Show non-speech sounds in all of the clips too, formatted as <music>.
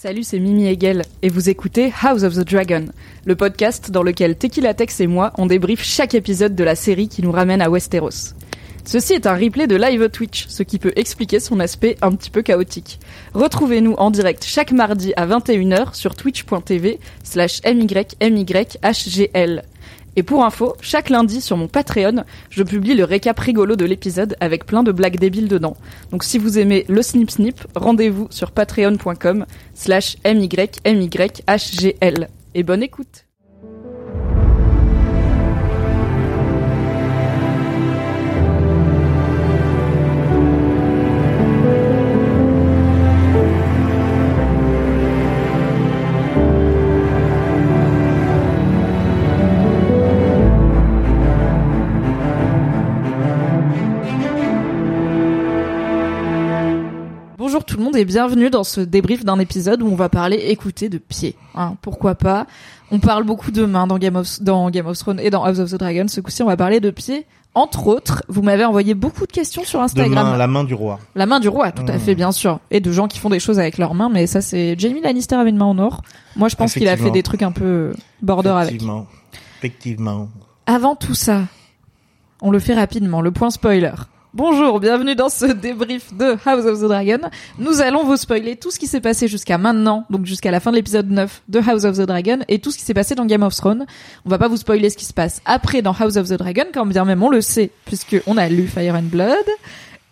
Salut, c'est Mimi Hegel et vous écoutez House of the Dragon, le podcast dans lequel Tequila Tex et moi on débrief chaque épisode de la série qui nous ramène à Westeros. Ceci est un replay de live Twitch, ce qui peut expliquer son aspect un petit peu chaotique. Retrouvez-nous en direct chaque mardi à 21h sur twitch.tv slash mymyhgl. Et pour info, chaque lundi sur mon Patreon, je publie le récap rigolo de l'épisode avec plein de blagues débiles dedans. Donc si vous aimez le snip snip, rendez-vous sur patreon.com slash mymyhgl. Et bonne écoute le monde et bienvenue dans ce débrief d'un épisode où on va parler écouter de pied. Hein, pourquoi pas On parle beaucoup de mains dans Game of dans Game of Thrones et dans House of the Dragon. Ce coup-ci, on va parler de pied. Entre autres, vous m'avez envoyé beaucoup de questions sur De Instagram. main, la main du roi. La main du roi, tout à Mmh. fait, bien sûr. Et de gens qui font des choses avec leurs mains, mais ça c'est Jamie Lannister avait une main en or. Moi je pense qu'il a fait des trucs un peu border avec. Effectivement. Effectivement. Avant tout ça, on le fait rapidement, le point spoiler. Bonjour, bienvenue dans ce débrief de House of the Dragon. Nous allons vous spoiler tout ce qui s'est passé jusqu'à maintenant, donc jusqu'à la fin de l'épisode 9 de House of the Dragon, et tout ce qui s'est passé dans Game of Thrones. On va pas vous spoiler ce qui se passe après dans House of the Dragon, quand bien même on le sait, puisque on a lu Fire and Blood,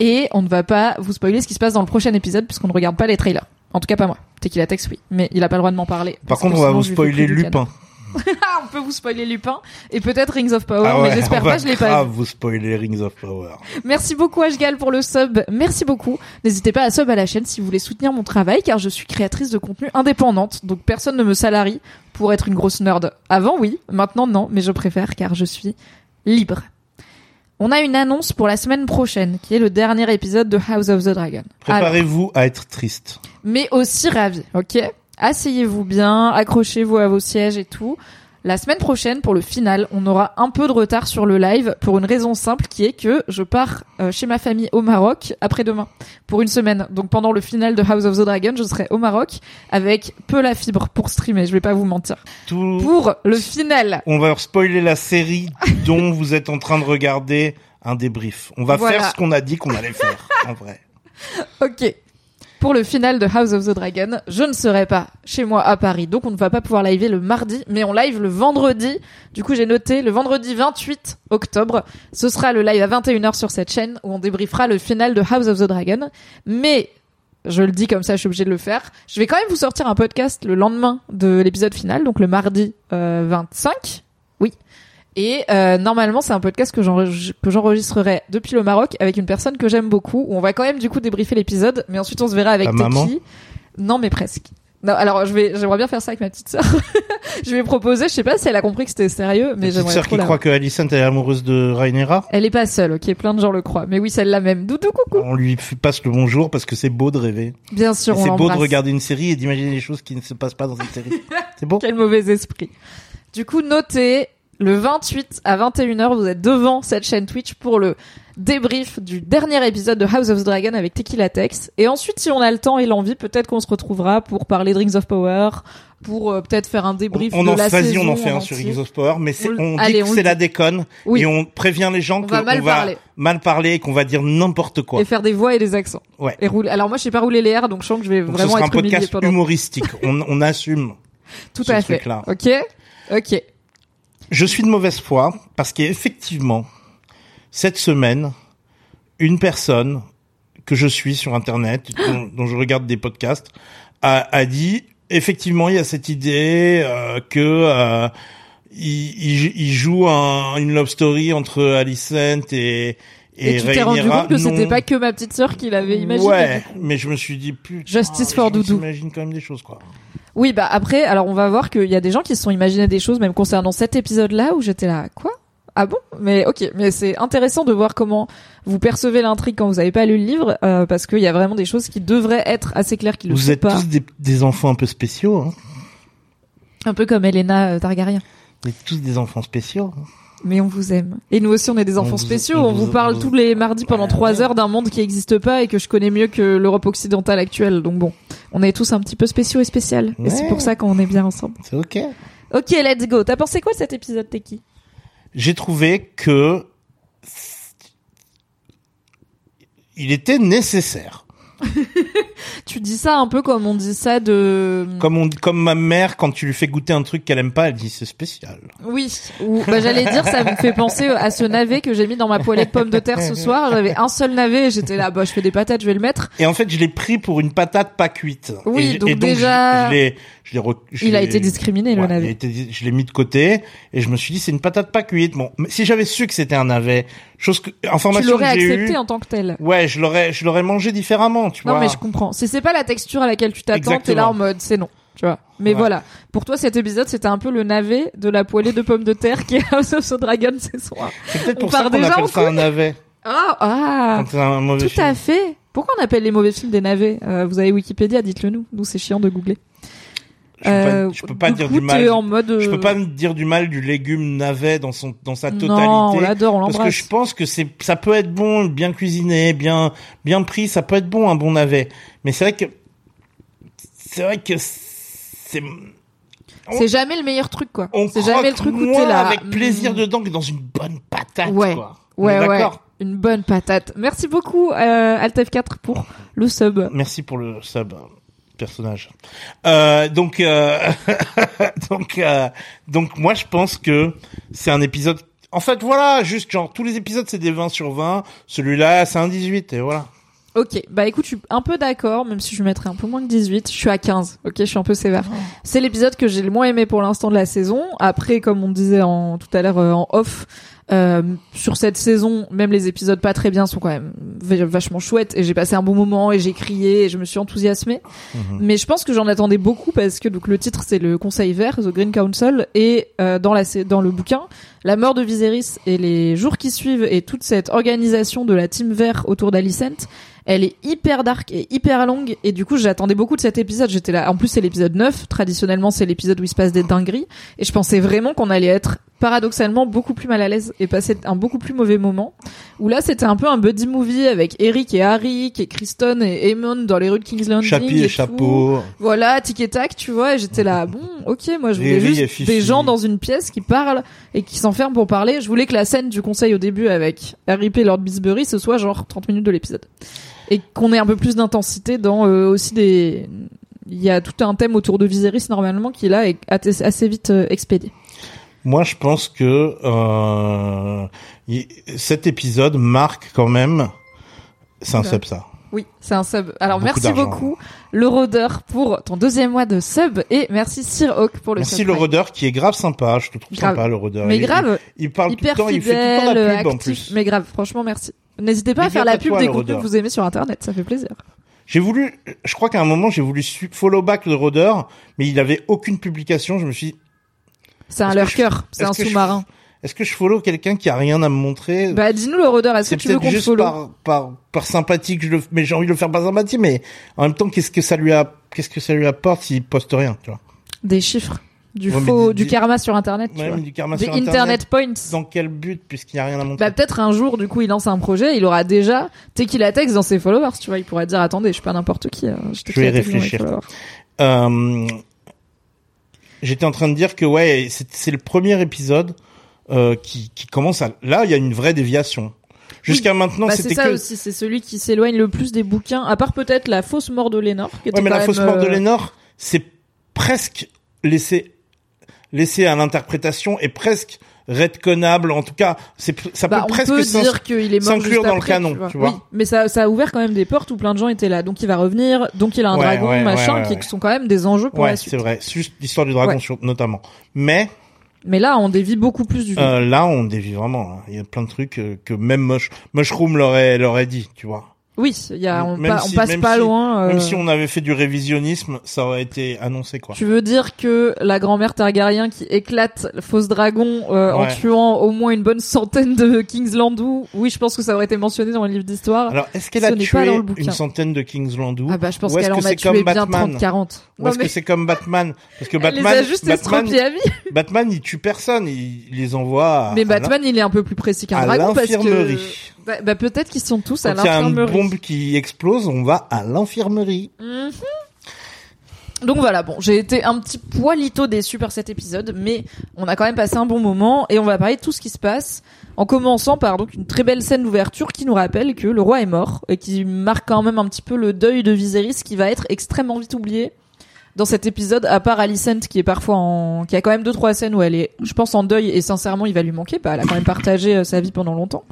et on ne va pas vous spoiler ce qui se passe dans le prochain épisode, puisqu'on ne regarde pas les trailers. En tout cas pas moi. Tequila Tex oui, mais il a pas le droit de m'en parler. Par contre, on va vous spoiler. Lupin. <laughs> Ah, on peut vous spoiler Lupin et peut-être Rings of Power, Ah ouais, mais j'espère pas, je l'ai pas vu. vous spoiler Rings of Power. Merci beaucoup Ashgal pour le sub, merci beaucoup. N'hésitez pas à sub à la chaîne si vous voulez soutenir mon travail car je suis créatrice de contenu indépendante, donc personne ne me salarie pour être une grosse nerd. Avant oui, maintenant non, mais je préfère car je suis libre. On a une annonce pour la semaine prochaine qui est le dernier épisode de House of the Dragon. Préparez-vous à être triste. mais aussi ravi, ok? Asseyez-vous bien, accrochez-vous à vos sièges et tout. La semaine prochaine, pour le final, on aura un peu de retard sur le live pour une raison simple qui est que je pars euh, chez ma famille au Maroc après-demain pour une semaine. Donc pendant le final de House of the Dragon, je serai au Maroc avec peu la fibre pour streamer, je vais pas vous mentir. Tout... Pour le final, On va spoiler la série dont vous êtes en train de regarder un débrief. On va Voilà. faire ce qu'on a dit qu'on allait faire, en vrai. <laughs> ok. Pour le final de House of the Dragon, je ne serai pas chez moi à Paris, donc on ne va pas pouvoir liver le mardi, mais on live le vendredi. Du coup, j'ai noté le vendredi 28 octobre. Ce sera le live à 21h sur cette chaîne où on débriefera le final de House of the Dragon. Mais, je le dis comme ça, je suis obligée de le faire. Je vais quand même vous sortir un podcast le lendemain de l'épisode final, donc le mardi euh, 25. Et euh, normalement, c'est un podcast que j'enre- que j'enregistrerai depuis le Maroc avec une personne que j'aime beaucoup. Où on va quand même du coup débriefer l'épisode, mais ensuite on se verra avec Ta Non, mais presque. Non, alors je vais, j'aimerais bien faire ça avec ma petite sœur. <laughs> je vais proposer, je sais pas si elle a compris que c'était sérieux, mais Mais petite j'aimerais sœur qui la croit que Alicent est amoureuse de Rhaenyra, Elle est pas seule, ok, plein de gens le croient. Mais oui, celle-là même. Doudou, coucou. on lui passe le bonjour parce que c'est beau de rêver. Bien sûr, on C'est beau de regarder une série et d'imaginer des choses qui ne se passent pas dans une série. <laughs> C'est beau Quel mauvais esprit. Du coup, notez, le 28 à 21h, vous êtes devant cette chaîne Twitch pour le débrief du dernier épisode de House of the Dragon avec Tequila Tex. Et ensuite, si on a le temps et l'envie, peut-être qu'on se retrouvera pour parler de Rings of Power, pour euh, peut-être faire un débrief on de en, la vas-y, saison. on en fait un sur. Rings of Power, mais c'est, On- on, dit que on c'est la déconne Oui. et on prévient les gens On qu'on va mal parler. mal parler et qu'on va dire n'importe quoi. Et faire des voix et des accents. Ouais. Et rouler. Alors moi, je sais pas rouler les airs, donc je sens que je vais Donc ce vraiment sera un être podcast pendant. humoristique. on, on assume. Tout ce à fait. truc-là. Ok. Ok. Je suis de mauvaise foi parce qu'effectivement, cette semaine, une personne que je suis sur Internet, <gasps> dont, dont je regarde des podcasts, a, a dit effectivement il y a cette idée euh, que euh, il, il- il joue un- une love story entre Alicent et Et, et, tu t'es rendu compte que c'était pas que ma petite sœur qui l'avait imaginé. Ouais, mais je me suis dit putain. Justice for Doudou. s'imaginent quand même des choses quoi. Oui, bah après, alors on va voir qu'il y a des gens qui se sont imaginés des choses, même concernant cet épisode-là, où j'étais là, quoi? Ah bon? Mais ok, mais c'est intéressant de voir comment vous percevez l'intrigue quand vous avez pas lu le livre, euh, parce qu'il y a vraiment des choses qui devraient être assez claires qui le Vous sont êtes pas. tous des, des enfants un peu spéciaux. Hein. Un peu comme Elena euh, Targaryen. Vous êtes tous des enfants spéciaux. hein. Mais on vous aime. Et nous aussi, on est des enfants spéciaux. on On, vous parle tous les mardis pendant Ouais, trois ouais. heures d'un monde qui n'existe pas et que je connais mieux que l'Europe occidentale actuelle. Donc bon, on est tous un petit peu spéciaux et spécial. Et c'est Ouais. pour ça qu'on est bien ensemble. C'est ok. Ok, let's go. T'as pensé quoi de cet épisode, Teki? J'ai trouvé que il était nécessaire. <laughs> Tu dis ça un peu comme on dit ça de. Comme on, comme ma mère, quand tu lui fais goûter un truc qu'elle aime pas, elle dit c'est spécial. Oui. Ou bah j'allais dire, ça me fait penser à ce navet que j'ai mis dans ma poêlée de pommes de terre ce soir. J'avais un seul navet et j'étais là, bah je fais des patates, je vais le mettre. Et en fait, je l'ai pris pour une patate pas cuite. Oui, et, donc et déjà- je, je je Il a été discriminé le Ouais, navet. été- je l'ai mis de côté et je me suis dit c'est une patate pas cuite. Bon, mais si j'avais su que c'était un navet, chose que Tu information l'aurais que j'ai accepté en tant que tel. ouais, je l'aurais, je l'aurais mangé différemment, tu Non vois. mais je comprends. Si c'est pas la texture à laquelle tu t'attends, t'es là en mode c'est non. Tu vois. Mais Ouais. voilà. Pour toi, cet épisode, c'était un peu le navet de la poêlée de pommes de terre qui est House of the Dragon ce soir. C'est peut-être On pour part ça qu'on appelle ça un navet. Ah, ah. Un mauvais Tout film. à fait. Pourquoi on appelle les mauvais films des navets? Euh, Vous avez Wikipédia, dites-le nous. Nous, c'est chiant de googler. Je peux pas, Euh, je peux pas dire du mal. t'es en mode. euh, Je peux pas me dire du mal du légume navet dans son dans sa totalité. Non, on l'adore, on parce que l'embrasse. je pense que c'est ça peut être bon, bien cuisiné, bien bien pris, ça peut être bon un bon navet. Mais c'est vrai que c'est vrai que c'est C'est jamais le meilleur truc, quoi. on C'est jamais le truc où t'es là. avec plaisir hmm, dedans que dans une bonne patate. Ouais. quoi. Ouais, ouais. D'accord. Une bonne patate. Merci beaucoup, euh, Alt F4 pour le sub. Merci pour le sub personnage. Euh, donc euh, <laughs> donc euh, donc moi je pense que c'est un épisode en fait voilà, juste genre tous les épisodes c'est des 20 sur 20, celui-là c'est un 18 et voilà. Ok, bah écoute, je suis un peu d'accord, même si je mettrais un peu moins que 18. Je suis à 15, ok, je suis un peu sévère. C'est l'épisode que j'ai le moins aimé pour l'instant de la saison. Après, comme on disait en, tout à l'heure euh, en off, euh, sur cette saison, même les épisodes pas très bien sont quand même vachement chouettes et j'ai passé un bon moment et j'ai crié et je me suis enthousiasmée. Mais je pense que j'en attendais beaucoup parce que donc le titre c'est le Conseil Vert, The Green Council, et euh, dans la dans le bouquin, la mort de Viserys et les jours qui suivent et toute cette organisation de la Team Vert autour d'Alicent, elle est hyper dark et hyper longue et du coup j'attendais beaucoup de cet épisode. J'étais là. En plus c'est l'épisode 9. Traditionnellement c'est l'épisode où il se passe des dingueries et je pensais vraiment qu'on allait être paradoxalement beaucoup plus mal à l'aise et passer un beaucoup plus mauvais moment. Où là c'était un peu un buddy movie avec Eric et Harry, et Kristen et Aemon dans les rues de King's Landing. Chapi et, tout. chapeau. Voilà, tic et tac, tu vois, et j'étais là, <laughs> bon, ok, moi je voulais et juste des gens dans une pièce qui parlent et qui s'enferment pour parler. Je voulais que la scène du conseil au début avec Harry P. Lord Bisbury, ce soit genre 30 minutes de l'épisode. Et qu'on ait un peu plus d'intensité dans euh, aussi des... Il y a tout un thème autour de Viserys normalement qui là est assez assez vite euh, expédié. Moi, je pense que euh, y- cet épisode marque quand même. C'est un sub ça. Oui, c'est un sub. Alors Beaucoup merci beaucoup le rôdeur pour ton deuxième mois de sub et merci Sir Hawk pour le Merci sub le Prime. rôdeur qui est grave sympa. Je te trouve Grave. sympa le rôdeur. Mais Il- grave, Il, il parle hyper tout le temps. Il fait tout le temps fidèle, la pub en actif. plus. Mais grave, franchement, merci. N'hésitez pas à faire la pub toi, des le contenus que vous aimez sur Internet, ça fait plaisir. J'ai voulu, je crois qu'à un moment j'ai voulu follow back le rôdeur, mais il avait aucune publication. Je me suis, dit, C'est un je- lurker, c'est un je- sous-marin. est-ce que je follow quelqu'un qui a rien à me montrer Bah dis-nous le rôdeur, est-ce que tu veux qu'on follow par, par, par sympathie que je le, mais j'ai envie de le faire par sympathie, mais en même temps, qu'est-ce que ça lui a, qu'est-ce que ça lui apporte s'il poste rien, tu vois? Des chiffres. du Ouais, faux, du karma sur internet, tu Ouais, vois. mais du karma Des sur internet, internet. points. Dans quel but puisqu'il n'y a rien à montrer? Bah peut-être un jour, du coup, il lance un projet, il aura déjà Tequila Text dans ses followers, tu vois. Il pourrait dire attendez, je suis pas n'importe qui. hein, j'ai Je vais y réfléchir. Euh, J'étais en train de dire que ouais, c'est c'est le premier épisode euh, qui, qui commence à. Là, il y a une vraie déviation. Jusqu'à maintenant, Bah, c'est c'était ça que. aussi, c'est celui qui s'éloigne le plus des bouquins, à part peut-être la fausse mort de Lénore. Qui était Ouais, mais la fausse mort de euh, Lénore, c'est presque laissé laissé à l'interprétation et presque redconnable. En tout cas, c'est ça Bah, peut on presque peut dire qu'il est mort s'inclure juste dans le canon, tu vois. Oui, mais ça, ça a ouvert quand même des portes où plein de gens étaient là. Donc il va revenir, donc il a un Ouais, dragon, ouais, machin, ouais, ouais, qui sont quand même des enjeux pour Ouais, la suite. c'est vrai. C'est juste l'histoire du dragon Ouais. sur- notamment. Mais Mais là, on dévie beaucoup plus du euh, là, on dévie vraiment. hein. Il y a plein de trucs euh, que même Mush- Mushroom l'aurait l'aurait dit, tu vois. Oui, y a, on, Même pa- si- on passe pas si- loin. euh, Même si on avait fait du révisionnisme, ça aurait été annoncé quoi. Tu veux dire que la grand-mère Targaryen qui éclate le fausse dragon euh, en tuant au moins une bonne centaine de Kingslandou Oui, je pense que ça aurait été mentionné dans le livre d'histoire. Alors, est-ce qu'elle a tué une centaine de Kingslandou Ah bah je pense qu'elle que en a tué bien Batman 30 40. Ou est-ce mais que c'est comme Batman Parce que Batman, les a juste Batman, estropiés à vie. Batman, il tue personne, il, il les envoie à, Mais à Batman, il est un peu plus précis qu'un dragon parce que bah, bah, peut-être qu'ils sont tous à l'infirmerie. Qui explose, on va à l'infirmerie. Mhm. Donc voilà, bon, j'ai été un petit poilito déçu par cet épisode, mais on a quand même passé un bon moment et on va parler de tout ce qui se passe en commençant par une très belle scène d'ouverture qui nous rappelle que le roi est mort et qui marque quand même un petit peu le deuil de Viserys qui va être extrêmement vite oublié dans cet épisode à part Alicent qui est parfois en qui a quand même deux trois scènes où elle est je pense en deuil et sincèrement il va lui manquer bah elle a quand même partagé euh, sa vie pendant longtemps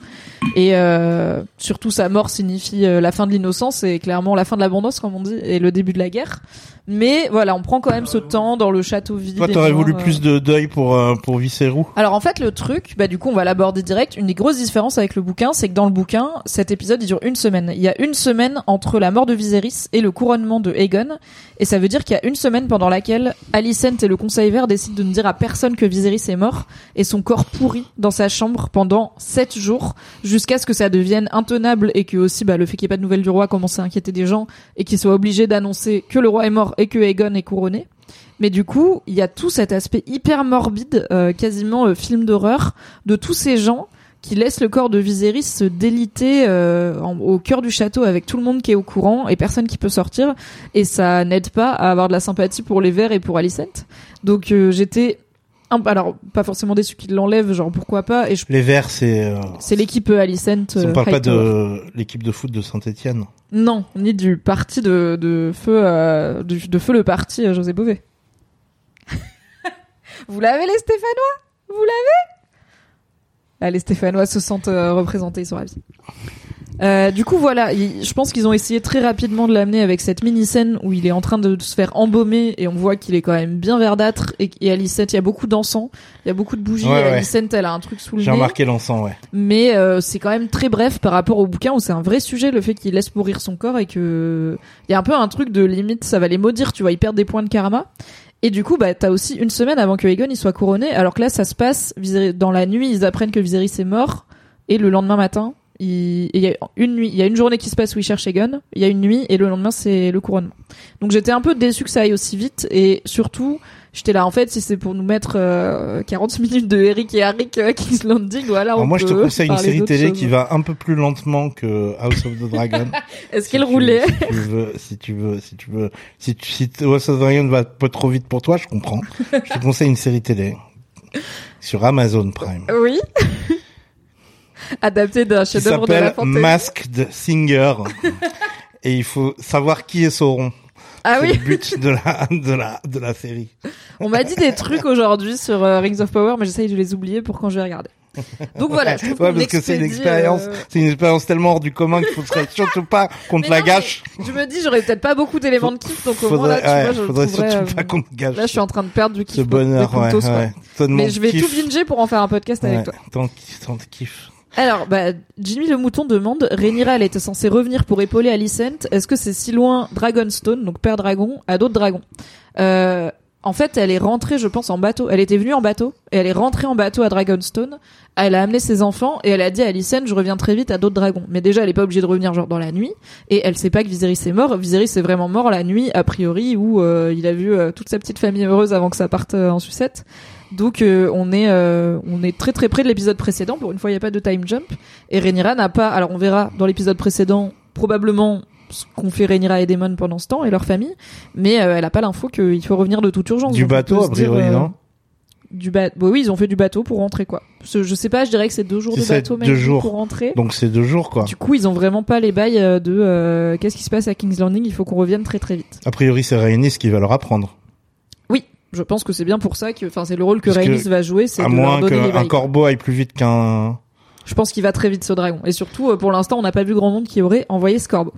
et euh, surtout sa mort signifie euh, la fin de l'innocence et clairement la fin de l'abondance comme on dit et le début de la guerre mais voilà on prend quand même ce temps dans le château vide Toi, t'aurais voulu euh, plus de deuil pour pour Viscérou. alors en fait le truc, bah du coup on va l'aborder direct. Une des grosses différences avec le bouquin, c'est que dans le bouquin, cet épisode il dure une semaine. Il y a une semaine entre la mort de Viserys et le couronnement de Aegon, et ça veut dire qu'il y a une semaine pendant laquelle Alicent et le Conseil Vert décident de ne dire à personne que Viserys est mort et son corps pourri dans sa chambre pendant sept jours jusqu'à ce que ça devienne intenable et que aussi bah, le fait qu'il n'y ait pas de nouvelles du roi commence à inquiéter des gens et qu'ils soient obligés d'annoncer que le roi est mort et que Aegon est couronné. Mais du coup, il y a tout cet aspect hyper morbide, euh, quasiment euh, film d'horreur, de tous ces gens qui laissent le corps de Viserys se déliter euh, en- au cœur du château avec tout le monde qui est au courant et personne qui peut sortir. Et ça n'aide pas à avoir de la sympathie pour les Verts et pour Alicent. Donc euh, j'étais... Alors, pas forcément déçu qu'ils l'enlèvent, genre pourquoi pas. Et je... Les Verts, c'est. Euh, c'est l'équipe Alicent. on euh, parle pas de l'équipe de foot de Saint-Étienne. Non, ni du parti de, de feu euh, de feu le parti euh, José Bové. <laughs> Vous l'avez les Stéphanois? Vous l'avez? Les Stéphanois se sentent euh, représentés, ils sont ravis. Euh, du coup, voilà, il- je pense qu'ils ont essayé très rapidement de l'amener avec cette mini-scène où il est en train de se faire embaumer et on voit qu'il est quand même bien verdâtre et, et il y a beaucoup d'encens, il y a beaucoup de bougies, Ouais, elle a un truc sous le J'ai nez remarqué l'encens, ouais. mais euh, c'est quand même très bref par rapport au bouquin où c'est un vrai sujet le fait qu'il laisse pourrir son corps et que il y a un peu un truc de limite ça va les maudire tu vois ils perdent des points de karma et du coup bah t'as aussi une semaine avant que Aegon il soit couronné. Alors que là ça se passe dans la nuit ils apprennent que Viserys est mort. Et le lendemain matin il il y a une nuit il y a une journée qui se passe où ils cherchent Aegon. Il y a une nuit et le lendemain c'est le couronnement. Donc j'étais un peu déçu que ça aille aussi vite. Et surtout J'étais là, en fait, si c'est pour nous mettre euh, 40 minutes de Eric et Harry à King's Landing, voilà. Alors on moi, je te conseille une série télé qui va un peu plus lentement que House of the Dragon. <laughs> Est-ce Si qu'elle roulait Si tu veux, si tu veux, si tu veux, si tu, si House of the Dragon va pas trop vite pour toi, je comprends. Je te conseille une série télé sur Amazon Prime Oui. Adapté d'un chef-d'œuvre de la. Masked Singer. Et il faut savoir qui est Sauron. Ah oui. le but de la, de la, de la série. On m'a dit des trucs aujourd'hui sur euh, Rings of Power, mais j'essaye de les oublier pour quand je vais regarder. Donc voilà, je Ouais, parce que c'est une expédie, expérience, euh, c'est une expérience tellement hors du commun qu'il faudrait <laughs> surtout pas qu'on te la gâche. Je me dis, j'aurais peut-être pas beaucoup d'éléments de kiff, donc au moins là, Faudrait, tu vois, je faudrait surtout euh, pas qu'on te gâche. Là, je suis en train de perdre du kiff. ce bonheur, ouais, ouais. Mais je vais kiff, tout binger pour en faire un podcast avec toi. Tant, tant de kiff. Alors, bah, Jimmy le mouton demande, Rhaenyra, elle était censée revenir pour épauler Alicent. Est-ce que c'est si loin Dragonstone, donc Père Dragon, à d'autres dragons euh, En fait, elle est rentrée, je pense, en bateau. Elle était venue en bateau et elle est rentrée en bateau à Dragonstone. Elle a amené ses enfants et elle a dit à Alicent, je reviens très vite à d'autres dragons. Mais déjà, elle est pas obligée de revenir genre dans la nuit et elle sait pas que Viserys est mort. Viserys est vraiment mort la nuit a priori où euh, il a vu euh, toute sa petite famille heureuse avant que ça parte euh, en sucette. Donc euh, on est on est très très près de l'épisode précédent. Pour une fois, il y a pas de time jump et Rhaenyra n'a pas. Alors on verra dans l'épisode précédent probablement ce qu'ont fait Rhaenyra et Daemon pendant ce temps et leur famille, mais euh, elle a pas l'info qu'il faut revenir de toute urgence. Du bateau, a priori, euh, non Du bateau. Bah oui, ils ont fait du bateau pour rentrer quoi. Je sais pas, je dirais que c'est deux jours de bateau deux même jours. pour rentrer. Donc c'est deux jours, quoi. Du coup, ils ont vraiment pas les bails euh, de euh, qu'est-ce qui se passe à King's Landing? Il faut qu'on revienne très très vite. A priori, c'est Rhaenys qui va leur apprendre. Je pense que c'est bien pour ça que, enfin, c'est le rôle que Rhaenys va jouer, c'est À de leur moins donner qu'un corbeau aille plus vite qu'un... Je pense qu'il va très vite ce dragon. Et surtout, euh, pour l'instant, on n'a pas vu grand monde qui aurait envoyé ce corbeau.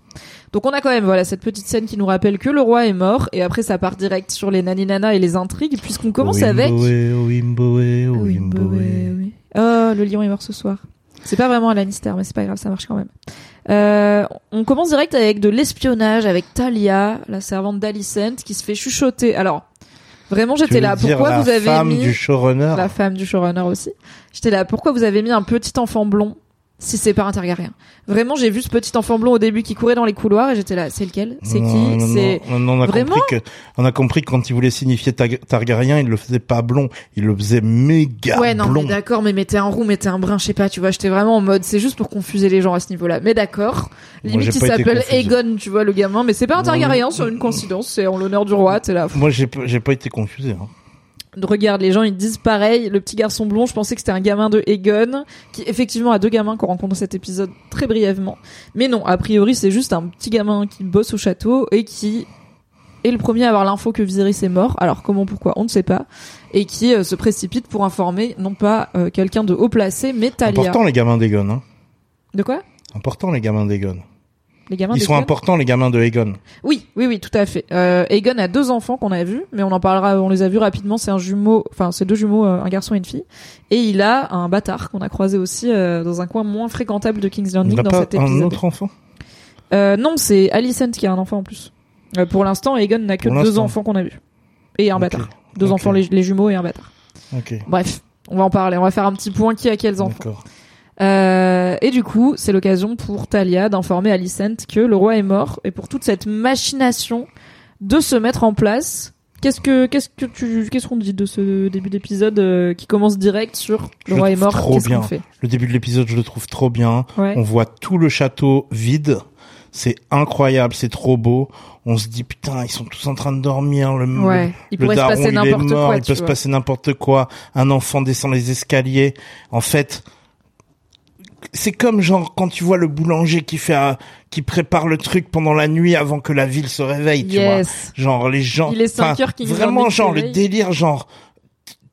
Donc on a quand même voilà cette petite scène qui nous rappelle que le roi est mort et après ça part direct sur les naninana et les intrigues puisqu'on commence avec. Oh, le lion est mort ce soir. C'est pas vraiment un Lannister, mais c'est pas grave, ça marche quand même. Euh, on commence direct avec de l'espionnage avec Talia, la servante d'Alicent, qui se fait chuchoter. Alors, vraiment, j'étais là. Pourquoi la vous avez femme mis du showrunner la femme du showrunner aussi? J'étais là. Pourquoi vous avez mis un petit enfant blond? Si c'est pas un Targaryen Vraiment, j'ai vu ce petit enfant blond au début qui courait dans les couloirs et j'étais là. C'est lequel? C'est qui? C'est on a Vraiment? compris que on a compris que quand il voulait signifier Tar- Targaryen, il le faisait pas blond, il le faisait méga Ouais, non, blond. mais d'accord, mais mettez un roux, mettez un brun, je sais pas, tu vois, j'étais vraiment en mode, c'est juste pour confuser les gens à ce niveau-là. Mais d'accord. Limite, il s'appelle. Aegon, tu vois, le gamin, mais c'est pas un Targaryen sur une coïncidence, c'est en l'honneur du roi, t'es là. Moi, j'ai pas- j'ai pas été confusé. Hein. Regarde, les gens, ils disent pareil, le petit garçon blond, je pensais que c'était un gamin de Aegon, qui effectivement a deux gamins qu'on rencontre dans cet épisode très brièvement. Mais non, a priori, c'est juste un petit gamin qui bosse au château et qui est le premier à avoir l'info que Viserys est mort. Alors comment, pourquoi, on ne sait pas. Et qui euh, se précipite pour informer, non pas euh, quelqu'un de haut placé, mais Talia. Important les gamins d'Egon. Hein. De quoi? Important les gamins d'Egon. Les gamins Ils sont importants les gamins de Egon. Oui, oui, oui, tout à fait. Euh, Aegon a deux enfants qu'on a vus, mais on en parlera, on les a vus rapidement. C'est un jumeau, enfin, c'est deux jumeaux, euh, un garçon et une fille. Et il a un bâtard qu'on a croisé aussi euh, dans un coin moins fréquentable de King's Il Landing dans pas cet un épisode. autre enfant? Euh, non, c'est Alicent qui a un enfant en plus. Euh, pour l'instant, Aegon n'a que Pour deux enfants qu'on a vus. Et un bâtard. Deux enfants, les, les jumeaux et un bâtard. Ok. Bref, on va en parler. On va faire un petit point qui a quels enfants. D'accord. Euh, et du coup, c'est l'occasion pour Talia d'informer Alicent que le roi est mort et pour toute cette machination de se mettre en place. Qu'est-ce que qu'est-ce que tu qu'est-ce qu'on dit de ce début d'épisode euh, qui commence direct sur le Je roi est mort? trop bien. fait? Le début de l'épisode, je le trouve trop bien. Ouais. On voit tout le château vide. C'est incroyable, c'est trop beau. On se dit putain, ils sont tous en train de dormir. Le, Ouais. Il le pourrait se daron, passer il est mort, quoi. il peut se passer n'importe quoi. Un enfant descend les escaliers. En fait, c'est comme genre quand tu vois le boulanger qui fait, un- qui prépare le truc pendant la nuit avant que la ville se réveille, tu vois. Yes. Genre les gens. Il est cinq enfin, heures King's Vraiment genre le délire, genre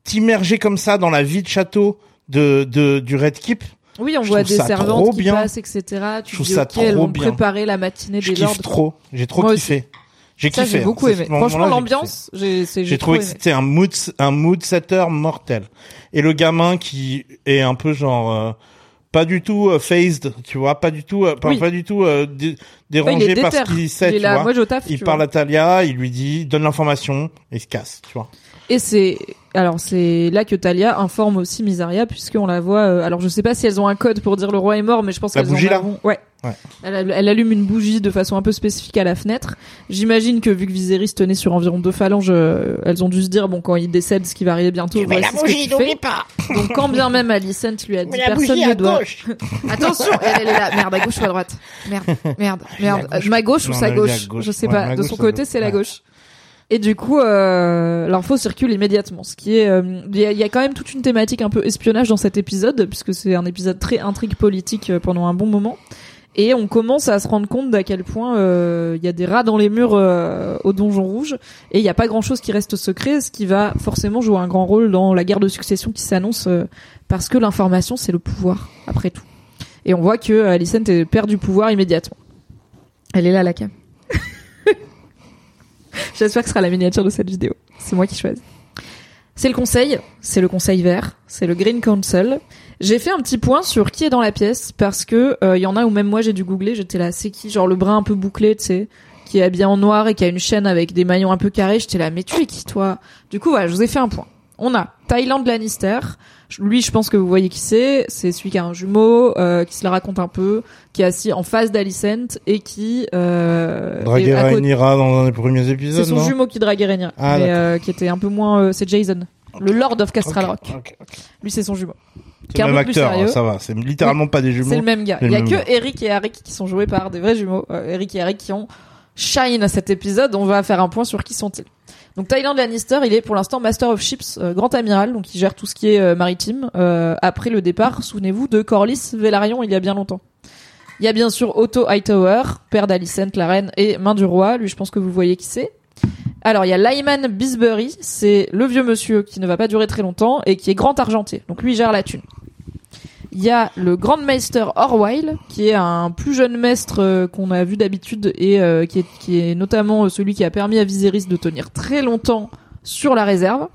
t'immerger comme ça dans la vie de château de, de du Red Keep. Oui, on Je voit des servantes qui bien. passent, etc. Tu Je trouve dis, ça ok, elles trop bien. préparer la matinée Je des kiffe lords. trop. J'ai trop Moi kiffé. J'ai kiffé. j'ai beaucoup aimé. Franchement, l'ambiance, j'ai J'ai trouvé que c'était un mood, un mood setter mortel. Et le gamin qui est un peu genre, euh, pas du tout euh, phased, tu vois, pas du tout, euh, pas, Oui. pas du tout euh, dé- Ouais, dérangé par ce qu'il sait, il tu là, vois. moi je il tu parle vois. à Talia, il lui dit, donne l'information, et il se casse, tu vois. Et c'est alors c'est là que Talia informe aussi Misaria puisqu'on la voit. euh, alors je sais pas si elles ont un code pour dire le roi est mort, mais je pense La qu'elles bougie, en là ont- Ouais. Ouais. Elle, elle allume une bougie de façon un peu spécifique à la fenêtre. J'imagine que vu que Viserys tenait sur environ deux phalanges, euh, elles ont dû se dire bon quand il décède, ce qui va arriver bientôt. voici ce que tu fais. pas. Donc quand bien même Alicent lui a dit personne ne doit. <laughs> Attention, elle, elle est là. Merde, à gauche ou à droite? Merde, merde, merde. gauche. Euh, Ma gauche ou sa la- gauche, la gauche? Je sais Ouais, pas. De son côté, c'est la gauche. Et du coup, euh, l'info circule immédiatement. Ce qui est, euh, il y, a- il y a quand même toute une thématique un peu espionnage dans cet épisode, puisque c'est un épisode très intrigue politique euh, pendant un bon moment. Et on commence à se rendre compte d'à quel point euh, il y a des rats dans les murs euh, au donjon rouge, et il n'y a pas grand-chose qui reste secret, ce qui va forcément jouer un grand rôle dans la guerre de succession qui s'annonce, euh, parce que l'information c'est le pouvoir, après tout. Et on voit que euh, Alicent perd du pouvoir immédiatement. Elle est là, la cam. <laughs> J'espère que ce sera la miniature de cette vidéo. C'est moi qui choisis. C'est le conseil, c'est le conseil vert, c'est le Green Council. J'ai fait un petit point sur qui est dans la pièce parce que euh, y en a où même moi j'ai dû googler, j'étais là, c'est qui? Genre le bras un peu bouclé, tu sais, qui est habillé en noir et qui a une chaîne avec des maillons un peu carrés. J'étais là, mais tu es qui toi? Du coup, voilà, je vous ai fait un point. On a Thailand Lannister. Lui, je pense que vous voyez qui c'est. C'est celui qui a un jumeau, euh, qui se la raconte un peu, qui est assis en face d'Alicent et qui euh, Rhaenyra dans un des premiers C'est épisodes, son non jumeau qui Rhaenyra, Ah, mais euh, qui était un peu moins. euh, c'est Jason, le Lord of Castral Rock. Lui, c'est son jumeau. C'est le même acteur, sérieux. ça va. C'est littéralement pas des jumeaux. C'est le même gars. C'est Il y a que gars. Eric et Harry qui sont joués par des vrais jumeaux. Euh, Eric et Harry qui ont shine à cet épisode. On va faire un point sur qui sont-ils. Donc Thailand Lannister, il est pour l'instant Master of Ships, euh, grand amiral, donc il gère tout ce qui est euh, maritime. euh, après le départ, souvenez-vous de Corlys Velaryon il y a bien longtemps. Il y a bien sûr Otto Hightower, père d'Alicent, la reine, et main du roi. Lui, je pense que vous voyez qui c'est. Alors, il y a Lyman Bisbury, c'est le vieux monsieur qui ne va pas durer très longtemps et qui est grand argentier. Donc lui, gère la thune. Il y a le Grand Meister Orwyle, qui est un plus jeune maître euh, qu'on a vu d'habitude et euh, qui, est, qui est notamment euh, celui qui a permis à Viserys de tenir très longtemps sur la réserve.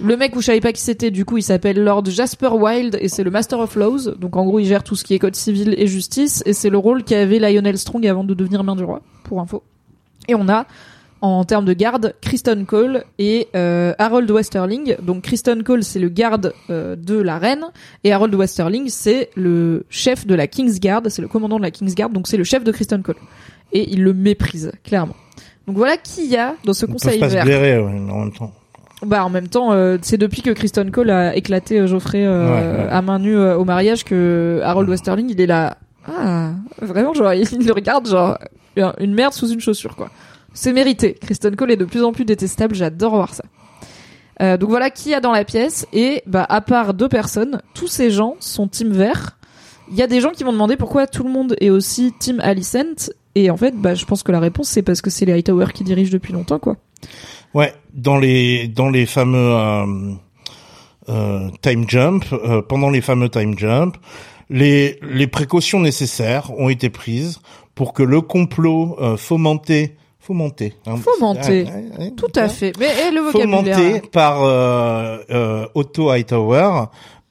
Le mec où je savais pas qui c'était, du coup, il s'appelle Lord Jasper Wilde et c'est le Master of Laws. Donc en gros, il gère tout ce qui est code civil et justice et c'est le rôle qu'avait Lionel Strong avant de devenir main du roi, pour info. Et on a en termes de garde, Kristen Cole et euh, Harold Westerling. Donc Kristen Cole, c'est le garde euh, de la reine, et Harold Westerling, c'est le chef de la Kingsguard, c'est le commandant de la Kingsguard, donc c'est le chef de Kristen Cole. Et il le méprise, clairement. Donc voilà qui y a dans ce Ils conseil peuvent pas se vert. blairer ouais, en même temps. Bah en même temps, euh, c'est depuis que Kristen Cole a éclaté euh, Geoffrey euh, Ouais, ouais. à main nue euh, au mariage que Harold Westerling, il est là. Ah, vraiment, genre, <laughs> il le regarde genre une merde sous une chaussure, quoi. C'est mérité. Kristen Cole est de plus en plus détestable. J'adore voir ça. Euh, donc voilà qui y a dans la pièce et bah à part deux personnes, tous ces gens sont team vert. Il y a des gens qui m'ont demandé pourquoi tout le monde est aussi team Alicent et en fait bah je pense que la réponse c'est parce que c'est les Hightower qui dirigent depuis longtemps quoi. Ouais, dans les dans les fameux euh, euh, time jump, euh, pendant les fameux time jump, les les précautions nécessaires ont été prises pour que le complot euh, fomenté fomenté hein, Fomenté. Ouais, Tout à fait. Mais et le vocabulaire. fomenté par euh, euh, Otto Hightower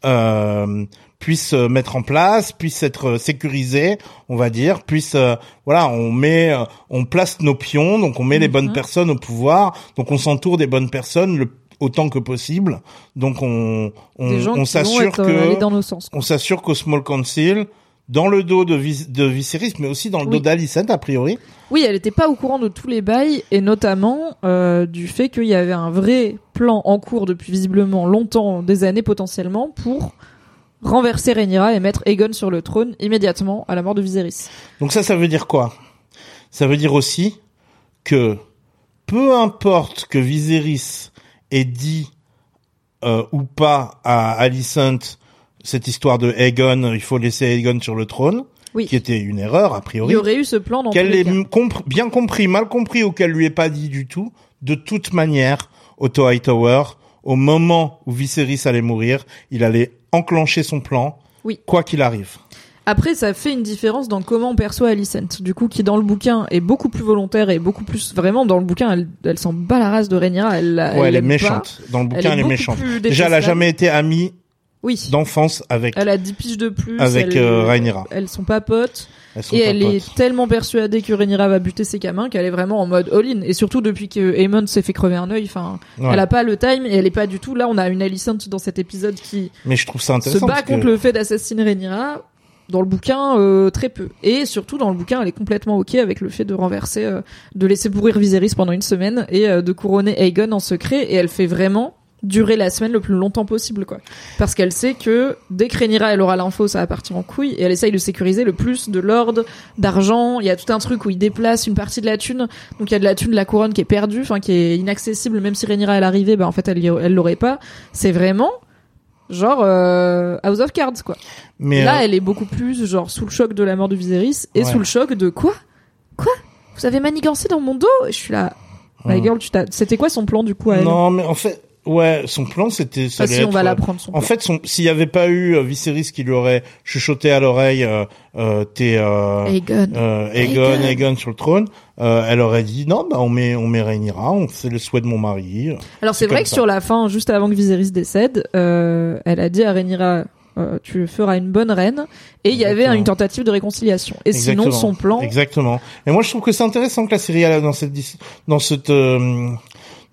euh, puisse euh, mettre en place, puisse être sécurisé, on va dire, puisse euh, voilà, on met euh, on place nos pions, donc on met les bonnes Mhm. personnes au pouvoir, donc on s'entoure des bonnes personnes le autant que possible. Donc on on, s'assure euh, que dans nos sens. on s'assure qu'au Small Council dans le dos de, Vis de Viserys, mais aussi dans le Oui. dos d'Alicent, a priori. Oui, elle était pas au courant de tous les bails et notamment euh, du fait qu'il y avait un vrai plan en cours depuis visiblement longtemps, des années potentiellement, pour renverser Rhaenyra et mettre Aegon sur le trône immédiatement à la mort de Viserys. Donc ça, ça veut dire quoi? Ça veut dire aussi que peu importe que Viserys ait dit euh, ou pas à Alicent cette histoire de Aegon, il faut laisser Aegon sur le trône, Oui. qui était une erreur a Il priori, y aurait eu ce plan dans qu'elle les ait cas. compr- bien compris, mal compris ou qu'elle lui ait pas dit du tout, de toute manière, Otto Hightower, au moment où Viserys allait mourir, il allait enclencher son plan, Oui. quoi qu'il arrive. Après, ça fait une différence dans comment on perçoit Alicent. Du coup, qui dans le bouquin est beaucoup plus volontaire et beaucoup plus vraiment dans le bouquin, elle, elle s'en bat la race de Rhaenyra. Elle, Ouais, elle, est pas. méchante. Dans le bouquin, elle est, beaucoup méchante. plus Déjà, elle a jamais été amie Oui. d'enfance avec. Elle a 10 piges de plus. Avec, elle- euh, Rhaenyra. Elles sont pas potes. Elles sont Et pas elle potes. est tellement persuadée que Rhaenyra va buter ses gamins qu'elle est vraiment en mode all-in. Et surtout depuis que Aemon s'est fait crever un œil, enfin, Ouais. elle a pas le time et elle est pas du tout. Là, on a une Alicent dans cet épisode qui Mais je trouve ça se intéressant. bat parce contre que- le fait d'assassiner Rhaenyra. Dans le bouquin, euh, très peu. Et surtout, dans le bouquin, elle est complètement ok avec le fait de renverser, euh, de laisser pourrir Viserys pendant une semaine et euh, de couronner Aegon en secret. Et elle fait vraiment durer la semaine le plus longtemps possible, quoi. Parce qu'elle sait que dès que Rhaenyra, elle aura l'info, ça va partir en couille. Et elle essaye de sécuriser le plus de l'ordre, d'argent. Il y a tout un truc où il déplace une partie de la thune. Donc il y a de la thune de la couronne qui est perdue, enfin qui est inaccessible. Même si Rhaenyra elle arrivait, bah en fait elle elle l'aurait pas. C'est vraiment genre euh, House of Cards quoi. Mais Là euh, elle est beaucoup plus genre sous le choc de la mort de Viserys et Ouais. sous le choc de quoi? Quoi? Vous avez manigancé dans mon dos? Je suis là. My Ouais. girl, tu t'as- c'était quoi son plan du coup à elle? Non, mais en fait, ouais, son plan c'était. ça Ah si, on être, va euh, l'apprendre En plan. fait, s'il y avait pas eu euh, Viserys qui lui aurait chuchoté à l'oreille, euh, euh, t'es euh, Aegon. euh, Aegon, Aegon. Aegon sur le trône, euh, elle aurait dit non, bah on met, on met Rhaenyra, on c'est le souhait de mon mari. Alors c'est vrai que ça. sur la fin, juste avant que Viserys décède, euh, elle a dit à Rhaenyra euh, tu feras une bonne reine. Et il y avait une tentative de réconciliation. Et sinon, Exactement. son plan, Exactement. Et moi, je trouve que c'est intéressant que la série aille dans cette dans cette euh,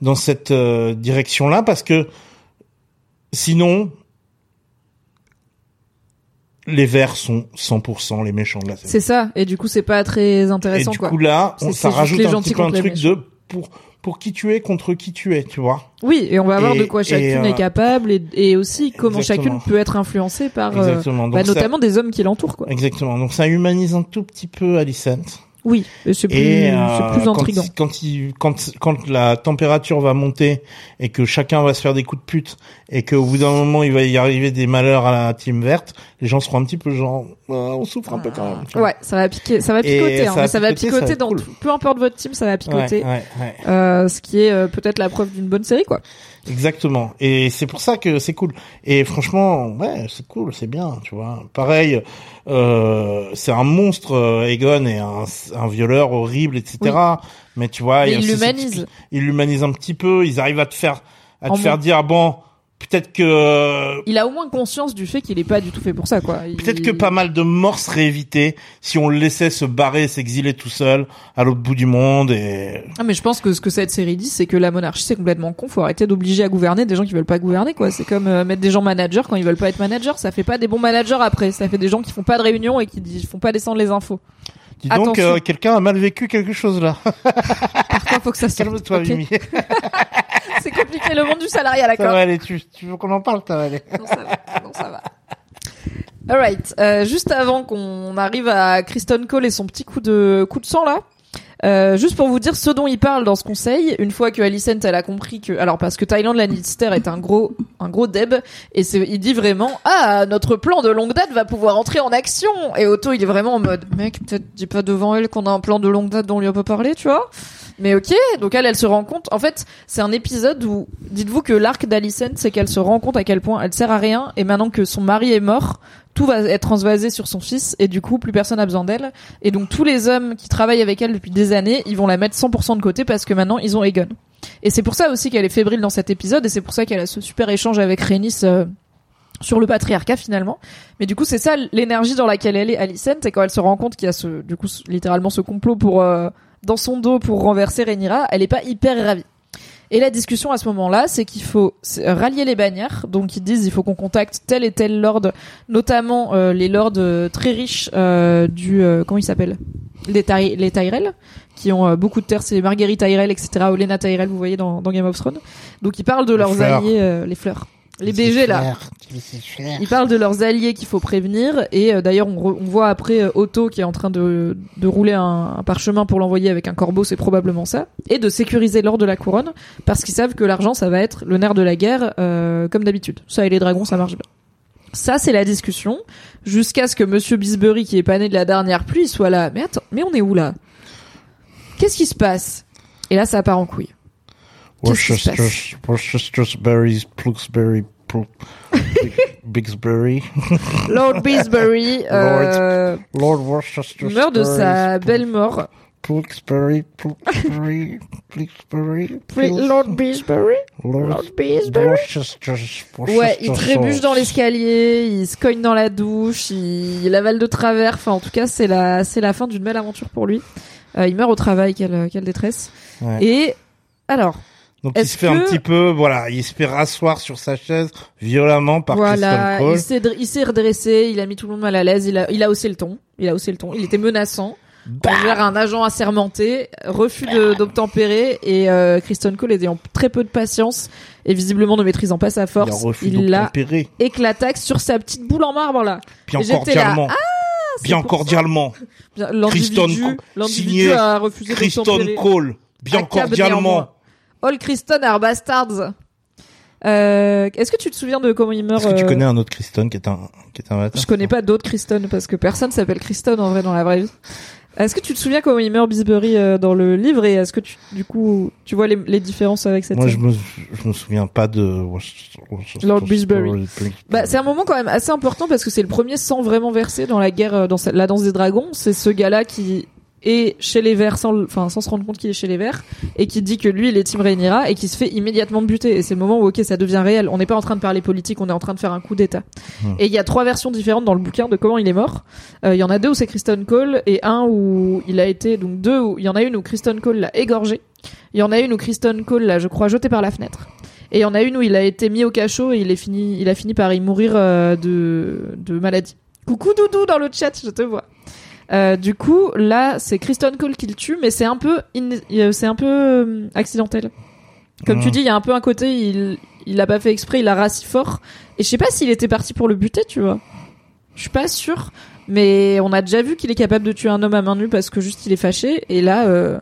dans cette euh, direction-là parce que sinon les verts sont 100% les méchants de la série. c'est ça. Et du coup, c'est pas très Et intéressant, du quoi. coup là, on, ça rajoute les un petit peu un truc de pour pour qui tu es contre qui tu es, tu vois. Oui, et on va voir Et- de quoi chacune et, euh, est capable et, et aussi comment Exactement. chacune peut être influencée par, euh, bah, ça- notamment des hommes qui l'entourent, quoi. exactement. Donc ça humanise un tout petit peu Alicent. Oui, c'est plus, Et c'est euh, plus quand, intriguant. quand, il, quand, quand la température va monter et que chacun va se faire des coups de pute et qu'au bout d'un moment il va y arriver des malheurs à la team verte, les gens seront un petit peu genre, Ah, on souffre un peu quand même. Ouais, ça va piquer, ça va picoter, hein, ça va mais ça va picoter, ça va picoter être dans cool. tout- peu importe votre team, ça va picoter. Ouais, ouais, ouais. Euh, ce qui est euh, peut-être la preuve d'une bonne série, quoi. Exactement. Et c'est pour ça que c'est cool. Et franchement, ouais, c'est cool, c'est bien, tu vois. Pareil, euh, c'est un monstre, euh, Egon, et un, un violeur horrible, etc. Mais tu vois, Mais il, l'humanise. Il l'humanise un petit peu. Ils arrivent à te faire, à te En faire bon. dire, bon, peut-être que Il a au moins conscience du fait qu'il est pas du tout fait pour ça, quoi. Il- Peut-être que pas mal de morts seraient évitées si on le laissait se barrer, s'exiler tout seul à l'autre bout du monde et Ah, mais je pense que ce que cette série dit, c'est que la monarchie c'est complètement con. Faut arrêter d'obliger à gouverner des gens qui veulent pas gouverner, quoi. C'est comme euh, mettre des gens managers quand ils veulent pas être managers. Ça fait pas des bons managers après. Ça fait des gens qui font pas de réunion et qui disent, font pas descendre les infos. dis donc euh, quelqu'un a mal vécu quelque chose là. Parfois, faut que ça <laughs> sorte. Calme-toi ok Mimi. <laughs> <laughs> c'est compliqué le monde du salariat, Ça d'accord va aller, tu, tu veux qu'on en parle, ça va aller. Non, ça va. Non, ça va. Alright. Euh, juste avant qu'on arrive à Kristen Cole et son petit coup de coup de sang là. Euh, juste pour vous dire ce dont il parle dans ce conseil, une fois que Alicent elle a compris que, alors parce que Thailand Lannister est un gros, un gros deb, et c'est, il dit vraiment, ah, notre plan de longue date va pouvoir entrer en action. Et Otto il est vraiment en mode, mec, peut-être dis pas devant elle qu'on a un plan de longue date dont on lui a pas parlé, tu vois? Mais ok, donc elle, elle se rend compte. En fait, c'est un épisode où, dites-vous que l'arc d'Alicent, c'est qu'elle se rend compte à quel point elle sert à rien, et maintenant que son mari est mort, tout va être transvasé sur son fils, et du coup, plus personne n'a besoin d'elle. Et donc, tous les hommes qui travaillent avec elle depuis des années, ils vont la mettre 100% de côté parce que maintenant, ils ont Egon. Et c'est pour ça aussi qu'elle est fébrile dans cet épisode, et c'est pour ça qu'elle a ce super échange avec Rhaenys, euh, sur le patriarcat finalement. Mais du coup, c'est ça l'énergie dans laquelle elle est, Alicent, et quand elle se rend compte qu'il y a ce, du coup, littéralement ce complot pour, euh, dans son dos pour renverser Rhaenyra, elle est pas hyper ravie. Et la discussion à ce moment-là, c'est qu'il faut euh, rallier les bannières. Donc ils disent il faut qu'on contacte tel et tel lord, notamment euh, les lords euh, très riches euh, du euh, comment ils s'appellent? Les, Ty- les Tyrell, qui ont euh, beaucoup de terres. C'est Marguerite Tyrell, etc. Olenna Tyrell, vous voyez dans, dans Game of Thrones. Donc ils parlent de Les leurs fleurs. alliés, euh, les fleurs, les BG là. Ils parlent de leurs alliés qu'il faut prévenir et euh, d'ailleurs on, re- on voit après euh, Otto qui est en train de, de rouler un, un parchemin pour l'envoyer avec un corbeau, c'est probablement ça, et de sécuriser l'or de la couronne parce qu'ils savent que l'argent ça va être le nerf de la guerre euh, comme d'habitude. Ça et les dragons ça marche bien. Ça c'est la discussion jusqu'à ce que Monsieur Bisbury qui est pas né de la dernière pluie soit là. Mais attends, mais on est où là? Qu'est-ce qui se passe? Et là ça part en couille. Qu'est-ce qui se passe? Worcester's, Worcester's berries, Pluxbury, Plu- <laughs> Bixbury. Lord Bisbury euh, Lord Worcester's meurt de sa belle mort. Pluxbury, Pluxbury, Pluxbury, Lord Bisbury Lord Worcester's, Ouais, il trébuche dans l'escalier, il se cogne dans la douche, il, il avale de travers. Enfin, en tout cas, c'est la, c'est la fin d'une belle aventure pour lui. Euh, il meurt au travail, quelle, quelle détresse. Ouais. Et alors, Donc il se fait un petit peu, voilà, il se fait rasseoir sur sa chaise violemment par voilà, Kristen il Cole. il s'est redressé, il a mis tout le monde mal à l'aise, il a, il a haussé le ton, il a haussé le ton, il était menaçant. Bah envers un agent assermenté, refus de- d'obtempérer et euh, Kristen Cole ayant très peu de patience et visiblement ne maîtrisant pas sa force, il l'a éclataxe sur sa petite boule en marbre là. Bien Et j'étais là, cordialement. Bien cordialement. Kristen signé Kristen. Cole. Bien cordialement. All Kristen are bastards. Euh, Est-ce que tu te souviens de comment il meurt Est-ce que tu euh, connais un autre Kristen qui est un, qui est un bâtard Je connais pas d'autres Kristen parce que personne s'appelle Kristen en vrai dans la vraie vie. Est-ce que tu te souviens comment il meurt Bisbury euh, dans le livre et est-ce que tu, du coup, tu vois les, les différences avec cette Moi, je me, je me souviens pas de Lord Bisbury. Bah, c'est un moment quand même assez important parce que c'est le premier sang vraiment versé dans la guerre, dans la danse des dragons. C'est ce gars-là qui est chez les Verts sans, enfin, sans se rendre compte qu'il est chez les Verts et qui dit que lui il est Team Rhaenyra et qui se fait immédiatement buter. Et c'est le moment où ok ça devient réel. On n'est pas en train de parler politique, on est en train de faire un coup d'état. Et il y a trois versions différentes dans le bouquin de comment il est mort. Euh, Il y en a deux où c'est Kristen Cole et un où il a été donc deux où il y en a une où Kristen Cole l'a égorgé. Il y en a une où Kristen Cole l'a je crois jeté par la fenêtre. Et il y en a une où il a été mis au cachot et il est fini il a fini par y mourir euh, de de maladie. Coucou Doudou dans le chat, je te vois. Euh, du coup, là, c'est Kristen Cole qui le tue, mais c'est un peu, in- c'est un peu euh, accidentel. Comme tu Mhm. dis, il y a un peu un côté, il, il l'a pas fait exprès, il a rassis fort. Et je sais pas s'il était parti pour le buter, tu vois. Je suis pas sûre, mais on a déjà vu qu'il est capable de tuer un homme à main nue parce que juste il est fâché. Et là, euh,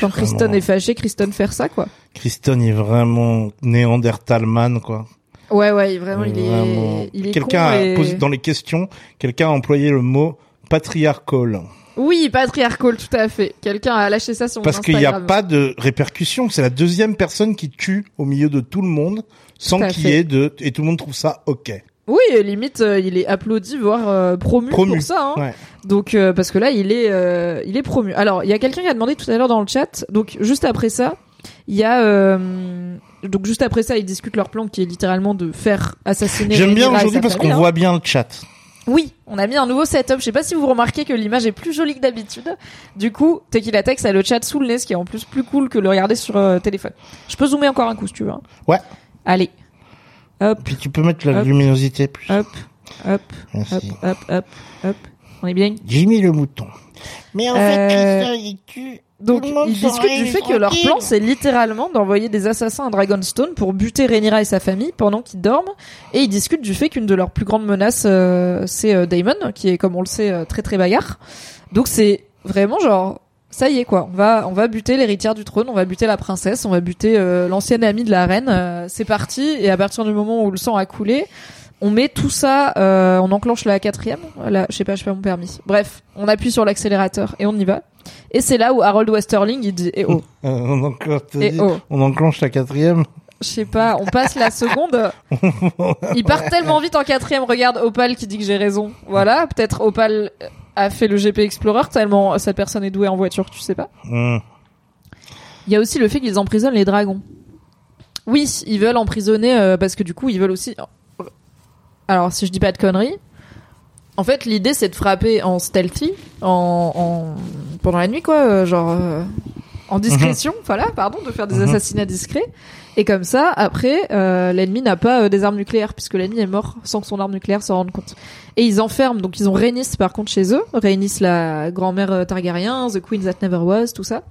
quand Kristen Vraiment. est fâché, Kristen faire ça, quoi. Kristen est vraiment Néandertalman, quoi. Ouais, ouais, vraiment, il Vraiment. est, il est Quelqu'un a et- posé dans les questions, quelqu'un a employé le mot patriarcal. Oui, patriarcal, tout à fait. Quelqu'un a lâché ça sur Parce qu'il n'y a pas de répercussions. C'est la deuxième personne qui tue au milieu de tout le monde sans qu'il y ait de, et tout le monde trouve ça ok. Oui, limite, euh, il est applaudi, voire euh, promu, Promu. pour ça. Hein. Ouais. Donc, euh, parce que là, il est, euh, il est promu. Alors, il y a quelqu'un qui a demandé tout à l'heure dans le chat. Donc, juste après ça, il y a, euh, donc juste après ça, ils discutent leur plan qui est littéralement de faire assassiner. J'aime bien aujourd'hui parce qu'on hein. voit bien le chat. Oui, on a mis un nouveau setup. Je sais pas si vous remarquez que l'image est plus jolie que d'habitude. Du coup, Tequila Tex a le chat sous le nez, ce qui est en plus plus cool que le regarder sur euh, téléphone. Je peux zoomer encore un coup si tu veux. hein. Ouais. Allez. Hop, Puis tu peux mettre la Hop. luminosité plus. hop, hop, hop, Merci. hop, hop, hop. On est bien. Jimmy le mouton. Mais en Euh, fait, Kristen, il tue. Donc ils discutent du fait que leur plan c'est littéralement d'envoyer des assassins à Dragonstone pour buter Rhaenyra et sa famille pendant qu'ils dorment. Et ils discutent du fait qu'une de leurs plus grandes menaces euh, c'est euh, Daemon qui est comme on le sait euh, très très bagarre. Donc c'est vraiment genre ça y est quoi, on va on va buter l'héritière du trône, on va buter la princesse, on va buter euh, l'ancienne amie de la reine, euh, c'est parti. Et à partir du moment où le sang a coulé, on met tout ça, euh, on enclenche la quatrième, là, je sais pas, je sais pas mon permis. Bref, on appuie sur l'accélérateur et on y va. Et c'est là où Harold Westerling il dit eh oh, <laughs> on, enclenche, oh, on enclenche la quatrième. je sais pas, on passe la seconde. Il part <laughs> tellement vite en quatrième. Regarde Opal qui dit que j'ai raison. Voilà, peut-être Opal a fait le GP Explorer tellement cette personne est douée en voiture, tu sais pas. Hum. Il y a aussi le fait qu'ils emprisonnent les dragons. Oui, ils veulent emprisonner euh, parce que du coup ils veulent aussi. Alors si je dis pas de conneries, en fait l'idée c'est de frapper en stealthy, en, en... pendant la nuit quoi, euh, genre euh, en discrétion, voilà, pardon, de faire des Mhm. assassinats discrets. Et comme ça, après, euh, l'ennemi n'a pas euh, des armes nucléaires puisque l'ennemi est mort sans que son arme nucléaire s'en rende compte. Et ils enferment, donc ils ont Rhaenys par contre chez eux, Rhaenys la grand-mère euh, Targaryen, The Queen That Never Was, tout ça,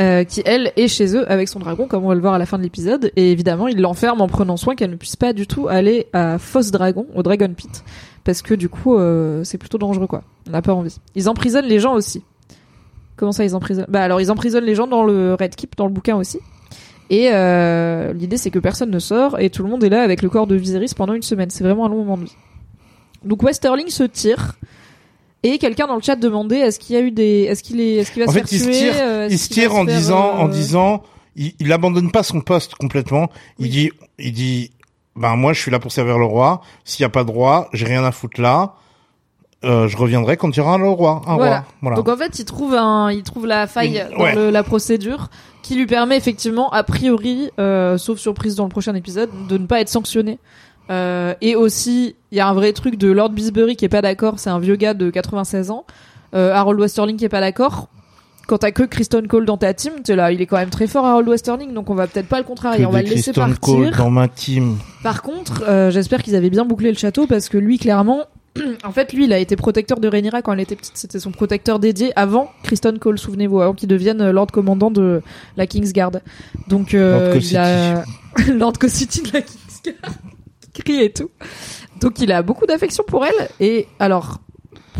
euh, qui elle est chez eux avec son dragon, comme on va le voir à la fin de l'épisode. Et évidemment, ils l'enferment en prenant soin qu'elle ne puisse pas du tout aller à Fosse Dragon, au Dragon Pit, parce que du coup, euh, c'est plutôt dangereux quoi. On n'a pas envie. Ils emprisonnent les gens aussi. Comment ça, ils emprisonnent? Bah alors, ils emprisonnent les gens dans le Red Keep, dans le bouquin aussi. Et euh, l'idée, c'est que personne ne sort et tout le monde est là avec le corps de Viserys pendant une semaine. C'est vraiment un long moment de vie. Donc Westerling se tire. Et quelqu'un dans le chat demandait est-ce qu'il y a eu des est-ce qu'il est est-ce qu'il va En se fait, faire il se tuer tire, euh, il se tire en faire, disant, en euh, disant, il, il abandonne pas son poste complètement. Il Oui. dit, il dit, ben moi je suis là pour servir le roi. S'il y a pas de roi, j'ai rien à foutre là. Euh, je reviendrai quand il y aura le roi, un Voilà. roi. Voilà. Donc en fait, il trouve un, il trouve la faille Une- dans ouais. le- la procédure qui lui permet effectivement, a priori, euh, sauf surprise dans le prochain épisode, de ne pas être sanctionné. Euh, et aussi, il y a un vrai truc de Lord Bisbury qui est pas d'accord. C'est un vieux gars de 96 ans. Euh, Harold Westerling qui est pas d'accord. Quand t'as que Kristen Cole dans ta team, t'es là, il est quand même très fort Harold Westerling, donc on va peut-être pas le contrarier, on va le laisser Kristen partir. Cole dans ma team. Par contre, euh, j'espère qu'ils avaient bien bouclé le château parce que lui, clairement, <clears throat> en fait, lui, il a été protecteur de Rhaenyra quand elle était petite. C'était son protecteur dédié avant Kristen Cole, souvenez-vous, avant qu'il devienne euh, Lord Commandant de la Kingsguard. Donc, euh, Lord il a <laughs> Lord City de la Kingsguard, <laughs> qui crie et tout. Donc, il a beaucoup d'affection pour elle. Et alors,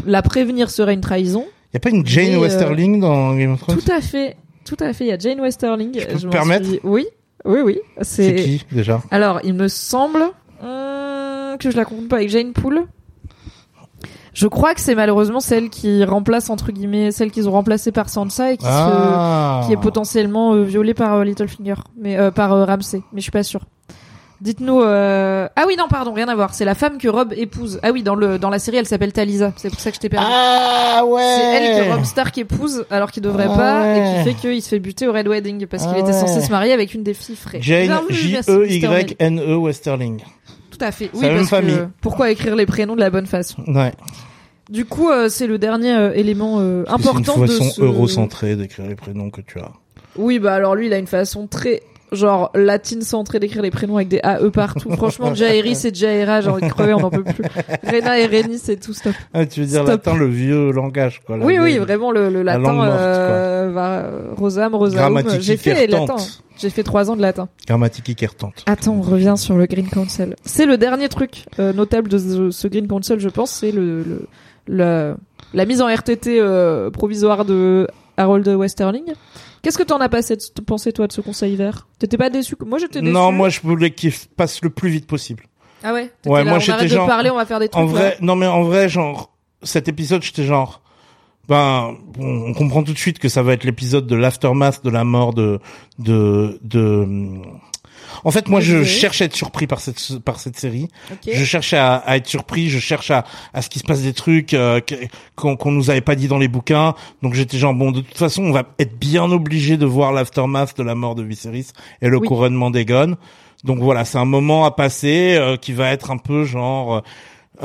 la prévenir serait une trahison. Y a pas une Jane euh, Westerling dans Game of Thrones? Tout à fait, tout à fait. Il y a Jane Westerling. peux me m'en permettre? suis- Oui, oui, oui. C'est qui déjà? Alors, il me semble que je la compte pas avec Jane Poole. Je crois que c'est malheureusement celle qui remplace entre guillemets celle qu'ils ont remplacée par Sansa et qui, se, Ah. qui est potentiellement euh, violée par euh, Littlefinger, mais euh, par Ramsay, mais je suis pas sûre. Dites-nous. Ah oui, non, pardon, rien à voir. C'est la femme que Rob épouse. Ah oui, dans le dans la série, elle s'appelle Talisa. C'est pour ça que je t'ai perdu. Ah ouais. C'est elle que Rob Stark épouse alors qu'il devrait Ah pas et qui fait qu'il se fait buter au Red Wedding parce qu'il Ah était censé se marier avec une des filles frais. Jane J E. Y N E Westerling. Tout à fait. Oui, parce que pourquoi écrire les prénoms de la bonne façon? Ouais. Du coup, euh, c'est le dernier euh, élément euh, important C'est une de façon ce... eurocentrée d'écrire les prénoms que tu as. Oui, bah alors lui, il a une façon très genre latine centrée d'écrire les prénoms avec des AE partout. Franchement, Jairi, c'est Jaira, de crever, on n'en peut plus. Rena et Reni, c'est tout stop. Ah, tu veux dire Stop. latin, le vieux langage, quoi. la Oui, oui, vraiment le, le latin. langue morte, euh, va, euh, Rosam, Rosaum. Grammatique J'ai fait latin. J'ai fait trois ans de latin. Grammatique écartante. Attends, on revient sur le Green Council. C'est le dernier truc euh, notable de ce, ce Green Council, je pense, c'est le, le, le- la mise en RTT euh, provisoire de Harold Westerling. Qu'est-ce que t'en as passé, pensé toi de ce conseil vert? T'étais pas déçu Moi j'étais déçu. Non, moi, je voulais qu'il passe le plus vite possible. Ah ouais? Ouais, là, moi, j'étais genre- de parler, on va faire des trucs. En là. vrai, non, mais en vrai, genre, cet épisode, j'étais genre, ben, on comprend tout de suite que ça va être l'épisode de l'aftermath de la mort de, de, de, en fait, moi, je cherche à être surpris par cette, par cette série. Je cherche à, à être surpris, je cherche à, à ce qu'il se passe des trucs euh, qu'on qu'on nous avait pas dit dans les bouquins. Donc j'étais genre bon, de toute façon, on va être bien obligé de voir l'aftermath de la mort de Viserys et le Oui. couronnement d'Aegon. Donc voilà, c'est un moment à passer euh, qui va être un peu genre, euh,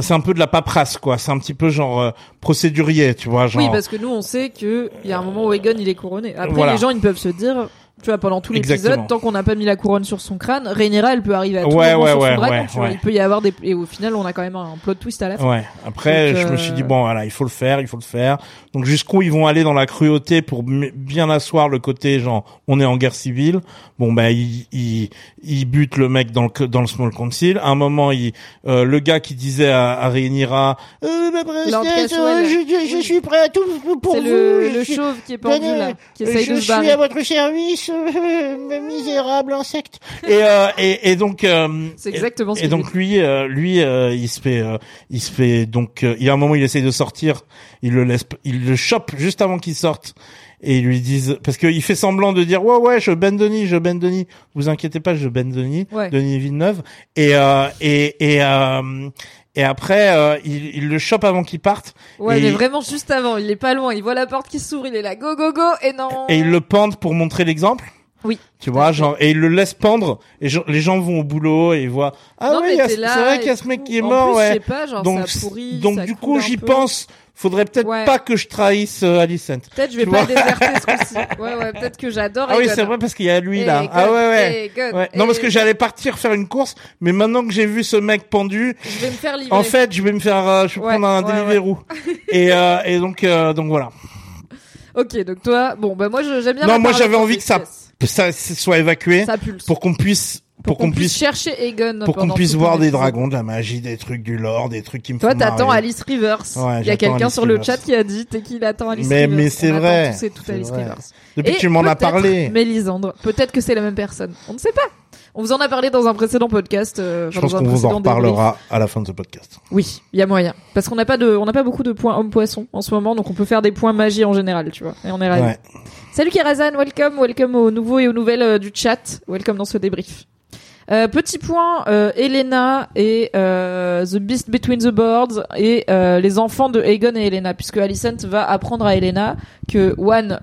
c'est un peu de la paperasse quoi. C'est un petit peu genre euh, procédurier, tu vois, genre. Oui, parce que nous on sait que il y a un moment où Egon il est couronné. Après Voilà. les gens ils peuvent se dire. Tu vois, pendant tout l'épisode, tant qu'on n'a pas mis la couronne sur son crâne, Rhaenyra, elle peut arriver à tout Ouais, moment ouais, sur ouais, son dragon. ouais, tu vois. ouais. Il peut y avoir des... Et au final, on a quand même un plot twist à la fin. Ouais. Après, Donc, je me euh, suis dit bon, voilà, il faut le faire, il faut le faire. Donc jusqu'où ils vont aller dans la cruauté pour bien asseoir le côté genre on est en guerre civile. Bon bah ils ils ils butent le mec dans le dans le small council. À un moment, il euh, le gars qui disait à, à Rhaenyra, euh, ma Lord princesse, euh, je, je, je suis prêt à tout pour C'est vous. le, je le suis- chauve qui est pendu là, qui je essaye de se suis à votre service, euh, <laughs> misérable insecte. Et, euh, et, et donc, euh, C'est exactement ce et donc lui, euh, lui, euh, il se fait, euh, il se fait donc, euh, il y a un moment, il essaye de sortir, il le laisse, il le chope juste avant qu'il sorte. Et ils lui disent parce qu'il fait semblant de dire ouais ouais je ben Denis je ben Denis vous inquiétez pas je ben Denis Ouais. Denis Villeneuve et euh, et et euh, et après euh, il, il le chope avant qu'il parte Ouais, mais vraiment juste avant, il est pas loin, il voit la porte qui s'ouvre, il est là, go go go, et non. et il le pendent pour montrer l'exemple. Oui. Tu vois, genre, et il le laisse pendre, et genre, les gens vont au boulot, et ils voient, ah Non, il t'es c'est vrai qu'il y a ce mec qui est mort, plus, ouais. Je sais pas, genre donc, ça pourrit. donc ça du coup, j'y pense. Faudrait peut-être Ouais. pas que je trahisse euh, Alicent. Peut-être je vais pas déserter ce <laughs> coup-ci. Ouais, ouais, peut-être que j'adore. Ah oui, c'est vrai parce qu'il y a lui là. Egon, ah ouais, ouais. Egon, ouais. Non, parce que Egon. j'allais partir faire une course, mais maintenant que j'ai vu ce mec pendu, Je vais me faire livrer. en fait, je vais me faire, euh, je vais prendre un Deliveroo. <laughs> et euh, et donc euh, donc voilà. Ok, donc toi, bon, bah moi j'aime bien. Non, moi, j'avais envie que ça-. Que ça soit évacué ça pulse. pour qu'on puisse pour qu'on puisse chercher Egon. pour qu'on puisse tout voir des dragons, de la magie, des trucs du lore, des trucs qui me Toi, font t'attends marrer. Alice Rivers. Ouais, Il y a quelqu'un sur le chat qui a dit t'es qu'il attend Alice Mais- Rivers. mais c'est vrai. C'est Alice vrai. Rivers. Depuis Et que tu m'en as parlé. Mélisandre. Peut-être que c'est la même personne. On ne sait pas. On vous en a parlé dans un précédent podcast. euh, Je pense qu'on vous en reparlera à la fin de ce podcast. Oui, il y a moyen. Parce qu'on n'a pas de, on n'a pas beaucoup de points homme-poisson en ce moment, donc on peut faire des points magie en général, tu vois. Et on est ravis. Ouais. Salut Kirazan, welcome, welcome aux nouveaux et aux nouvelles euh, du chat, welcome dans ce débrief. Euh, petit point, euh, Elena et euh, The Beast Between the Boards et euh, les enfants de Aegon et Elena, puisque Alicent va apprendre à Elena que one,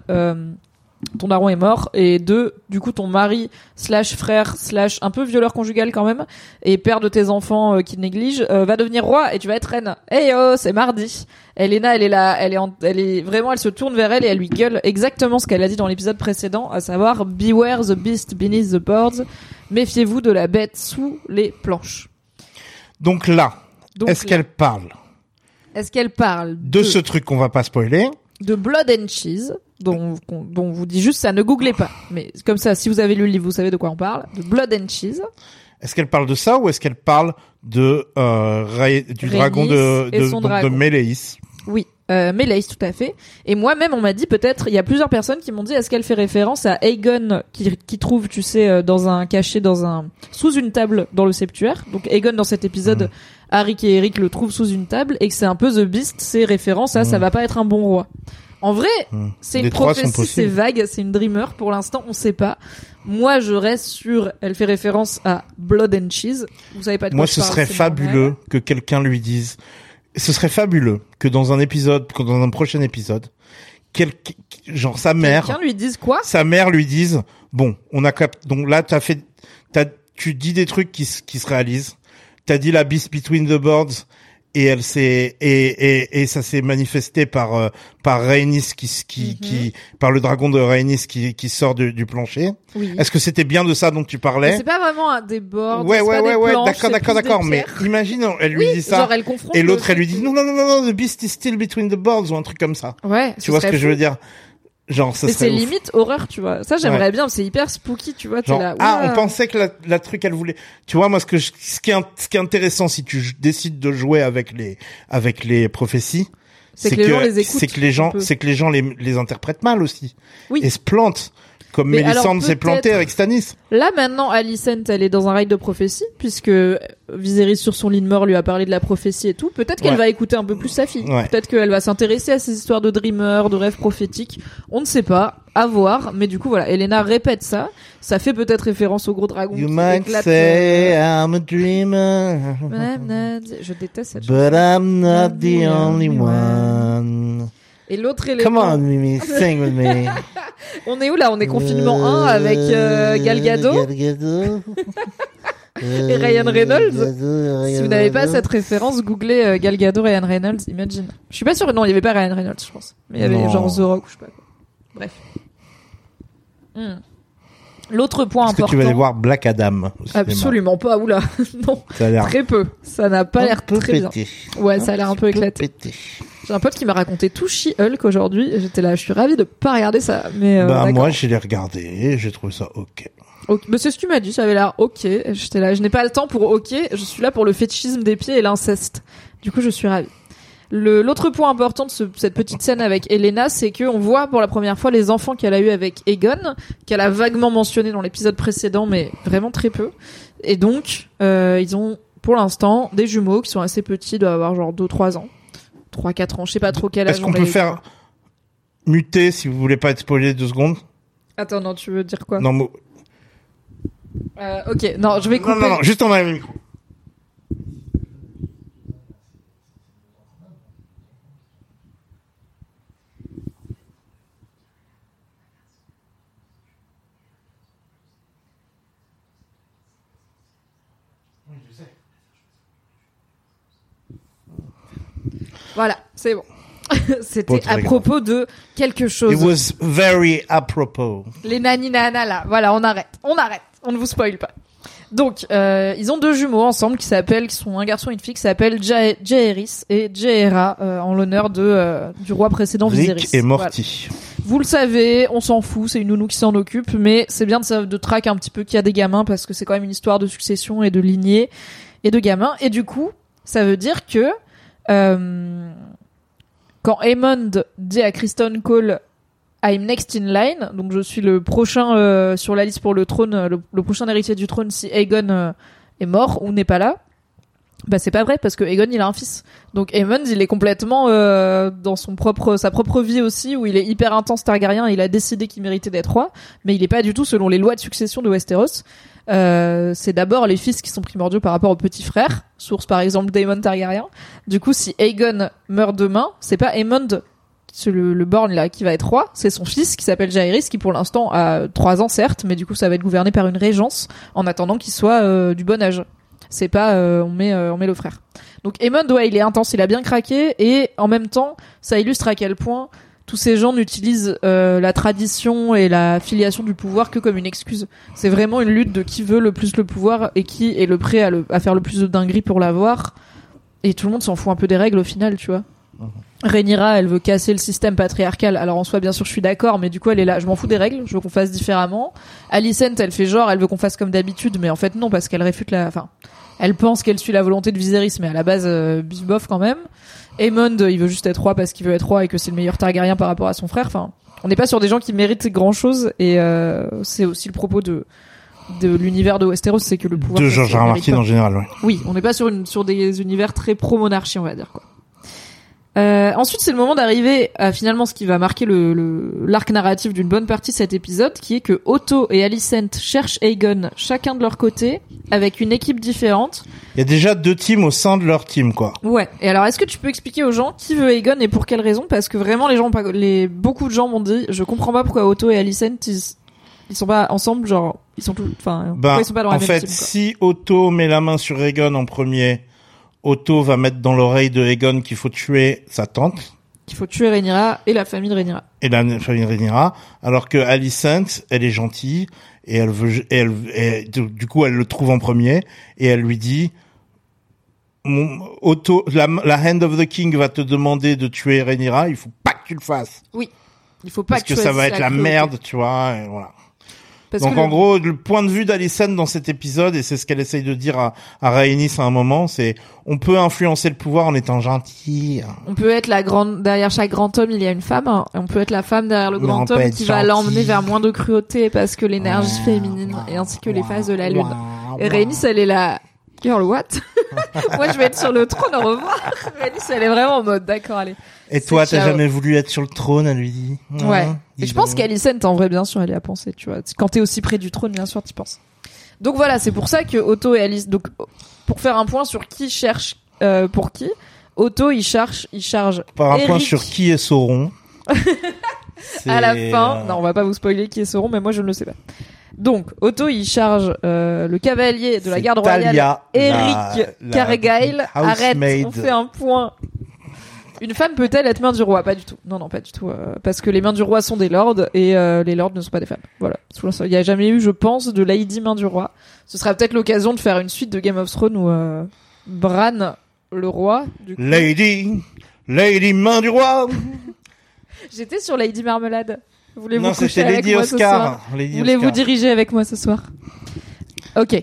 ton daron est mort, et deux, du coup ton mari slash frère slash un peu violeur conjugal quand même, et père de tes enfants euh, qui néglige, euh, va devenir roi et tu vas être reine. Hey oh, c'est mardi. Elena, elle est là, elle est, en- elle est vraiment, elle se tourne vers elle et elle lui gueule exactement ce qu'elle a dit dans l'épisode précédent, à savoir Beware the beast beneath the boards. Méfiez-vous de la bête sous les planches. Donc là, est-ce qu'elle parle est-ce qu'elle parle de de, ce truc qu'on va pas spoiler de Blood and Cheese, dont, on vous dit juste ça, ne googlez pas. Mais comme ça, si vous avez lu le livre, vous savez de quoi on parle. De Blood and Cheese. Est-ce qu'elle parle de ça ou est-ce qu'elle parle de euh, du Rhaenys dragon de de, de. Méléis Oui, euh, Mélaïs, tout à fait. Et moi-même, on m'a dit peut-être, il y a plusieurs personnes qui m'ont dit, est-ce qu'elle fait référence à Aegon qui, qui trouve, tu sais, euh, dans un caché dans un sous une table dans le septuaire. Donc Aegon dans cet épisode, Mhm. Harry et Eric le trouvent sous une table et que c'est un peu The Beast, c'est référence à ça Mhm. va pas être un bon roi. En vrai, Hmm. c'est une prophétie, c'est vague, c'est une dreamer. Pour l'instant, on sait pas. Moi, je reste sur. Elle fait référence à Blood and Cheese. Vous savez pas de quoi Moi, je ce parle, serait fabuleux normal. que quelqu'un lui dise. Ce serait fabuleux que dans un épisode, que dans un prochain épisode, quel, genre sa mère, Quelqu'un lui dise quoi? sa mère lui dise, bon, on a cap, donc là, t'as fait, t'as, tu dis des trucs qui, se- qui se réalisent. T'as dit la beast between the birds et elle s'est et, et et ça s'est manifesté par euh, par Rhaenys qui qui Mhm. qui par le dragon de Rhaenys qui qui sort du, du plancher. Oui. Est-ce que c'était bien de ça dont tu parlais C'est pas vraiment un des bords. Ouais ouais ouais ouais, d'accord d'accord d'accord, mais imagine elle lui Oui, dit ça genre elle confronte. et l'autre elle lui dit non non non non non the beast is still between the birds ou un truc comme ça. Ouais. Tu vois ce que je veux dire? Genre ça c'est limite horreur, tu vois. Ça, j'aimerais bien. C'est hyper spooky, tu vois. Genre, là. ah, on pensait que la, la truc elle voulait. Tu vois, moi ce que je- ce qui est ce qui est intéressant si tu décides de jouer avec les avec les prophéties, C'est que les gens les écoutent c'est que les gens c'est que les gens les les interprètent mal aussi Oui. et se plantent comme Mais Mélisande s'est plantée avec Stanis. Là maintenant, Alicent, elle est dans un rail de prophétie puisque Viserys sur son lit de mort lui a parlé de la prophétie et tout. Peut-être qu'elle Ouais. va écouter un peu plus sa fille. Ouais. Peut-être qu'elle va s'intéresser à ces histoires de dreamer, de rêves prophétiques. On ne sait pas, à voir. Mais du coup, voilà, Elena répète ça. Ça fait peut-être référence au gros dragon. You might say euh, I'm a dreamer, I'm not- Je déteste cette but I'm not the only one. Et l'autre Come on, élément, Mimi, sing with me. <laughs> on est où là? On est confinement 1 avec euh, Gal Gadot? Gal Gadot. <laughs> Et Ryan Reynolds? Gadot, Si vous n'avez pas Reynolds. cette référence, googlez euh, Gal Gadot, Ryan Reynolds, imagine. Je suis pas sûre, non, il y avait pas Ryan Reynolds, je pense. Mais il y avait Non. genre The Rock ou je sais pas quoi. Bref. Hmm. L'autre point Est-ce que important. tu vas aller voir Black Adam au Absolument pas, oula. <laughs> non, Ça a l'air très peu. Ça n'a pas l'air très bien. pété. Ouais, ça a l'air un peu éclaté. pété. J'ai un pote qui m'a raconté tout She-Hulk aujourd'hui, et j'étais là, je suis ravie de pas regarder ça, mais euh, bah d'accord. moi je l'ai regardé et j'ai trouvé ça ok. Ok. Mais c'est ce que tu m'as dit, ça avait l'air ok. J'étais là, je n'ai pas le temps pour ok, je suis là pour le fétichisme des pieds et l'inceste. Du coup, je suis ravie. Le, l'autre point important de ce- cette petite scène avec Elena, c'est que on voit pour la première fois les enfants qu'elle a eu avec Egon, qu'elle a vaguement mentionné dans l'épisode précédent, mais vraiment très peu. Et donc, euh, ils ont pour l'instant des jumeaux qui sont assez petits, doivent avoir genre 2-3 ans. 3-4 ans, je sais pas trop quel âge Est-ce on qu'on a peut eu. faire muter si vous voulez pas être spoilé deux secondes Attends, non, tu veux dire quoi? Non, mo- Euh, Ok, non, je vais couper. non, non, non, juste en le micro. Voilà, c'est bon. <laughs> C'était à propos de quelque chose. It was very apropos. Les nani nana là. Voilà, on arrête. On arrête. On ne vous spoil pas. Donc, euh, ils ont deux jumeaux ensemble qui s'appellent, qui sont un garçon et une fille, qui s'appellent Ja- Jaehaerys et Jaehaera euh, en l'honneur de euh, du roi précédent Viserys. Et Voilà. Morty. Vous le savez, on s'en fout, c'est une nounou qui s'en occupe, mais c'est bien de, de traquer un petit peu qu'il y a des gamins parce que c'est quand même une histoire de succession et de lignée et de gamins. Et du coup, ça veut dire que quand Aemond dit à Kristen Cole I'm next in line, donc je suis le prochain euh, sur la liste pour le trône, euh, le, prochain héritier du trône si Aegon euh, est mort ou n'est pas là. Bah c'est pas vrai parce que Aegon il a un fils. Donc Aemond il est complètement euh, dans son propre sa propre vie aussi où il est hyper intense Targaryen, il a décidé qu'il méritait d'être roi, mais il est pas du tout selon les lois de succession de Westeros. Euh, c'est d'abord les fils qui sont primordiaux par rapport aux petits frères, source par exemple Daemon Targaryen. Du coup si Aegon meurt demain, c'est pas Aemond c'est le, le là qui va être roi, c'est son fils qui s'appelle Jaehaerys qui pour l'instant a trois ans certes, mais du coup ça va être gouverné par une régence en attendant qu'il soit euh, du bon âge. C'est pas euh, on met euh, on met le frère. Donc Aemond ouais il est intense, il a bien craqué et en même temps ça illustre à quel point tous ces gens n'utilisent euh, la tradition et la filiation du pouvoir que comme une excuse. C'est vraiment une lutte de qui veut le plus le pouvoir et qui est le prêt à, le- à faire le plus de dingueries pour l'avoir. Et tout le monde s'en fout un peu des règles au final, tu vois. Rhaenyra, elle veut casser le système patriarcal. Alors en soi, bien sûr, je suis d'accord, mais du coup, elle est là. Je m'en fous des règles. Je veux qu'on fasse différemment. Alicent, elle fait genre, elle veut qu'on fasse comme d'habitude, mais en fait non, parce qu'elle réfute la. Enfin, elle pense qu'elle suit la volonté de Viserys, mais à la base, euh, quand même. Aemond, il veut juste être roi parce qu'il veut être roi et que c'est le meilleur Targaryen par rapport à son frère. Enfin, on n'est pas sur des gens qui méritent grand chose, et euh, c'est aussi le propos de de l'univers de Westeros, c'est que le pouvoir De George R. Martin en général, ouais. Oui, on n'est pas sur une sur des univers très pro monarchie, on va dire quoi. Euh, ensuite, c'est le moment d'arriver à finalement ce qui va marquer le le- l'arc narratif d'une bonne partie de cet épisode, qui est que Otto et Alicent cherchent Aegon chacun de leur côté, avec une équipe différente. Il y a déjà deux teams au sein de leur team, quoi. Ouais. Et alors, est-ce que tu peux expliquer aux gens qui veut Aegon et pour quelle raison? Parce que vraiment, les gens, les beaucoup de gens m'ont dit, je comprends pas pourquoi Otto et Alicent ils, ils sont pas ensemble, genre ils sont tous, enfin, Ben, ils sont pas dans la en même fait, team, quoi. si Otto met la main sur Egon en premier, Otto va mettre dans l'oreille de Egon qu'il faut tuer sa tante Qu'il faut tuer Rhaenyra et la famille de Rhaenyra. et la famille Rhaenyra, alors que Alicent, elle est gentille et elle veut, et elle, et du coup, elle le trouve en premier et elle lui dit, mon, Otto, la, la Hand of the King va te demander de tuer Rhaenyra, il faut pas que tu le fasses. Il faut pas Parce que tu ça va être la merde, tu vois, et voilà. Parce Donc que en le- gros, le point de vue d'Alicent dans cet épisode, et c'est ce qu'elle essaye de dire à, à Rhaenys à un moment, c'est on peut influencer le pouvoir en étant gentil. On peut être la grande derrière chaque grand homme, il y a une femme. hein, on peut être la femme derrière le grand homme qui va l'emmener vers moins de cruauté parce que l'énergie féminine et ainsi que les phases de la lune. Et Rhaenys, elle est là. Girl, what? <laughs> Moi, je vais être sur le trône. Au revoir. Rhaenys, elle est vraiment en mode d'accord, allez. Et toi, t'as jamais voulu être sur le trône, elle lui dit. Ouais. Hein, Et je pense qu'Alicent, en vrai, bien sûr, elle y a pensé, tu vois. Quand t'es aussi près du trône, bien sûr, t'y penses. Donc voilà, c'est pour ça que Otto et Alice, donc, pour faire un point sur qui cherche, euh, pour qui, Otto, il charge, il charge Par un point sur qui est Sauron. <laughs> à la fin. euh, Non, on va pas vous spoiler qui est Sauron, mais moi je ne le sais pas. Donc, Otto, il charge euh, le cavalier de la garde royale, Talia, Eric la- Cargail. la Arrête, on fait un point. Une femme peut-elle être main du roi? Pas du tout. Non, non, pas du tout. euh, parce que les mains du roi sont des lords et euh, les lords ne sont pas des femmes. Voilà. Il n'y a jamais eu, je pense, de lady main du roi. Ce sera peut-être l'occasion de faire une suite de Game of Thrones où euh, Bran, le roi, du coup... Lady, Lady main du roi. <laughs> J'étais sur Lady Marmelade. Voulez-vous Non, coucher c'était avec Lady moi ce soir Oscar. Lady Voulez-vous Oscar. diriger avec moi ce soir Ok.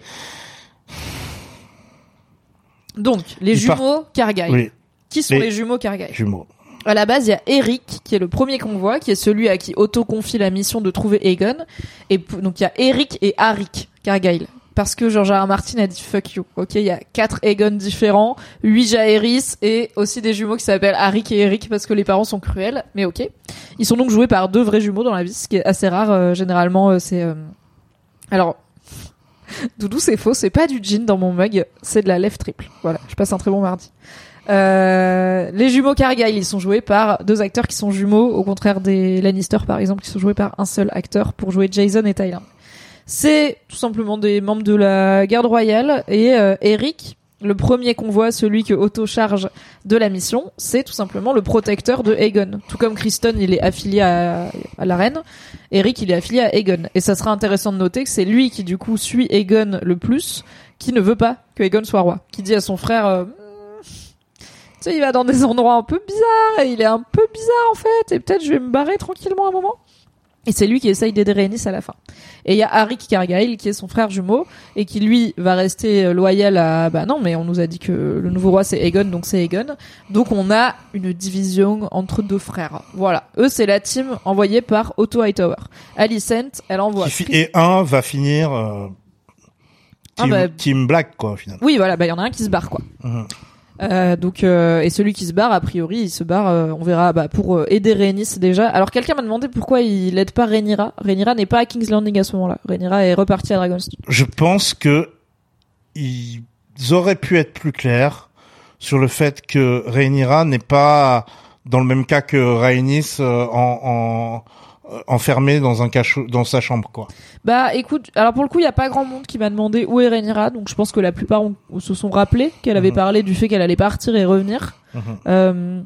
Donc, les Il part- jumeaux Cargail. Oui, Qui sont Les- les jumeaux Cargail jumeaux. À la base, il y a Eric, qui est le premier convoi, qui est celui à qui Otto confie la mission de trouver Aegon. Et p- donc, il y a Eric et Arik Cargail. Parce que George R. R. Martin a dit fuck you. Ok, il y a quatre Aegon différents, huit Jaehaerys et aussi des jumeaux qui s'appellent Arik et Eric parce que les parents sont cruels. Mais ok. Ils sont donc joués par deux vrais jumeaux dans la vie, ce qui est assez rare. euh, généralement, euh, c'est... euh, Alors... <laughs> Doudou, c'est faux, c'est pas du gin dans mon mug, c'est de la lèvre triple. Voilà, je passe un très bon mardi. Euh, les jumeaux Cargail, ils sont joués par deux acteurs qui sont jumeaux, au contraire des Lannister par exemple, qui sont joués par un seul acteur pour jouer Jason et Tyler. C'est tout simplement des membres de la garde royale et euh, Eric, le premier convoi, celui que Otto charge de la mission, c'est tout simplement le protecteur de Aegon. Tout comme Kristen, il est affilié à, la reine, Eric, il est affilié à Aegon. Et ça sera intéressant de noter que c'est lui qui du coup suit Aegon le plus, qui ne veut pas que Aegon soit roi, qui dit à son frère. euh, tu sais, il va dans des endroits un peu bizarres il est un peu bizarre en fait et peut-être je vais me barrer tranquillement un moment. Et c'est lui qui essaye d'aider Rhaenys à la fin. Et il y a Arik Cargail qui est son frère jumeau et qui lui va rester euh, loyal à bah non mais on nous a dit que le nouveau roi c'est Aegon donc c'est Aegon. Donc on a une division entre deux frères. Voilà, eux c'est la team envoyée par Otto Hightower. Alicent, elle envoie Chris- Et un va finir euh, Ah team, bah- team Black, quoi, au final. Oui, voilà, bah il y en a un qui se barre quoi. Mhm. Euh, donc euh, et celui qui se barre a priori il se barre euh, on verra bah, pour euh, aider Rhaenys déjà. Alors quelqu'un m'a demandé pourquoi il aide pas Rhaenyra. Rhaenyra n'est pas à King's Landing à ce moment-là. Rhaenyra est repartie à Dragonstone Je pense que ils auraient pu être plus clairs sur le fait que Rhaenyra n'est pas dans le même cas que Rhaenys euh, en, en euh, enfermée dans un cachot dans sa chambre quoi. bah écoute alors pour le coup il y a pas grand monde qui m'a demandé où est Rhaenyra donc je pense que la plupart ont- se sont rappelés qu'elle avait Mhm. parlé du fait qu'elle allait partir et revenir Mhm. Euh,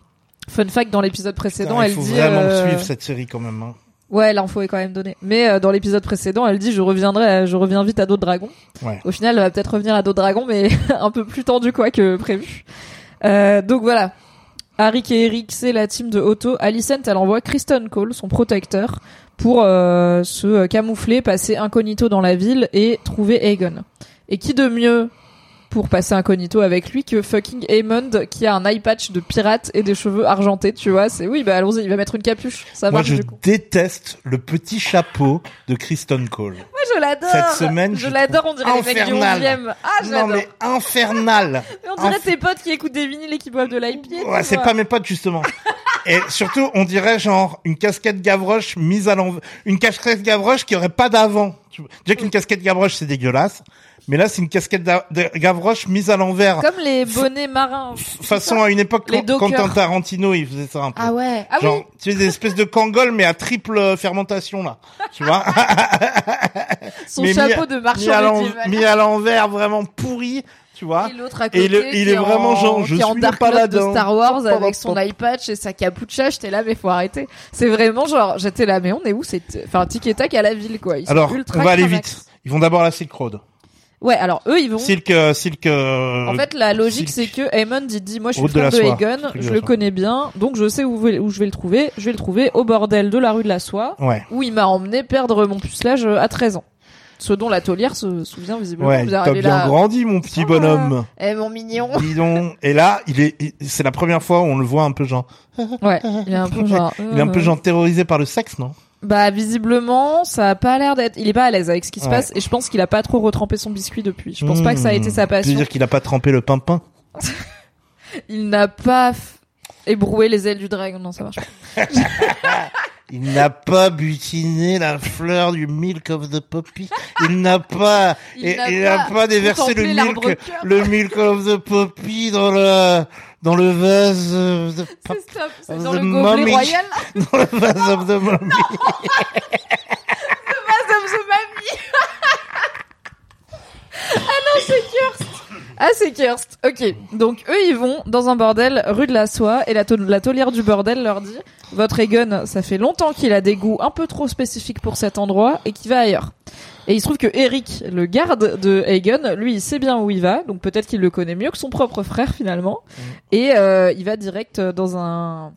fun fact dans l'épisode précédent Putain, elle il faut dit vraiment euh, suivre cette série quand même. hein. Ouais, l'info est quand même donnée. Mais euh, dans l'épisode précédent, elle dit je reviendrai, je reviens vite à d'autres dragons. Ouais. Au final, elle va peut-être revenir à d'autres dragons, mais <laughs> un peu plus tendu quoi que prévu. Euh, donc voilà. Arik et Eric, c'est la team de Otto. Alicent, elle envoie Kristen Cole, son protecteur, pour euh, se camoufler, passer incognito dans la ville et trouver Aegon. Et qui de mieux pour passer incognito avec lui que fucking Aemond qui a un eye patch de pirate et des cheveux argentés, tu vois. C'est oui, bah allons-y, il va mettre une capuche. Ça Moi marche je du coup. déteste le petit chapeau de Kristen Cole. Moi je l'adore. Cette semaine, je je l'adore. On dirait les mecs du infernal. 11e. Ah, je Non mais infernal. <laughs> On dirait Inf- tes potes qui écoutent des vinyles et qui boivent de l'IPA. Ouais, c'est pas mes potes justement. <laughs> Et surtout, on dirait genre une casquette Gavroche mise à l'envers, une casquette Gavroche qui aurait pas d'avant. Déjà qu'une casquette Gavroche c'est dégueulasse, mais là c'est une casquette de Gavroche mise à l'envers. Comme les bonnets marins. Façon à une époque quand. Quentin Tarantino il faisait ça un peu. Ah ouais. Ah genre, oui. tu sais des espèces de kangols mais à triple euh, fermentation là, tu vois. <laughs> Son Mais chapeau de mis à marchand mis à l'envers vraiment pourri, tu vois. Et l'autre à Et côté, il est- il qui est vraiment en, genre, je qui est en suis Dark pas Lord de. Star Wars avec son pop. iPad et sa capucha. J'étais là, mais faut arrêter. C'est vraiment genre, j'étais là, mais on est où C'est, enfin, tic et tac à la ville, quoi. Ils sont Alors, ultra on va aller cramax. vite. Ils vont d'abord à la Silk Road. Ouais, alors eux, ils vont. Silk, euh, Silk. euh, En fait, la logique, c'est que Aemon il dit, moi, je suis Route de frère la de soie. Aegon, Truc de je la le soie. connais bien, donc je sais où, où je vais le trouver. Je vais le trouver au bordel de la rue de la Soie, Ouais. où il m'a emmené perdre mon pucelage euh, à 13 ans. Ce dont la taulière se souvient visiblement. Ouais, Vous t'as arrivez bien là. grandi, mon petit Ah. bonhomme. Eh, mon mignon. Dis donc. Et là, il est, il- c'est la première fois où on le voit un peu genre, Ouais, il est un peu <laughs> genre. il est un peu euh, genre terrorisé par le sexe, non? Bah visiblement, ça a pas l'air d'être. Il est pas à l'aise avec ce qui se Ouais. passe et je pense qu'il a pas trop retrempé son biscuit depuis. Je pense pas que ça a été sa Tu veux passion. dire qu'il a pas trempé le pimpin? <laughs> Il n'a pas f- ébroué les ailes du dragon. Non, ça marche pas. <laughs> Il n'a pas butiné la fleur du milk of the poppy. Il n'a pas, <laughs> Il n'a pas pas déversé le milk, le milk of the poppy dans le, dans le vase de pop- C'est stop. C'est of dans the le gobelet royal. <laughs> dans le vase of the mummy. <laughs> Vase of the Mummy. <laughs> ah non, c'est Kirst. Ah, c'est Kirst. Ok. Donc, eux, ils vont dans un bordel rue de la Soie et la, taulière du bordel leur dit Votre Egon, ça fait longtemps qu'il a des goûts un peu trop spécifiques pour cet endroit et qu'il va ailleurs. Et il se trouve que Eric, le garde de Egon, lui, il sait bien où il va, donc peut-être qu'il le connaît mieux que son propre frère finalement. Et euh, il va direct dans un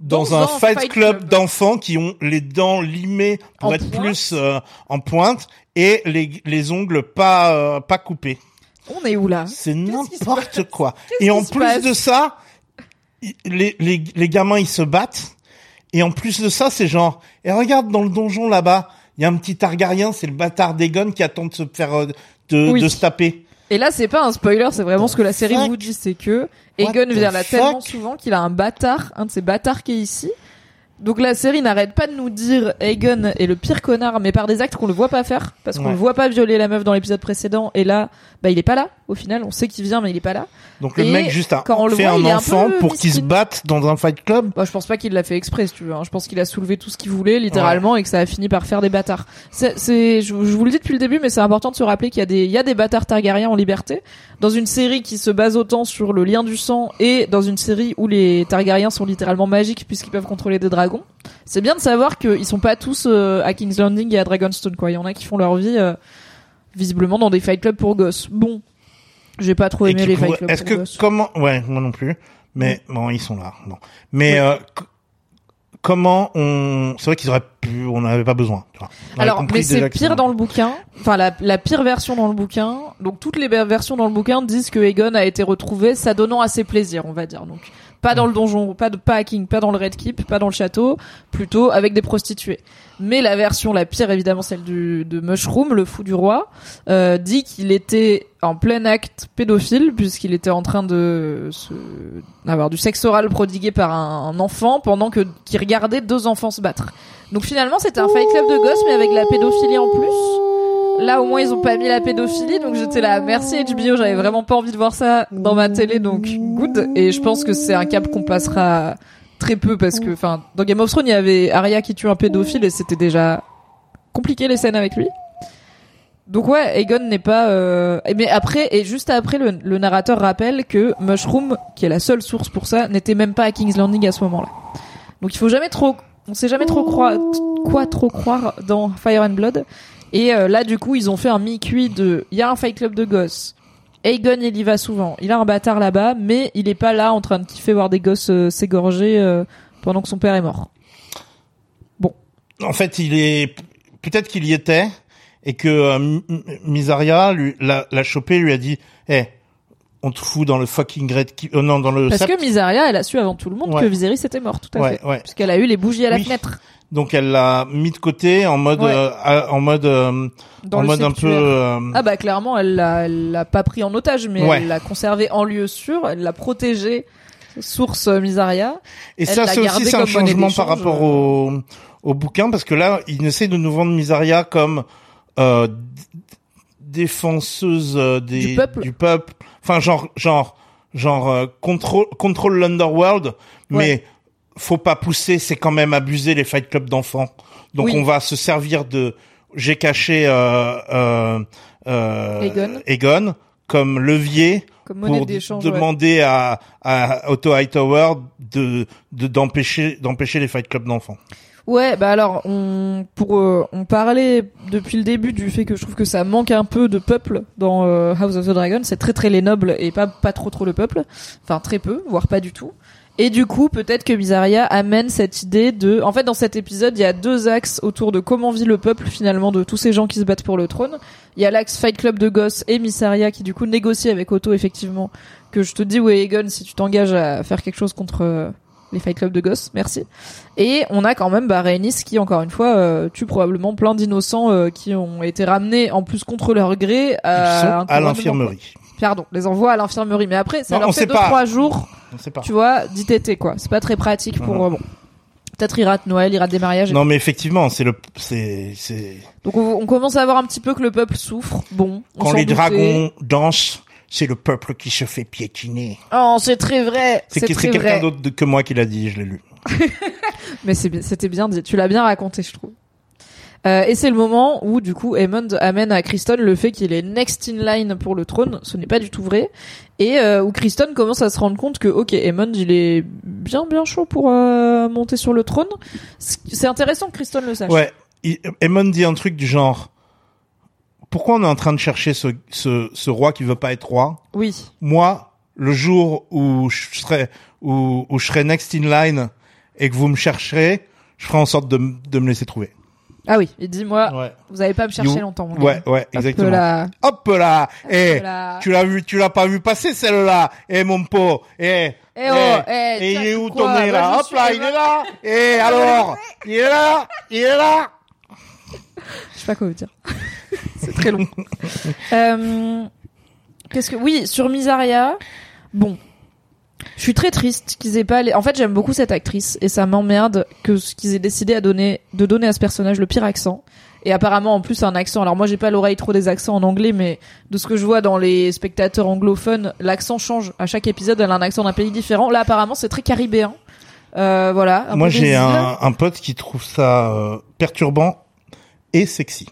Dans, Dans un, un fight, fight club, club. d'enfants qui ont les dents limées pour En être pointe. plus euh, en pointe et les, les ongles pas euh, pas coupés. On est où là? C'est n'importe quoi. Et en plus de ça, les, les, les gamins ils se battent. Et en plus de ça, c'est genre, et regarde dans le donjon là-bas, il y a un petit Targaryen, c'est le bâtard d'Egon qui attend de se faire euh, de, Oui. de se taper. Et là, c'est pas un spoiler, c'est vraiment ce que la série fuck vous dit, c'est que Egon vient là tellement souvent qu'il a un bâtard, un de ces bâtards qui est ici. Donc la série n'arrête pas de nous dire Egon est le pire connard, mais par des actes qu'on le voit pas faire, parce qu'on Ouais. le voit pas violer la meuf dans l'épisode précédent, et là, bah il est pas là. Au final, on sait qu'il vient, mais il est pas là. Donc le Et mec juste a quand on fait voit, un enfant pour qu'il se batte dans un fight club. Bah, je pense pas qu'il l'a fait exprès, si tu veux. hein. Je pense qu'il a soulevé tout ce qu'il voulait, littéralement, et que ça a fini par faire des bâtards. C'est, c'est, je, je vous le dis depuis le début, mais c'est important de se rappeler qu'il y a des, il y a des bâtards Targaryens en liberté. Dans une série qui se base autant sur le lien du sang et dans une série où les Targaryens sont littéralement magiques puisqu'ils peuvent contrôler des dragons. C'est bien de savoir qu'ils sont pas tous euh, à King's Landing et à Dragonstone, quoi. Il y en a qui font leur vie, euh, visiblement dans des fight clubs pour gosses. Bon. J'ai pas trop aimé les fight clubs Est-ce pour que gosses. comment ouais moi non plus mais bon ils sont là bon mais Oui. euh, comment on c'est vrai qu'ils auraient pu on n'avait pas besoin tu vois. Alors, mais c'est pire dans le bouquin. Enfin, la, la pire version dans le bouquin. Donc, toutes les ver- versions dans le bouquin disent que Aegon a été retrouvé, s'adonnant à ses plaisirs, on va dire. Donc, pas dans le donjon, pas de pas pas dans le Red Keep, pas dans le château, plutôt avec des prostituées. Mais la version la pire, évidemment, celle du, de Mushroom, le fou du roi, euh, dit qu'il était en plein acte pédophile puisqu'il était en train de se, avoir du sexe oral prodigué par un, un enfant pendant que qu'il regardait deux enfants se battre. Donc finalement, c'était un fight club de gosses, mais avec la pédophilie en plus. Là, au moins, ils ont pas mis la pédophilie, donc j'étais là, merci HBO, j'avais vraiment pas envie de voir ça dans ma télé, donc good. Et je pense que c'est un cap qu'on passera très peu, parce que, enfin, dans Game of Thrones, il y avait Arya qui tue un pédophile, et c'était déjà compliqué les scènes avec lui. Donc ouais, Aegon n'est pas... Euh... Mais après, et juste après, le, le narrateur rappelle que Mushroom, qui est la seule source pour ça, n'était même pas à King's Landing à ce moment-là. Donc il faut jamais trop... On sait jamais trop croire... quoi trop croire dans Fire and Blood. Et euh, là, du coup, ils ont fait un mi-cuit de... Il y a un fight club de gosses. Aegon, il y va souvent. Il a un bâtard là-bas, mais il est pas là en train de kiffer voir des gosses euh, s'égorger euh, pendant que son père est mort. en fait il est peut-être qu'il y était et que euh, Misaria lui l'a chopé lui a dit eh on te fout dans le fucking Red Keep. Oh non, dans le. Parce sept. que Misaria, elle a su avant tout le monde Ouais. que Viserys était mort, tout à Ouais, fait. ouais. Puisqu'elle a eu les bougies à la Oui. fenêtre. Donc elle l'a mis de côté en mode, Ouais. euh, à- en mode, euh, en mode un peu. euh, Ah bah clairement, elle l'a, elle l'a pas pris en otage, mais Ouais. elle l'a conservé en lieu sûr, elle l'a protégé, source euh, Misaria. Et Elle ça, c'est aussi c'est un changement par rapport euh. au, au bouquin, parce que là, il essaie de nous vendre Misaria comme euh, défenseuse des, Du peuple. peuple. Enfin, genre, genre, genre, euh, contrôle, contrôle l'underworld, mais. Faut pas pousser, c'est quand même abuser les fight clubs d'enfants. Donc Oui. on va se servir de, j'ai caché euh, euh, euh, Aegon. Aegon comme levier Comme pour ouais. demander à, à Otto Hightower de de d'empêcher d'empêcher les fight clubs d'enfants. Ouais, bah alors on pour euh, on parlait depuis le début du fait que je trouve que ça manque un peu de peuple dans euh, House of the Dragon, c'est très très les nobles et pas pas trop trop le peuple, enfin très peu, voire pas du tout. Et du coup, peut-être que Misaria amène cette idée de en fait dans cet épisode, il y a deux axes autour de comment vit le peuple finalement de tous ces gens qui se battent pour le trône. Il y a l'axe Fight Club de Goss et Missaria qui du coup négocie avec Otto effectivement que je te dis ouais Egon si tu t'engages à faire quelque chose contre euh, les Fight Club de Goss, merci. Et on a quand même bah, Rhaenys qui, encore une fois, euh, tue probablement plein d'innocents euh, qui ont été ramenés en plus contre leur gré à, l'infirmerie. Pardon, les envoie à l'infirmerie. Mais après, ça Non, leur fait deux pas. trois jours, On sait pas. tu vois, d'ITT quoi. C'est pas très pratique pour euh, bon. Peut-être il rate Noël, il rate des mariages. et Non mais effectivement, c'est le c'est c'est Donc on, on commence à voir un petit peu que le peuple souffre. Bon, on quand s'en les doutait. dragons dansent, c'est le peuple qui se fait piétiner. Oh, c'est très vrai. C'est C'est que- c'est très quelqu'un vrai. d'autre que moi qui l'a dit, je l'ai lu. <laughs> Mais c'est c'était bien dit. Tu l'as bien raconté, je trouve. Euh, et c'est le moment où, du coup, Aemond amène à Criston le fait qu'il est next in line pour le trône. Ce n'est pas du tout vrai. Et euh, où Criston commence à se rendre compte que, ok, Aemond, il est bien, bien chaud pour euh, monter sur le trône. C'est intéressant que Criston le sache. Ouais, il- Aemon dit un truc du genre pourquoi on est en train de chercher ce ce, ce roi qui veut pas être roi? Oui. Moi, le jour où je serai où, où je serai next in line et que vous me chercherez, je ferai en sorte de, de me laisser trouver. Ah oui, il dit, moi, Ouais. vous avez pas à me chercher You- longtemps, mon Ouais, gars. ouais, Hop exactement. là. Hop là, eh, là. tu l'as vu, tu l'as pas vu passer celle-là, eh mon pot, eh, Eh oh, eh, et tiens, il est où quoi, ton nez là Hop là, il est là, eh alors, il est là, il est là. <laughs> Je sais pas quoi vous dire. <laughs> c'est très long. euh, Qu'est-ce que oui sur Misaria. Bon, je suis très triste qu'ils aient pas. Les... En fait, j'aime beaucoup cette actrice et ça m'emmerde que ce qu'ils aient décidé à donner de donner à ce personnage le pire accent. Et apparemment, en plus, un accent. Alors moi, j'ai pas l'oreille trop des accents en anglais, mais de ce que je vois dans les spectateurs anglophones, l'accent change. À chaque épisode, elle a un accent d'un pays différent. Là, apparemment, c'est très caribéen. Euh, voilà. un Moi j'ai un, un pote qui trouve ça euh, perturbant et sexy.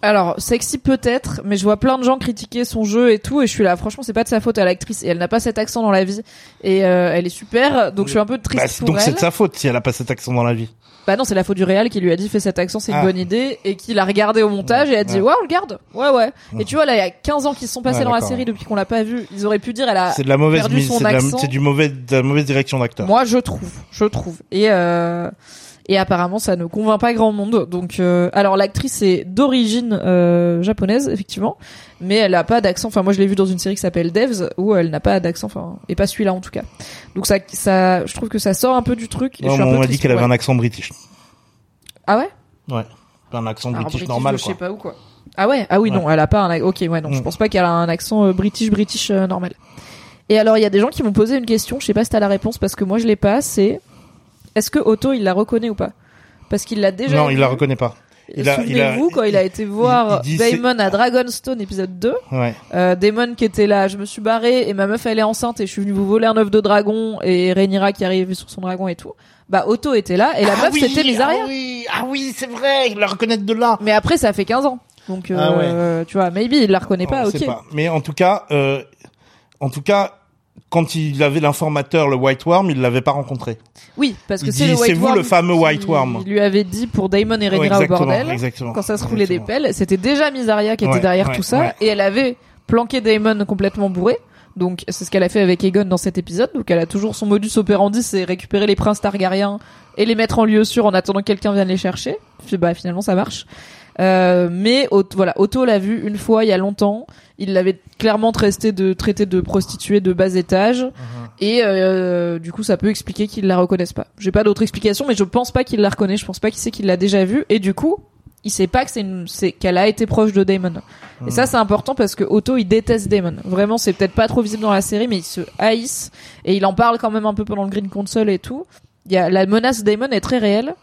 Alors, sexy peut-être, mais je vois plein de gens critiquer son jeu et tout, et je suis là, franchement, c'est pas de sa faute à l'actrice, et elle n'a pas cet accent dans la vie, et euh, elle est super, donc je suis un peu triste Bah, c'est- pour donc c'est de sa faute si elle a pas cet accent dans la vie. Bah non, c'est la faute du réal qui lui a dit fais cet accent, c'est une Ah. bonne idée, et qui l'a regardé au montage et a dit Ouais. ouais, on le garde, ouais ouais. Et tu vois là, il y a 15 ans qui se sont passés Ouais, dans la d'accord. série depuis qu'on l'a pas vu, ils auraient pu dire elle a C'est de la mauvaise perdu mise, son c'est de la- accent. c'est du mauvais, de la mauvaise direction d'acteur. Moi, je trouve, je trouve. Et euh, et apparemment, ça ne convainc pas grand monde. Donc, euh, alors l'actrice est d'origine euh, japonaise, effectivement, mais elle a pas d'accent. Enfin, moi, je l'ai vue dans une série qui s'appelle Devs où elle n'a pas d'accent. Enfin, et pas celui-là en tout cas. Donc ça, ça, je trouve que ça sort un peu du truc. Et je Non, suis un mais peu on m'a dit qu'elle avait un accent british. Ah ouais? Ouais. Pas un accent Alors, british, British, normal, je quoi. sais pas où quoi. Ah ouais? Ah oui, Ouais. non, elle a pas un. Ok, ouais, non, je Mm. pense pas qu'elle a un accent euh, british, british euh, normal. Et alors, il y a des gens qui m'ont posé une question. Je sais pas si t'as la réponse parce que moi, je l'ai pas. C'est est-ce que Otto il la reconnaît ou pas? Parce qu'il l'a déjà. Non, il vu. la reconnaît pas. Il il Souvenez-vous quand il a été voir il c'est- Daemon à Dragonstone épisode 2, Ouais. euh, Daemon qui était là, je me suis barré et ma meuf elle est enceinte et je suis venu vous voler un œuf de dragon et Rhaenyra qui arrive sur son dragon et tout. Bah Otto était là et la Ah meuf oui, c'était Misaria. Ah oui, ah oui, c'est vrai, il la reconnaît de là. Mais après ça fait 15 ans. Donc Ah euh, tu vois, maybe il la reconnaît pas, On ok. pas. Mais en tout cas, euh, en tout cas, quand il avait l'informateur, le White Worm, il l'avait pas rencontré. Oui, parce que Il c'est c'est vous le fameux White Worm. lui avait dit pour Daemon et Ouais, Rhaenyra au exactement, bordel. exactement. Quand ça se roulait des pelles, c'était déjà Misaria qui était derrière ouais, tout ça et elle avait planqué Daemon complètement bourré. Donc c'est ce qu'elle a fait avec Aegon dans cet épisode. Donc elle a toujours son modus operandi, c'est récupérer les princes Targaryens et les mettre en lieu sûr en attendant que quelqu'un vienne les chercher. Puis bah finalement ça marche. Euh, mais Otto, voilà, Otto l'a vu une fois il y a longtemps. Il l'avait clairement traité de traité de prostituée de bas étage. Et euh, du coup, ça peut expliquer qu'il la reconnaisse pas. J'ai pas d'autre explication, mais je pense pas qu'il la reconnaît. Je pense pas qu'il sait qu'il l'a déjà vue. Et du coup, il sait pas que c'est une, qu'elle a été proche de Damon. Et ça, c'est important parce que Otto, il déteste Damon. Vraiment, c'est peut-être pas trop visible dans la série, mais il se haïsse et il en parle quand même un peu pendant le Green Console et tout. Il y a la menace de Damon est très réelle.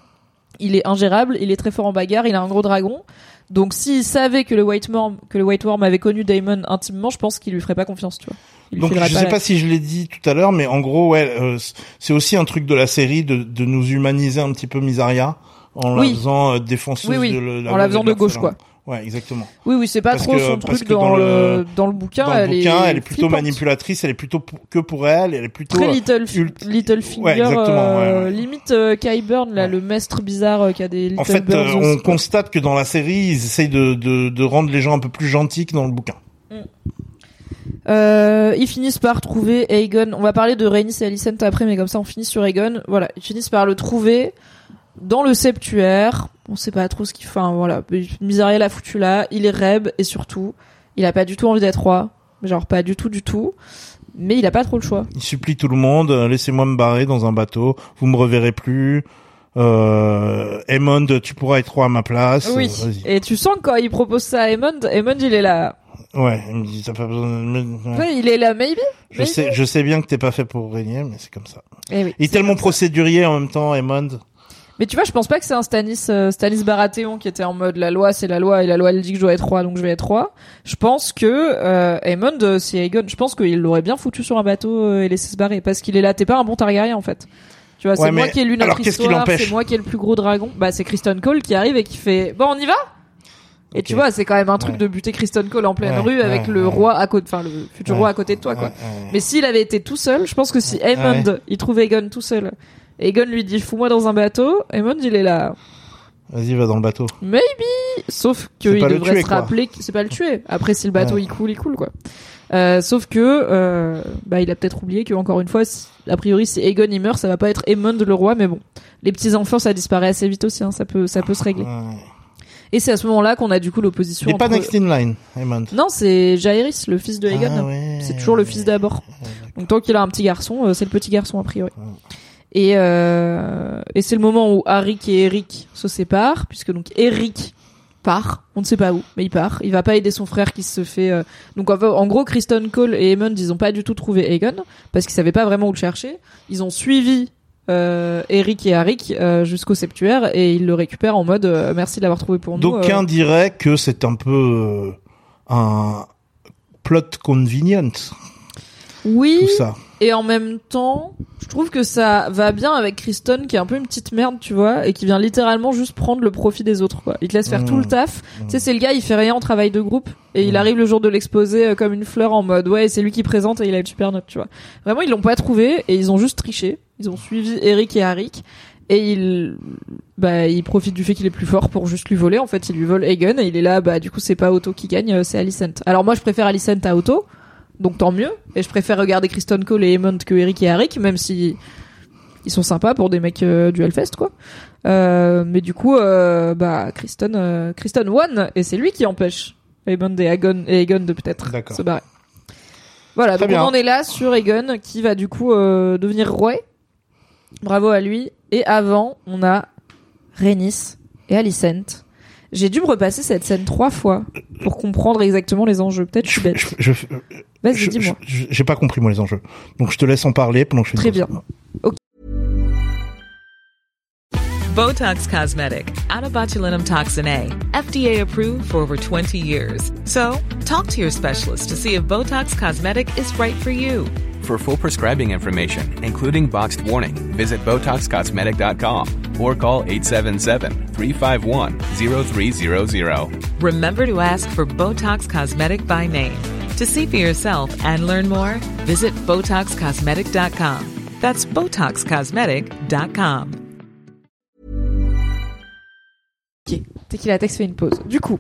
Il est ingérable, il est très fort en bagarre, il a un gros dragon. Donc s'il savait que le White Worm, que le White Worm avait connu Damon intimement, je pense qu'il lui ferait pas confiance, tu vois. Il Donc je sais la- pas si je l'ai dit tout à l'heure, mais en gros, ouais, euh, c'est aussi un truc de la série de, de nous humaniser un petit peu Misaria en Oui. la faisant euh, défonceuse Oui, oui. de En la faisant de gauche, quoi. Ouais, exactement. Oui, oui, c'est pas Parce trop que- son parce truc que dans, dans le... dans le bouquin. Dans le elle bouquin, est elle est plutôt flippante. manipulatrice, elle est plutôt que pour elle, elle est plutôt Très euh, Little, ult- little Finger, Ouais, euh, ouais, ouais. limite euh, Kai Burn, là, le maître bizarre euh, qui a des Little En fait, euh, aussi, on constate que dans la série, ils essayent de, de, de rendre les gens un peu plus gentils que dans le bouquin. Euh, ils finissent par trouver Aegon. On va parler de Rhaenys et Alicent après, mais comme ça on finit sur Aegon. Voilà, ils finissent par le trouver dans le septuaire. On sait pas trop ce qu'il fait. Enfin, voilà, Misariel l'a foutu là. Il est reb et surtout, il a pas du tout envie d'être roi. Genre pas du tout, du tout. Mais il a pas trop le choix. Il supplie tout le monde, euh, laissez-moi me barrer dans un bateau, vous me reverrez plus. Euh, Aemond, tu pourras être roi à ma place. Oui. Euh. Et tu sens que quand il propose ça à Aemond, Aemond il est là. Ouais, il me dit, t'as pas besoin de me- ouais. Il est là, maybe. Je sais, je sais bien que t'es pas fait pour régner, mais c'est comme ça. Eh oui, Il est tellement ça. procédurier en même temps, Aemond. Mais tu vois, je pense pas que c'est un Stanis, euh, Stanis Baratheon qui était en mode la loi c'est la loi et la loi elle dit que je dois être roi donc je vais être roi. Je pense que euh, Aemond euh, c'est Aegon. Je pense qu'il l'aurait bien foutu sur un bateau euh, et laissé se barrer parce qu'il est là. T'es pas un bon Targaryen en fait. Tu vois, c'est moi qui ai lu notre histoire, c'est moi qui ai le plus gros dragon. Bah c'est Kristen Cole qui arrive et qui fait bon on y va? Et tu vois, c'est quand même un truc Ouais. de buter Kristen Cole en pleine Ouais, rue avec ouais, le roi à côté, enfin le futur roi à côté de toi quoi. Mais s'il avait été tout seul, je pense que si Aemond, il trouve Aegon tout seul, Aegon lui dit fous-moi dans un bateau, Aemond il est là. Vas-y, va dans le bateau. Maybe Sauf qu'il devrait tuer, se rappeler que c'est pas le tuer. Après, si le bateau Ouais. il coule, il coule quoi. Euh, sauf que euh, bah il a peut-être oublié que encore une fois, si- a priori si Aegon il meurt, ça va pas être Aemond le roi, mais bon, les petits enfants ça disparaît assez vite aussi, hein, ça peut ça peut se régler. Ouais. Et c'est à ce moment-là qu'on a du coup l'opposition. Il pas next in line, Aemond. Non, c'est Jaehaerys, le fils de Aegon. Ah ouais. C'est toujours le fils d'abord. Donc tant qu'il a un petit garçon, euh, c'est le petit garçon a priori. Et, euh, et c'est le moment où Harrick et Eric se séparent, puisque donc Eric part, on ne sait pas où, mais il part. Il va pas aider son frère qui se fait. euh, Donc en, en gros, Kristen Cole et Aemond, ils ont pas du tout trouvé Aegon parce qu'ils savaient pas vraiment où le chercher. Ils ont suivi euh, Eric et Harrick euh, jusqu'au septuaire et ils le récupèrent en mode euh, merci de l'avoir trouvé pour nous. D'aucuns euh. diraient que c'est un peu euh, un plot convenient, Oui. tout ça. Et en même temps, je trouve que ça va bien avec Kristen, qui est un peu une petite merde, tu vois, et qui vient littéralement juste prendre le profit des autres, quoi. Il te laisse faire Mmh. tout le taf. Tu sais, c'est le gars, il fait rien en travail de groupe, et il Mmh. arrive le jour de l'exposé euh, comme une fleur en mode, ouais, c'est lui qui présente et il a une super note, tu vois. Vraiment, ils l'ont pas trouvé, et ils ont juste triché. Ils ont suivi Eric et Harrick, et ils, bah, ils profitent du fait qu'il est plus fort pour juste lui voler. En fait, ils lui volent Egan, et il est là, bah, du coup, c'est pas Otto qui gagne, euh, c'est Alicent. Alors moi, je préfère Alicent à Otto. Donc tant mieux. Et je préfère regarder Kristen Cole et Aemond que Eric et Harrick, même si ils sont sympas pour des mecs euh, du Hellfest, quoi. Euh, mais du coup, euh, bah Kristen, euh, Kristen won et c'est lui qui empêche Aemond et Aegon de peut-être se barrer. Voilà, Très donc bien. on en est là sur Aegon qui va du coup devenir roi. Bravo à lui. Et avant, on a Rhaenys et Alicent. J'ai dû me repasser cette scène trois fois pour comprendre exactement les enjeux. Peut-être je suis bête. Je, je, je- Vas-y, je- dis-moi. je- j'ai pas compris moi les enjeux. Donc je te laisse en parler pendant que je fais Très bien. Botox Cosmetic, out of botulinum toxin A, FDA approved for over 20 years. So, talk to your specialist to see if Botox Cosmetic is right for you. For full prescribing information, including boxed warning, visit BotoxCosmetic.com or call 877-351-0300. Remember to ask for Botox Cosmetic by name. To see for yourself and learn more, visit BotoxCosmetic.com. That's BotoxCosmetic.com. Ok. Tequila Tex fait une pause. Du coup,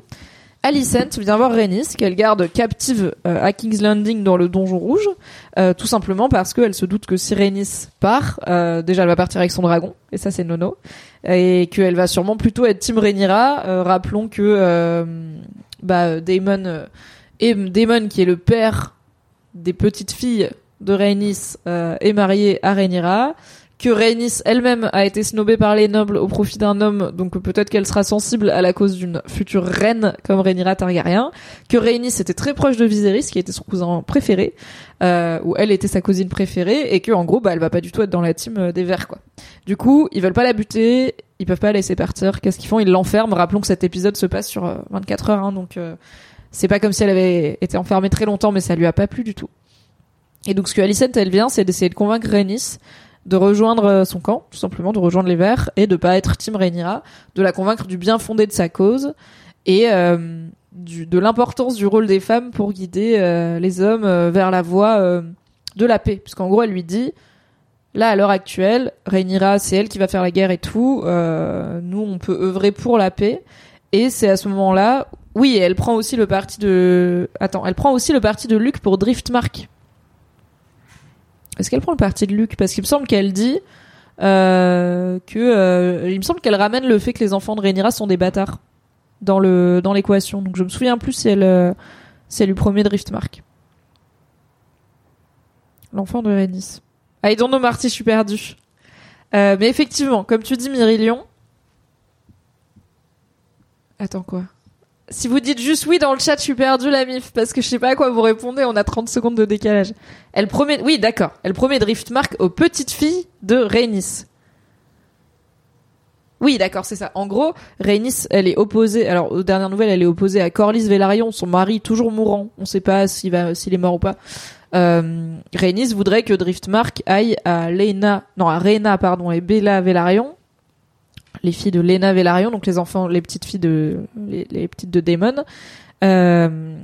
Alicent vient voir Rhaenys qu'elle garde captive euh, à King's Landing dans le donjon rouge, euh, tout simplement parce qu'elle se doute que si Rhaenys part, euh, déjà elle va partir avec son dragon, et ça c'est nono, et qu'elle va sûrement plutôt être Team Rhaenyra. Euh, rappelons que euh, bah, Daemon euh, et Daemon qui est le père des petites filles de Rhaenys euh, est marié à Rhaenyra que Rhaenys elle-même a été snobée par les nobles au profit d'un homme, donc peut-être qu'elle sera sensible à la cause d'une future reine comme Rhaenyra Targaryen, que Rhaenys était très proche de Viserys, qui était son cousin préféré, euh, ou elle était sa cousine préférée, et que en gros, bah, elle va pas du tout être dans la team euh, des Verts, quoi. Du coup, ils veulent pas la buter, ils peuvent pas la laisser partir. Qu'est-ce qu'ils font? Ils l'enferment. Rappelons que cet épisode se passe sur euh, 24 heures, hein, donc euh, c'est pas comme si elle avait été enfermée très longtemps, mais ça lui a pas plu du tout. Et donc, ce que Alicent, elle vient, c'est d'essayer de convaincre Rhaenys de rejoindre euh, son camp, tout simplement, de rejoindre les Verts et de pas être Team Rhaenyra, de la convaincre du bien fondé de sa cause et euh, de l'importance du rôle des femmes pour guider euh, les hommes vers la voie de la paix. Puisqu'en gros, elle lui dit, là, à l'heure actuelle, Rhaenyra, c'est elle qui va faire la guerre et tout, nous, on peut œuvrer pour la paix. Et c'est à ce moment-là, oui, et elle prend aussi le parti de, attends, elle prend aussi le parti de Luc pour Driftmark. Est-ce qu'elle prend le parti de Luc? Parce qu'il me semble qu'elle dit euh, que euh, il me semble qu'elle ramène le fait que les enfants de Rhaenyra sont des bâtards dans le dans l'équation. Donc je me souviens plus si elle euh, si elle lui promet Driftmark. L'enfant de Rhaenys. Ah, don't know Marty, je suis perdue. Euh, mais effectivement, comme tu dis, Myrilion. Attends quoi? Si vous dites juste oui dans le chat, je suis perdue la mif parce que je sais pas à quoi vous répondez. On a 30 secondes de décalage. Elle promet, oui, d'accord. Elle promet Driftmark aux petites filles de Rhaenys. Oui, d'accord, c'est ça. En gros, Rhaenys, elle est opposée. Alors, aux dernières nouvelles, elle est opposée à Corlys Velaryon, son mari toujours mourant. On sait pas s'il va, est mort ou pas. Euh, voudrait que Driftmark aille à Lena, non à Rhaena, pardon, et Bella Velaryon, les filles de Lena Velaryon, donc les enfants, les petites filles de, les, petites de Daemon, euh,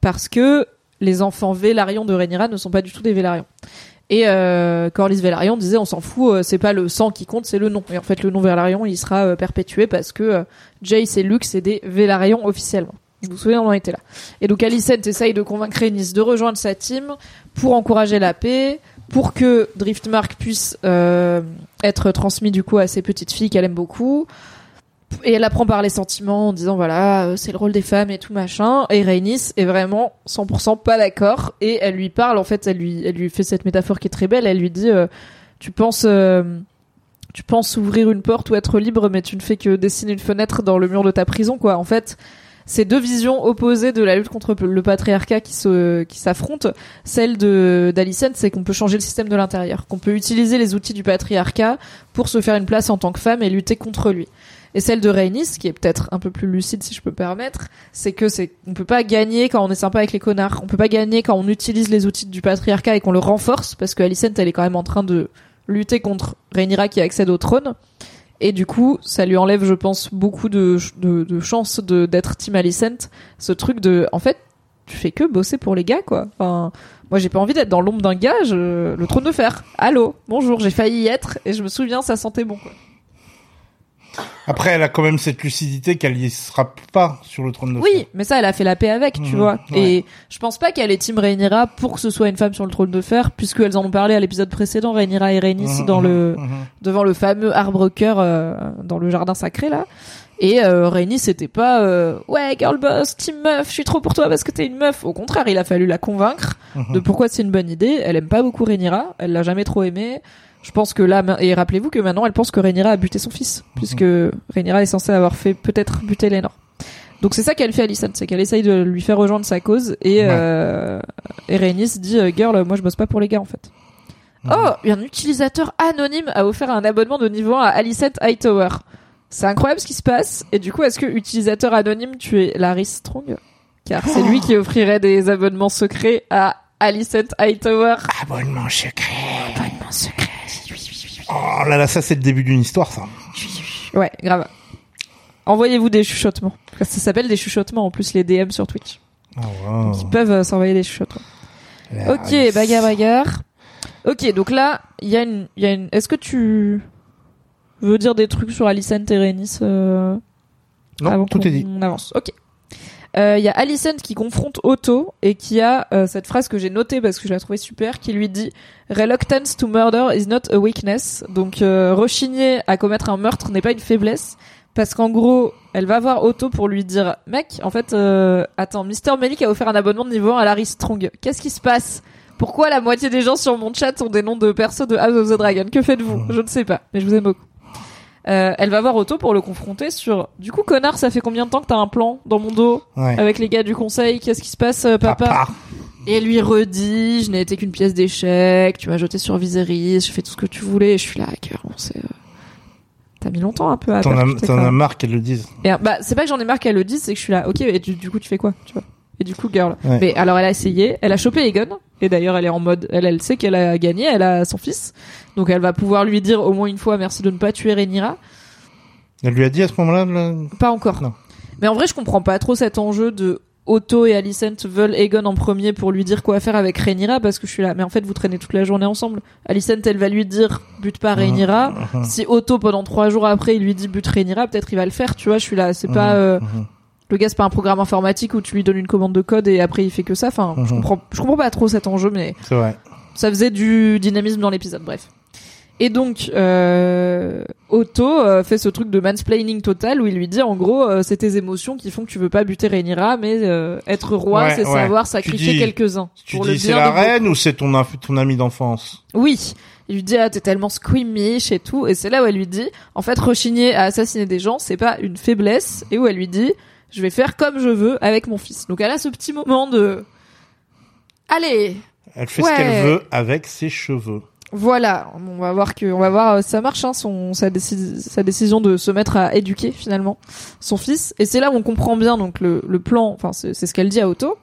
parce que les enfants Velaryon de Rhaenyra ne sont pas du tout des Velaryon. Et euh, Corlys Velaryon disait on s'en fout, euh, c'est pas le sang qui compte, c'est le nom. Et en fait le nom Velaryon il sera euh, perpétué parce que euh, Jace et Luke c'est des Velaryon officiellement. Je vous souviens on en était là. Et donc Alicent essaye de convaincre Rhaenys de rejoindre sa team pour encourager la paix, pour que Driftmark puisse euh, être transmis du coup à ses petites filles qu'elle aime beaucoup. Et elle apprend par les sentiments en disant voilà euh, c'est le rôle des femmes et tout machin. Et Rhaenys est vraiment 100% pas d'accord et elle lui parle en fait elle lui elle lui fait cette métaphore qui est très belle. Elle lui dit euh, tu penses tu penses ouvrir une porte ou être libre mais tu ne fais que dessiner une fenêtre dans le mur de ta prison quoi. En fait c'est deux visions opposées de la lutte contre le patriarcat qui se qui s'affrontent. Celle de d'Alicent, c'est qu'on peut changer le système de l'intérieur, qu'on peut utiliser les outils du patriarcat pour se faire une place en tant que femme et lutter contre lui. Et celle de Rhaenys, qui est peut-être un peu plus lucide si je peux me permettre, c'est que c'est on peut pas gagner quand on est sympa avec les connards. On peut pas gagner quand on utilise les outils du patriarcat et qu'on le renforce parce que Alicent elle est quand même en train de lutter contre Rhaenyra qui accède au trône. Et du coup, ça lui enlève, je pense, beaucoup de, de, de chances de, d'être Team Alicent. Ce truc de, en fait, tu fais que bosser pour les gars, quoi. Enfin, moi, j'ai pas envie d'être dans l'ombre d'un gars, je- le trône de fer. Allô, bonjour, j'ai failli y être, et je me souviens, ça sentait bon, quoi. Après, elle a quand même cette lucidité qu'elle y sera pas sur le trône de Oui, fer. mais ça, elle a fait la paix avec, tu Mhm, vois. ouais. Et je pense pas qu'elle est Team Rhaenyra pour que ce soit une femme sur le trône de fer, puisqu'elles en ont parlé à l'épisode précédent, Rhaenyra et Rhaenys Mhm, dans le, mhm. devant le fameux arbre cœur euh, dans le jardin sacré là. Et euh, Rhaenys c'était pas euh, ouais girl boss team meuf je suis trop pour toi parce que t'es une meuf au contraire il a fallu la convaincre de pourquoi c'est une bonne idée elle aime pas beaucoup Rhaenyra elle l'a jamais trop aimé je pense que là et rappelez-vous que maintenant elle pense que Rhaenyra a buté son fils puisque Rhaenyra est censée avoir fait peut-être buter Lénor donc c'est ça qu'elle fait Alicent c'est qu'elle essaye de lui faire rejoindre sa cause et Ouais. euh, et Rhaenys dit euh, girl moi je bosse pas pour les gars en fait Mhm. Oh, un utilisateur anonyme a offert un abonnement de niveau 1 à Alicent Hightower. C'est incroyable ce qui se passe. Et du coup, est-ce que utilisateur anonyme, tu es Larry Strong? Car c'est lui qui offrirait des abonnements secrets à Alicent Hightower. Abonnement secret. Abonnement secret. Oh là là, ça c'est le début d'une histoire, ça. Ouais, grave. Envoyez-vous des chuchotements. Ça s'appelle des chuchotements en plus les DM sur Twitch. Ah, wow. Ils peuvent euh, s'envoyer des chuchotements. La Ok, race. bagarre, bagarre. Ok, donc là, il y a une, il y a une. Est-ce que tu veux dire des trucs sur Alicent et Rhaenys euh, Non, avant tout est dit. avance? Ok. Euh, Il y a Alicent qui confronte Otto et qui a euh, cette phrase que j'ai notée parce que je la trouvais super, qui lui dit "Reluctance to murder is not a weakness." Donc euh, rechigner à commettre un meurtre n'est pas une faiblesse. Parce qu'en gros, elle va voir Otto pour lui dire Mec, en fait, euh, attends, Mr. Melik a offert un abonnement de niveau 1 à Larry Strong. Qu'est-ce qui se passe? Pourquoi la moitié des gens sur mon chat ont des noms de persos de House of the Dragon? Que faites-vous? Je ne sais pas, mais je vous aime beaucoup. Euh, elle va voir Otto pour le confronter sur Du coup, connard, ça fait combien de temps que t'as un plan dans mon dos Ouais. avec les gars du conseil? Qu'est-ce qui se passe, euh, papa, Papa. Et elle lui redit Je n'ai été qu'une pièce d'échec, tu m'as jeté sur Viserys, j'ai fait tout ce que tu voulais. Et je suis là, à cœur, on sait. euh, T'as mis longtemps un peu à T'en as, marre qu'elle le dise. Et, bah, c'est pas que j'en ai marre qu'elle le dise, c'est que je suis là, ok, et du, du coup, tu fais quoi, tu vois? Et du coup, girl. Ouais. Mais alors, elle a essayé, elle a chopé Egon, et d'ailleurs, elle est en mode, elle, elle sait qu'elle a gagné, elle a son fils, donc elle va pouvoir lui dire au moins une fois merci de ne pas tuer Rhaenyra. Elle lui a dit à ce moment-là, Pas encore. Non. Mais en vrai, je comprends pas trop cet enjeu de Otto et Alicent veulent Egon en premier pour lui dire quoi faire avec Rhaenyra parce que je suis là. Mais en fait, vous traînez toute la journée ensemble. Alicent, elle va lui dire bute pas Rhaenyra. Mhm. Si Otto, pendant trois jours après, il lui dit bute Rhaenyra, peut-être il va le faire. Tu vois, je suis là. C'est pas euh, Mhm. Le gars, c'est pas un programme informatique où tu lui donnes une commande de code et après il fait que ça. Enfin, je Mhm. comprends, je comprends pas trop cet enjeu, mais vrai. ça faisait du dynamisme dans l'épisode, bref. Et donc, euh, Otto euh, fait ce truc de mansplaining total où il lui dit en gros, euh, c'est tes émotions qui font que tu veux pas buter Rhaenyra, mais euh, être roi, Ouais, c'est ouais. savoir sacrifier dis- quelques-uns. Tu pour le dis c'est la reine ou c'est ton, ton ami d'enfance Oui. Il lui dit, ah, t'es tellement squeamish et tout. Et c'est là où elle lui dit, en fait, rechigner à assassiner des gens, c'est pas une faiblesse. Et où elle lui dit, je vais faire comme je veux avec mon fils. Donc elle a ce petit moment de, allez, Elle fait Ouais. ce qu'elle veut avec ses cheveux. Voilà, on va voir que, on va voir, euh, ça marche, hein, son, sa, déci- sa décision de se mettre à éduquer finalement son fils. Et c'est là où on comprend bien donc le, le plan. Enfin, c'est c'est ce qu'elle dit à Otto.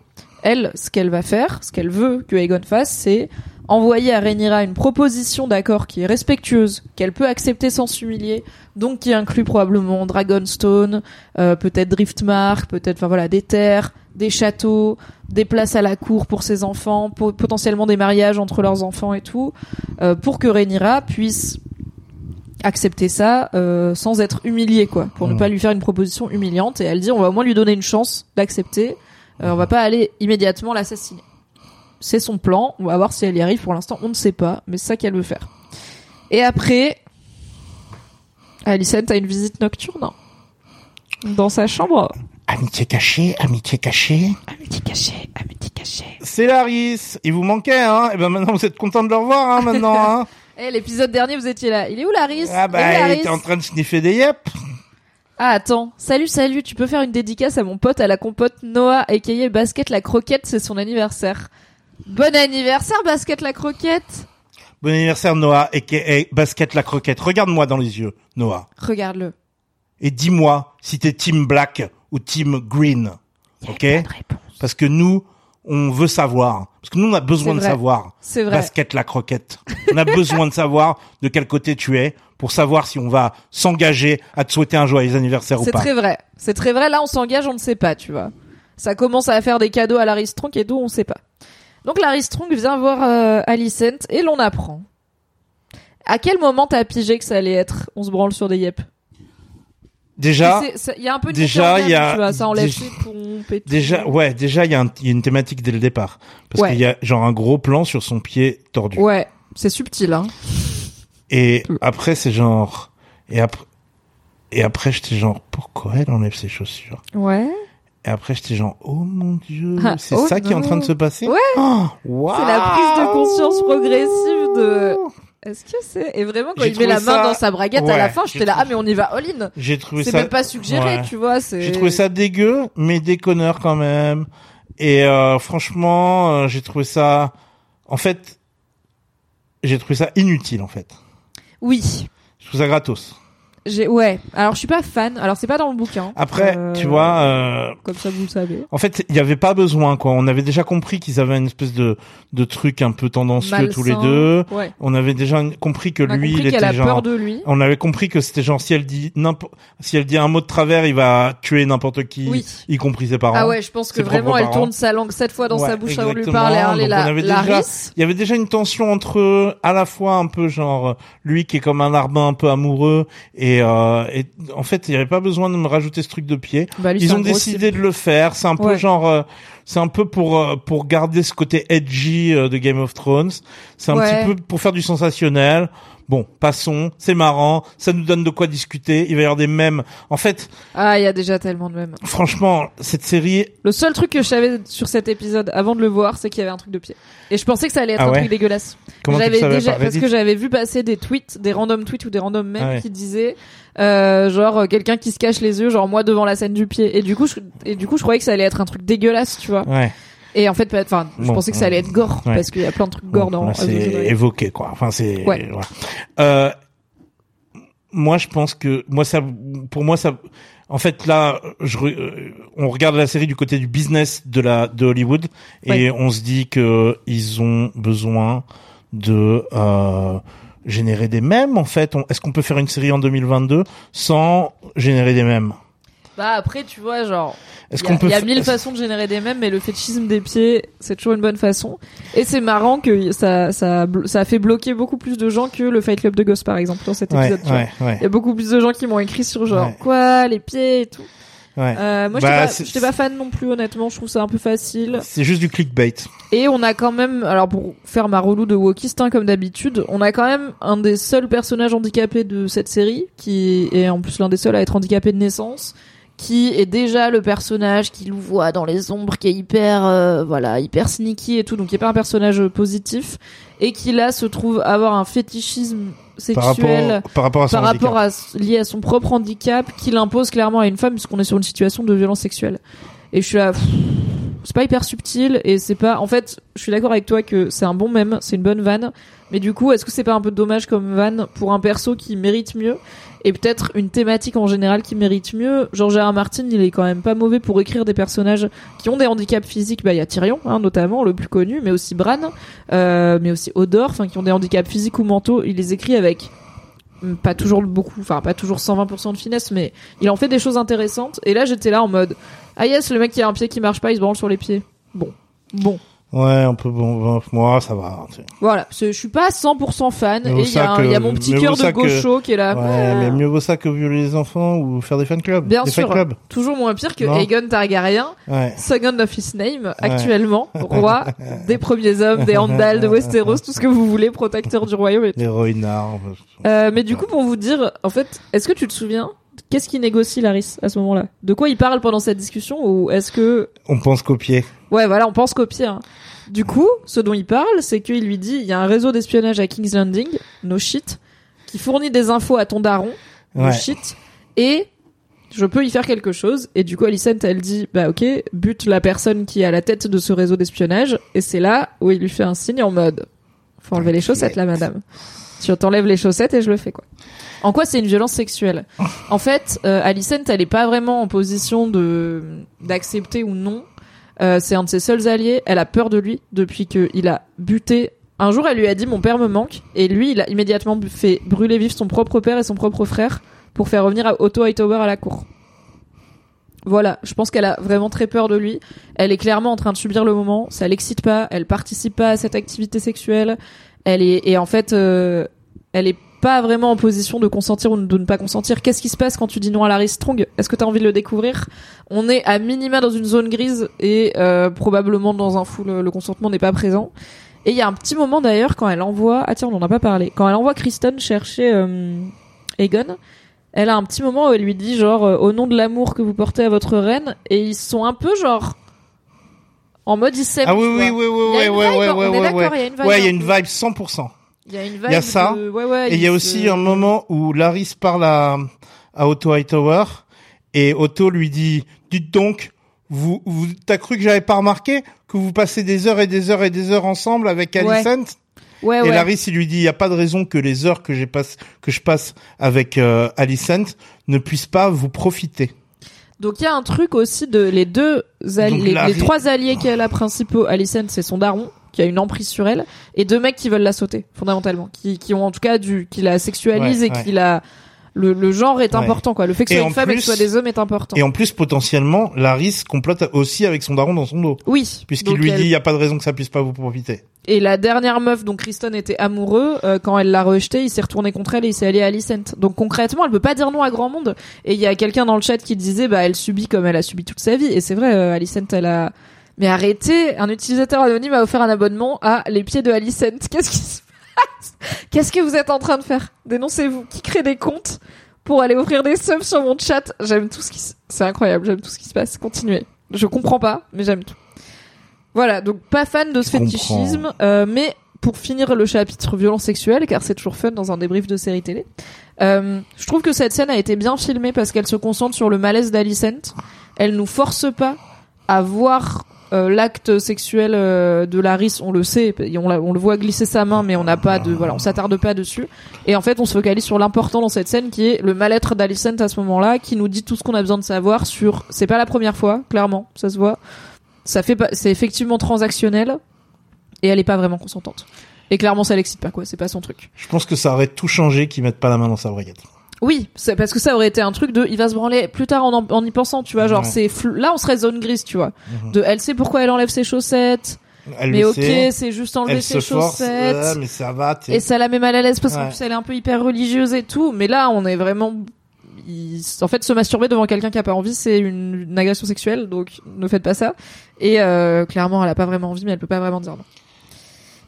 Elle, ce qu'elle va faire, ce qu'elle veut que Aegon fasse, c'est envoyer à Rhaenyra une proposition d'accord qui est respectueuse, qu'elle peut accepter sans s'humilier, donc qui inclut probablement Dragonstone, euh, peut-être Driftmark, peut-être, enfin voilà, des terres, des châteaux, des places à la cour pour ses enfants, po- potentiellement des mariages entre leurs enfants et tout, euh, pour que Rhaenyra puisse accepter ça euh, sans être humiliée quoi, pour ne pas lui faire une proposition humiliante. Et elle dit on va au moins lui donner une chance d'accepter. Euh, on va pas aller immédiatement l'assassiner. C'est son plan. On va voir si elle y arrive. Pour l'instant, on ne sait pas, mais c'est ça qu'elle veut faire. Et après, Alicent a une visite nocturne dans sa chambre. Amitié cachée, amitié cachée. Amitié cachée, amitié cachée. C'est Laris. Il vous manquait, hein Et ben maintenant vous êtes content de le revoir, hein, maintenant, hein <laughs> Eh, l'épisode dernier, vous étiez là. Il est où Laris? Ah bah, il était en train de sniffer des yep. Ah attends, salut salut, tu peux faire une dédicace à mon pote à la compote Noah aka Basket la croquette, c'est son anniversaire. Bon anniversaire Basket la croquette. Bon anniversaire, Noah, et Basket la croquette. Regarde-moi dans les yeux, Noah. Regarde-le. Et dis-moi si t'es Team Black ou Team Green. Ok Parce que nous, on veut savoir. Parce que nous, on a besoin C'est de savoir. C'est vrai. Basket la croquette. On a besoin de savoir de quel côté tu es pour savoir si on va s'engager à te souhaiter un joyeux anniversaire ou C'est pas. très vrai. C'est très vrai. Là, on s'engage, on ne sait pas, tu vois. Ça commence à faire des cadeaux à Larry Strong et tout, on sait pas. Donc Larry Strong vient voir euh, Alicent et l'on apprend. À quel moment t'as pigé que ça allait être? On se branle sur des yep Déjà, Il y a un peu de déjà, il y a- tu vois, ça enlève déjà- ses pompes et tout. déjà, ouais, déjà, il y, a un- il y a une thématique dès le départ. Parce Ouais. qu'il y a genre un gros plan sur son pied tordu. Ouais, c'est subtil, hein. Et après, c'est genre, et après, et après, j'étais genre, pourquoi elle enlève ses chaussures? Ouais. Et après, j'étais genre, oh mon dieu, Ah, c'est oh ça qui est en train de se passer? Ouais. Oh. C'est la prise de conscience progressive de. Est-ce que c'est et vraiment quand il met la main ça- dans sa braguette à la fin, j'étais là ah mais on y va all-in. J'ai trouvé C'est ça. même pas suggéré, Ouais. tu vois. C'est. J'ai trouvé ça dégueu, mais déconneur quand même. Et euh, franchement, euh, j'ai trouvé ça. En fait, j'ai trouvé ça inutile en fait. Oui. Je trouve ça gratos. J'ai ouais. Alors je suis pas fan. Alors c'est pas dans le bouquin. Après, Euh, tu vois, euh, Comme ça vous le savez. en fait, il y avait pas besoin quoi. On avait déjà compris qu'ils avaient une espèce de de truc un peu tendancieux tous les deux. Ouais. On avait déjà compris que On lui, compris il était a genre. peur de lui. On avait compris que c'était genre si elle dit n'importe, si elle dit un mot de travers, il va tuer n'importe qui, Oui. y compris ses parents. Ah ouais, je pense que vraiment elle parents. tourne sa langue sept fois dans Ouais, sa bouche avant de lui parler. Harley, Donc, la, on avait la déjà- ris. Il y avait déjà une tension entre eux, à la fois un peu genre lui qui est comme un arbin un peu amoureux et Et, euh, et en fait, il n'y avait pas besoin de me rajouter ce truc de pied. Bah, lui, Ils ont décidé de le faire. C'est un peu genre, euh, c'est un peu pour euh, pour garder ce côté edgy euh, de Game of Thrones. C'est un Ouais. petit peu pour faire du sensationnel. Bon, passons. C'est marrant. Ça nous donne de quoi discuter. Il va y avoir des mèmes. En fait, Ah, il y a déjà tellement de mèmes. franchement, cette série. Le seul truc que je savais sur cet épisode avant de le voir, c'est qu'il y avait un truc de pied. Et je pensais que ça allait être Ah un truc dégueulasse. Comment J'avais déjà par parce que j'avais vu passer des tweets, des random tweets ou des random mèmes Ah ouais. qui disaient euh, genre euh, quelqu'un qui se cache les yeux, genre moi devant la scène du pied. Et du coup, je, et du coup, je croyais que ça allait être un truc dégueulasse, tu vois. Ouais. Et en fait, enfin, je Bon, pensais que ça allait être gore ouais. parce qu'il y a plein de trucs gore Bon, dans. c'est évoqué quoi. Enfin c'est Ouais. voilà. Euh, moi je pense que moi ça pour moi ça en fait là je euh, on regarde la série du côté du business de la de Hollywood et on se dit que ils ont besoin de euh, générer des mèmes en fait. Est-ce qu'on peut faire une série en 2022 sans générer des mèmes? Bah après, tu vois, genre. Est-ce Il y peut il y a mille façons de générer des mèmes, mais le fétichisme des pieds, c'est toujours une bonne façon. Et c'est marrant que ça, ça, ça a fait bloquer beaucoup plus de gens que le Fight Club de Ghost, par exemple, dans cet épisode. vois. ouais, ouais, Il y a beaucoup plus de gens qui m'ont écrit sur genre quoi les pieds et tout. ouais. Euh, moi, Bah, j'étais pas, c'est- j'étais pas fan non plus, honnêtement. Je trouve ça un peu facile. C'est juste du clickbait. Et on a quand même, alors pour faire ma relou de wokiste, hein, comme d'habitude, on a quand même un des seuls personnages handicapés de cette série, qui est en plus l'un des seuls à être handicapé de naissance, qui est déjà le personnage qui nous voit dans les ombres, qui est hyper, euh, voilà, hyper sneaky et tout, donc qui est pas un personnage positif, et qui là se trouve avoir un fétichisme Par sexuel rapport, par rapport à son par handicap. rapport à lié à son propre handicap qu'il impose clairement à une femme puisqu'on est sur une situation de violence sexuelle. Et je suis là, pff, c'est pas hyper subtil et c'est pas. En fait, je suis d'accord avec toi que c'est un bon mème, c'est une bonne vanne. Mais du coup, est-ce que c'est pas un peu dommage comme vanne pour un perso qui mérite mieux et peut-être une thématique en général qui mérite mieux? George. R. Martin, il est quand même pas mauvais pour écrire des personnages qui ont des handicaps physiques. Bah, il y a Tyrion, hein, notamment le plus connu, mais aussi Bran, euh, mais aussi Odor, enfin qui ont des handicaps physiques ou mentaux. Il les écrit avec hum, pas toujours beaucoup, enfin pas toujours 120% de finesse, mais il en fait des choses intéressantes. Et là, j'étais là en mode, ah yes, le mec qui a un pied qui marche pas, il se branle sur les pieds. Bon, bon, Ouais, un peu bon. bon, Moi, ça va. tu sais. voilà. Je suis pas 100% fan. Mais Et il y, a y mon petit cœur de que- gaucho qui est là. Ouais, Ah. mais mieux vaut ça que violer les enfants ou faire des fan clubs. Bien des sûr. Clubs. Toujours moins pire que Non. Aegon Targaryen, Ouais. second of his name, actuellement, <laughs> roi des premiers hommes, des Andals, de Westeros, tout ce que vous voulez, protecteur du royaume et tout. Roinards. Euh, mais du coup, pour vous dire, en fait, est-ce que tu te souviens Qu'est-ce qu'il négocie Laris à ce moment-là? De quoi il parle pendant cette discussion ou est-ce que On pense copier. ouais voilà on pense qu'au pire. Du coup, ce dont il parle, c'est qu'il lui dit il y a un réseau d'espionnage à King's Landing, no shit, qui fournit des infos à ton daron, no Ouais. shit, et je peux y faire quelque chose. Et du coup, Alicent, elle dit bah ok, bute la personne qui est à la tête de ce réseau d'espionnage, et c'est là où il lui fait un signe en mode faut enlever les chaussettes là, madame. Tu t'enlèves les chaussettes et je le fais quoi. En quoi c'est une violence sexuelle? En fait, euh, Alicent, elle est pas vraiment en position de d'accepter ou non. Euh, c'est un de ses seuls alliés. Elle a peur de lui depuis qu'il a buté. Un jour, elle lui a dit mon père me manque, et lui, il a immédiatement fait brûler vif son propre père et son propre frère pour faire revenir à Otto Hightower à la cour. Voilà, je pense qu'elle a vraiment très peur de lui. Elle est clairement en train de subir le moment. Ça l'excite pas. Elle participe pas à cette activité sexuelle. Elle est et en fait, euh, elle est pas vraiment en position de consentir ou de ne pas consentir. Qu'est-ce qui se passe quand tu dis non à Larry Strong? Est-ce que tu as envie de le découvrir? On est à minima dans une zone grise et euh, probablement dans un fou le, le consentement n'est pas présent. Et il y a un petit moment d'ailleurs quand elle envoie ah tiens on en a pas parlé quand elle envoie Kristen chercher euh, Egon, elle a un petit moment où elle lui dit genre euh, au nom de l'amour que vous portez à votre reine et ils sont un peu genre en mode ils s'aiment. Ah oui, oui, oui, oui, Il y a ouais, ouais, ouais, ouais, il y a une vibe Ouais, il y a un une peu. vibe 100%. Il y a une vibe. Il y a ça. de- ouais, ouais, Et il y a se- aussi un moment où Laris parle à, à Otto Hightower et Otto lui dit, dites donc, vous, vous, t'as cru que j'avais pas remarqué que vous passez des heures et des heures et des heures ensemble avec. Alicent? Ouais, Et ouais. Laris, il lui dit, il y a pas de raison que les heures que j'ai passe, que je passe avec euh, Alicent ne puissent pas vous profiter. Donc il y a un truc aussi de les deux les, trois alliés qu'elle a principaux, Alicent c'est son daron qui a une emprise sur elle et deux mecs qui veulent la sauter fondamentalement, qui, qui ont en tout cas du qui la sexualisent Ouais, et ouais. qui la le, le genre est Ouais. important quoi. Le fait que ce soit une femme et que ce soit des hommes est important. Et en plus, potentiellement, Laris complote aussi avec son daron dans son dos. Oui. Puisqu'il lui elle- dit, il y a pas de raison que ça puisse pas vous profiter. Et la dernière meuf dont Kristen était amoureux, euh, quand elle l'a rejeté, il s'est retourné contre elle et il s'est allé à Alicent. Donc concrètement, elle peut pas dire non à grand monde. Et il y a quelqu'un dans le chat qui disait, bah elle subit comme elle a subi toute sa vie. Et c'est vrai, euh, Alicent, elle a. Mais arrêtez, un utilisateur anonyme a offert un abonnement à les pieds de Alicent. <laughs> Qu'est-ce qui se passe <laughs> Qu'est-ce que vous êtes en train de faire? Dénoncez-vous. Qui crée des comptes pour aller offrir des subs sur mon chat? J'aime tout ce qui. se- C'est incroyable. J'aime tout ce qui se passe. Continuez. Je comprends pas, mais j'aime tout. Voilà, donc pas fan de ce Je fétichisme, euh, mais pour finir le chapitre violence sexuelle, car c'est toujours fun dans un débrief de série télé, euh, je trouve que cette scène a été bien filmée parce qu'elle se concentre sur le malaise d'Alicent. Elle nous force pas à voir euh, l'acte sexuel euh, de Laris, on le sait, on le voit glisser sa main, mais on n'a pas de, voilà, on s'attarde pas dessus. Et en fait, on se focalise sur l'important dans cette scène qui est le mal-être d'Alicent à ce moment-là, qui nous dit tout ce qu'on a besoin de savoir sur. C'est pas la première fois, clairement, ça se voit. Ça fait pas, c'est effectivement transactionnel, et elle est pas vraiment consentante. Et clairement, ça l'excite pas, quoi. C'est pas son truc. Je pense que ça aurait tout changé qu'ils mettent pas la main dans sa braguette. Oui, c'est parce que ça aurait été un truc de, il va se branler plus tard en, en, en y pensant, tu vois, genre c'est là on serait zone grise, tu vois. Mhm. De, elle sait pourquoi elle enlève ses chaussettes, Elle mais ok, c'est juste enlever elle ses se force, chaussettes. mais ça va, Et ça la met mal à l'aise parce qu'en Ouais. plus elle est un peu hyper religieuse et tout. Mais là, on est vraiment. il- En fait, se masturber devant quelqu'un qui a pas envie, c'est une... une agression sexuelle, donc ne faites pas ça. Et euh, clairement, elle a pas vraiment envie, mais elle peut pas vraiment dire non.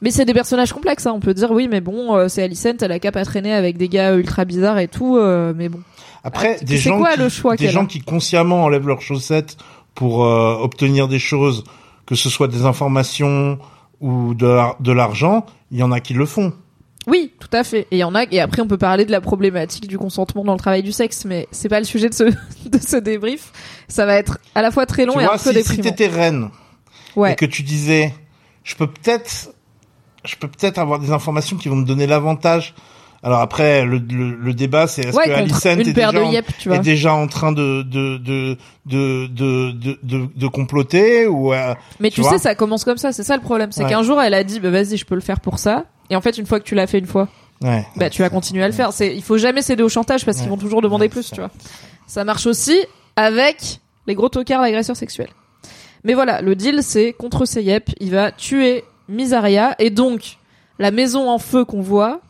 Mais c'est des personnages complexes, hein. on peut dire oui, mais bon, euh, c'est Alicent, elle a qu'à pas traîner avec des gars ultra bizarres et tout, euh, mais bon. Après, Ah, des c'est gens, quoi qui, le choix des gens qui consciemment enlèvent leurs chaussettes pour euh, obtenir des choses, que ce soit des informations ou de, l'ar- de l'argent, il y en a qui le font. Oui, tout à fait. Et il y en a. Et après, on peut parler de la problématique du consentement dans le travail du sexe, mais c'est pas le sujet de ce <laughs> de ce débrief. Ça va être à la fois très long tu et vois, un peu si, si déprimant. t'étais reine ouais. et que tu disais, je peux peut-être, je peux peut-être avoir des informations qui vont me donner l'avantage. Alors après, le, le, le débat, c'est est-ce Ouais, que Alicent est est déjà en train de de de de de de, de, de comploter ou euh, Mais tu sais, ça commence comme ça. C'est ça le problème, c'est Ouais. qu'un jour, elle a dit, bah vas-y, je peux le faire pour ça. Et en fait, une fois que tu l'as fait une fois, ouais. bah tu vas continuer à le faire. C'est, il faut jamais céder au chantage parce qu'ils vont toujours demander plus, tu vois. Ça marche aussi avec les gros tocards d'agresseurs sexuels. Mais voilà, le deal, c'est contre Seyep, il va tuer Misaria et donc la maison en feu qu'on voit.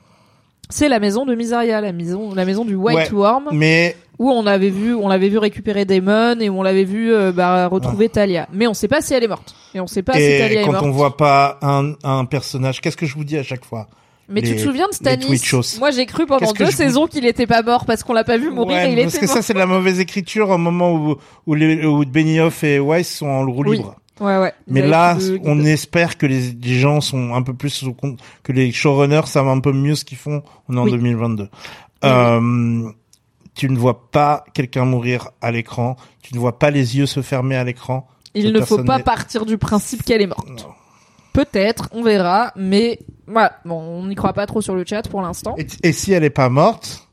C'est la maison de Misaria, la maison, la maison du White Ouais. Worm, Mais où on avait vu, on l'avait vu récupérer Damon et où on l'avait vu euh, bah, retrouver Talia. Mais on sait pas si elle est morte. Et on sait pas si Talia est quand morte. on voit pas un, un personnage, qu'est-ce que je vous dis à chaque fois? Mais tu te souviens de Stanis. Moi j'ai cru pendant deux saisons qu'il était pas mort parce qu'on l'a pas vu mourir Ouais, et il parce était que mort. ça c'est de la mauvaise écriture au moment où où, les, où Benioff et Weiss sont en roue Oui. libre. Ouais ouais. Mais là, de- on espère que les, les gens sont un peu plus au compte, que les showrunners savent un peu mieux ce qu'ils font. On est en Oui. 2022. Oui, Euh, tu ne vois pas quelqu'un mourir à l'écran. Tu ne vois pas les yeux se fermer à l'écran. Il cette ne faut pas est- partir du principe qu'elle est morte. Peut-être, on verra, mais voilà, bon, on n'y croit pas trop sur le chat pour l'instant. Et, et si elle est pas morte,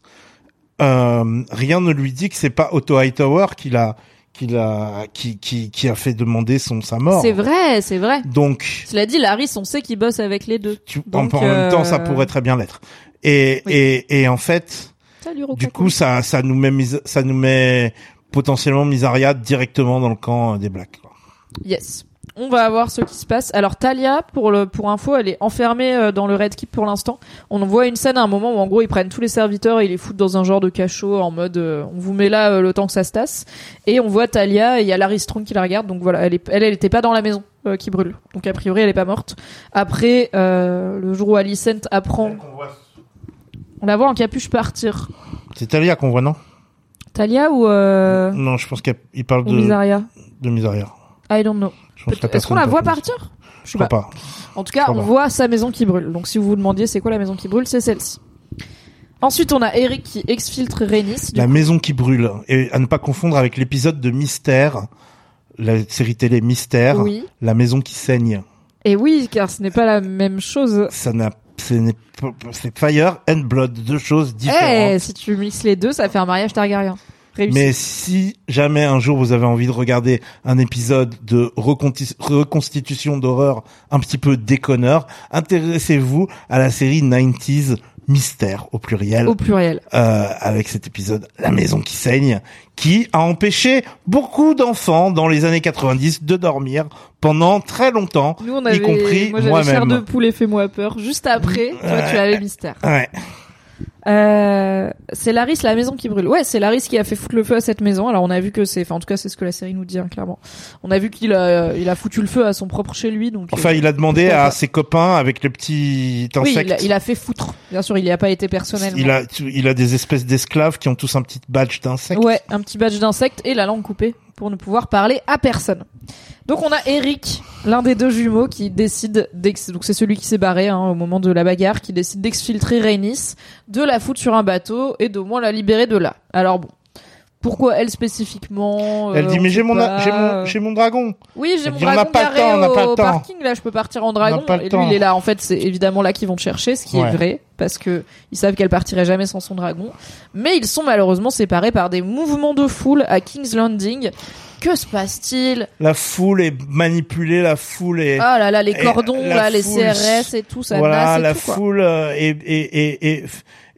euh, rien ne lui dit que c'est pas Otto Hightower qui l'a, qui l'a, qui, qui, qui a fait demander son sa mort. C'est vrai, c'est vrai. Donc, Cela dit, Laris, on sait qu'il bosse avec les deux. tu, Donc, en, en même temps, ça euh, pourrait très bien l'être. Et, Oui. et, et en fait, Salut, du coup, ça, ça nous met, mis- ça nous met potentiellement Misaria directement dans le camp des Blacks. Yes. On va voir ce qui se passe. Alors Talia, pour le pour info, elle est enfermée euh, dans le Red Keep pour l'instant. On en voit une scène à un moment où en gros ils prennent tous les serviteurs et ils les foutent dans un genre de cachot en mode euh, on vous met là euh, le temps que ça se tasse. Et on voit Talia et il y a Larry Strong qui la regarde. Donc voilà, elle est, elle elle était pas dans la maison euh, qui brûle. Donc a priori elle est pas morte. Après euh, le jour où Alicent apprend, on la voit en capuche partir. C'est Talia qu'on voit, non? Talia ou euh, Non, je pense qu'il parle de, Misaria? de Misaria. I don't know. Est-ce qu'on la voit partir? Je sais pas. pas. En tout cas, on pas. voit sa maison qui brûle. Donc si vous vous demandiez c'est quoi la maison qui brûle, c'est celle-ci. Ensuite, on a Eric qui exfiltre Rhaenys. La coup. maison qui brûle. Et à ne pas confondre avec l'épisode de Mystère, la série télé Mystère, Oui. la maison qui saigne. Et oui, car ce n'est pas la même chose. Ça n'a, c'est Fire and Blood, deux choses Eh, différentes. si tu mixes les deux, ça fait un mariage Targaryen. Réussi. Mais si jamais un jour vous avez envie de regarder un épisode de reconstitution d'horreur un petit peu déconneur, intéressez-vous à la série 90s mystère au pluriel. Au pluriel. euh, avec cet épisode La maison qui saigne, qui a empêché beaucoup d'enfants dans les années 90 de dormir pendant très longtemps, Nous, on y avait, compris moi, j'avais chair de moi-même. poulet fait-moi peur. Juste après, toi, tu avais mystère. Ouais. Euh, c'est Laris, la maison qui brûle. Ouais, c'est Laris qui a fait foutre le feu à cette maison. Alors on a vu que c'est, enfin en tout cas c'est ce que la série nous dit hein, clairement. On a vu qu'il a, il a foutu le feu à son propre chez lui. Donc Enfin, euh, il a demandé à ses copains avec les petits oui, insectes. il a, il a fait foutre. Bien sûr, il n'y a pas été personnellement. il a, il a des espèces d'esclaves qui ont tous un petit badge d'insectes. Ouais, un petit badge d'insecte et la langue coupée pour ne pouvoir parler à personne. Donc on a Eric, l'un des deux jumeaux, qui décide d'ex... donc c'est celui qui s'est barré hein, au moment de la bagarre, qui décide d'exfiltrer Rhaenys, de la foutre sur un bateau et d'au moins la libérer de là. Alors bon, pourquoi elle spécifiquement euh, Elle dit mais j'ai mon, pas. j'ai mon, j'ai mon dragon. Oui, j'ai Elle mon dit, on n'a dragon pas le temps, on n'a pas le temps. parking. Là, je peux partir en dragon. pas le Et lui, il est là. En fait, c'est évidemment là qu'ils vont le chercher, ce qui Ouais. est vrai, parce que ils savent qu'elle partirait jamais sans son dragon. Mais ils sont malheureusement séparés par des mouvements de foule à King's Landing. Que se passe-t-il La foule est manipulée, la foule est. Ah là là, les cordons, là, les foule, CRS et tout, ça voilà, nasse et la tout, quoi. foule euh, est, est, est, est,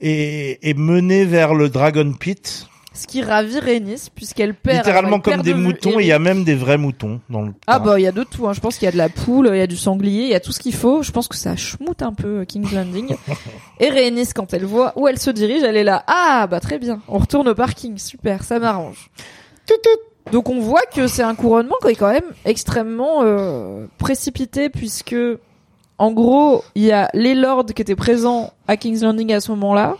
est, est menée vers le Dragon Pit. Ce qui ravit Rhaenys, puisqu'elle perd. littéralement elle comme perd des de moutons. Il y a même des vrais moutons dans le. Ah bah il y a de tout, hein. je pense qu'il y a de la poule, il y a du sanglier, il y a tout ce qu'il faut. Je pense que ça schmoute un peu euh, King's Landing. <laughs> Et Rhaenys quand elle voit où elle se dirige, elle est là. Ah bah très bien, on retourne au parking, super, ça m'arrange. Donc on voit que c'est un couronnement qui est quand même extrêmement euh, précipité puisque en gros il y a les lords qui étaient présents à King's Landing à ce moment-là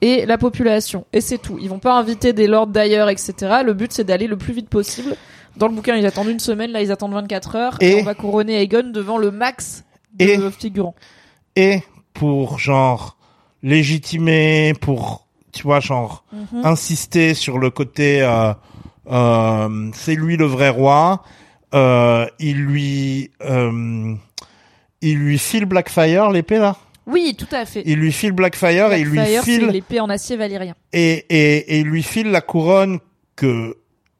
et la population et c'est tout. Ils vont pas inviter des lords d'ailleurs etc. Le but c'est d'aller le plus vite possible. Dans le bouquin ils attendent une semaine, là ils attendent 24 heures et, Et- on va couronner Aegon devant le max de Et- figurants. Et pour genre légitimer, pour tu vois genre Mhm. insister sur le côté euh, euh, c'est lui le vrai roi. Euh, il lui euh, il lui file Blackfire l'épée là? Oui, tout à fait. Il lui file Blackfire et il lui file l'épée en acier valyrien. et, et, et il lui file la couronne que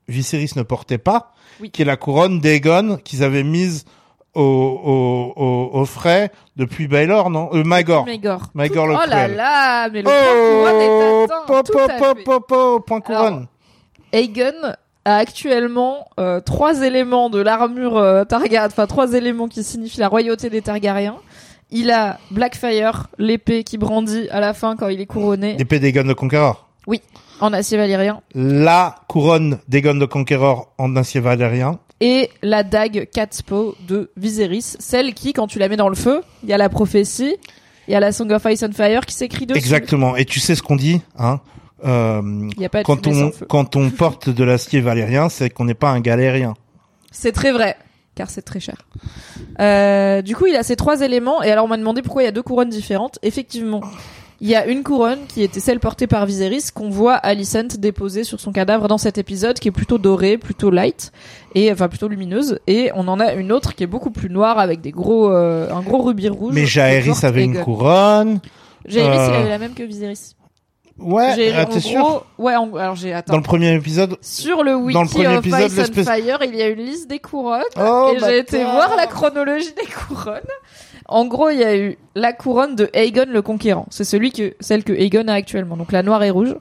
Viserys ne portait pas, Oui. qui est la couronne d'Aegon qu'ils avaient mise au, au, au, au frais depuis Baelor, non? Euh, Magor. Maegor. Maegor Tout- le Oh là là, mais le point couronne est atteint. po, po, po, point couronne. Aegon a actuellement euh, trois éléments de l'armure euh, Targaryen, enfin trois éléments qui signifient la royauté des Targaryens. Il a Blackfire, l'épée qui brandit à la fin quand il est couronné, Épée d'Aegon de Conqueror. en acier valyrien, La couronne d'Aegon de Conqueror en acier valérien. et la dague Catspo de Viserys, celle qui, quand tu la mets dans le feu, il y a la prophétie, il y a la Song of Ice and Fire qui s'écrit dessus. Exactement. Et tu sais ce qu'on dit, hein? Euh, Il y a pas de quand on sans feu. quand on porte de l'acier valérien, c'est qu'on n'est pas un galérien. C'est très vrai, car c'est très cher. Euh, du coup, il a ces trois éléments, et alors on m'a demandé pourquoi il y a deux couronnes différentes. Effectivement, il y a une couronne qui était celle portée par Viserys, qu'on voit Alicent déposer sur son cadavre dans cet épisode, qui est plutôt dorée, plutôt light, et enfin plutôt lumineuse, et on en a une autre qui est beaucoup plus noire, avec des gros, euh, un gros rubis rouge. Mais Jaehaerys avait une couronne. Jaehaerys, il Euh, avait la même que Viserys. Ouais, J'ai- ah, en t'es sûr Ouais, en- alors j'ai, attends. Dans le premier épisode Sur le wiki Dans le premier of épisode, Ice and l'espèce- Fire, il y a une liste des couronnes. Oh, et j'ai été voir la chronologie des couronnes. En gros, il y a eu la couronne de Aegon le Conquérant. C'est celui que, celle que Aegon a actuellement. Donc la noire et rouge.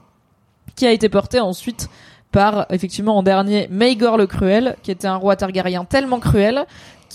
Qui a été portée ensuite par, effectivement, en dernier, Maegor le Cruel, qui était un roi Targaryen tellement cruel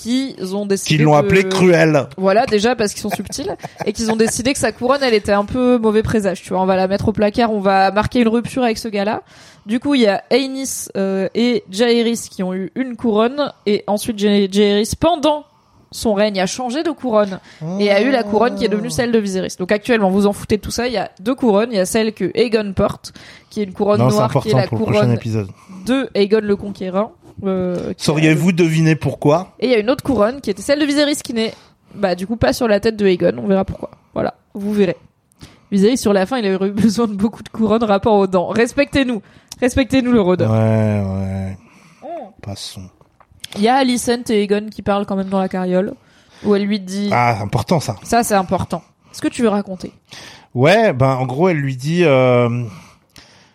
qu'ils ont décidé Qu'ils l'ont appelé cruel. voilà, déjà parce qu'ils sont subtils et qu'ils ont décidé que sa couronne, elle était un peu mauvais présage. Tu vois, on va la mettre au placard, on va marquer une rupture avec ce gars-là. Du coup, il y a Aenys euh, et Jaehaerys qui ont eu une couronne et ensuite Ja- Jaehaerys pendant son règne a changé de couronne et a eu la couronne qui est devenue celle de Viserys. Donc actuellement, vous en foutez de tout ça, il y a deux couronnes, il y a celle que Aegon porte qui est une couronne Non, noire qui est la couronne épisode. de Aegon le Conquérant. Euh, qui a- Sauriez-vous deviner pourquoi et il y a une autre couronne qui était celle de Viserys qui n'est, bah, du coup, pas sur la tête de Aegon. On verra pourquoi. Voilà. Vous verrez. Viserys, sur la fin, il aurait eu <laughs> besoin de beaucoup de couronnes rapport aux dents. Respectez-nous. Respectez-nous le Ouais, rôdeur. ouais. Oh. Passons. Il y a Alicent et Aegon qui parlent quand même dans la carriole. Où elle lui dit, Ah, important ça. ça c'est important. Est-ce que tu veux raconter? Ouais, ben en gros, elle lui dit, euh,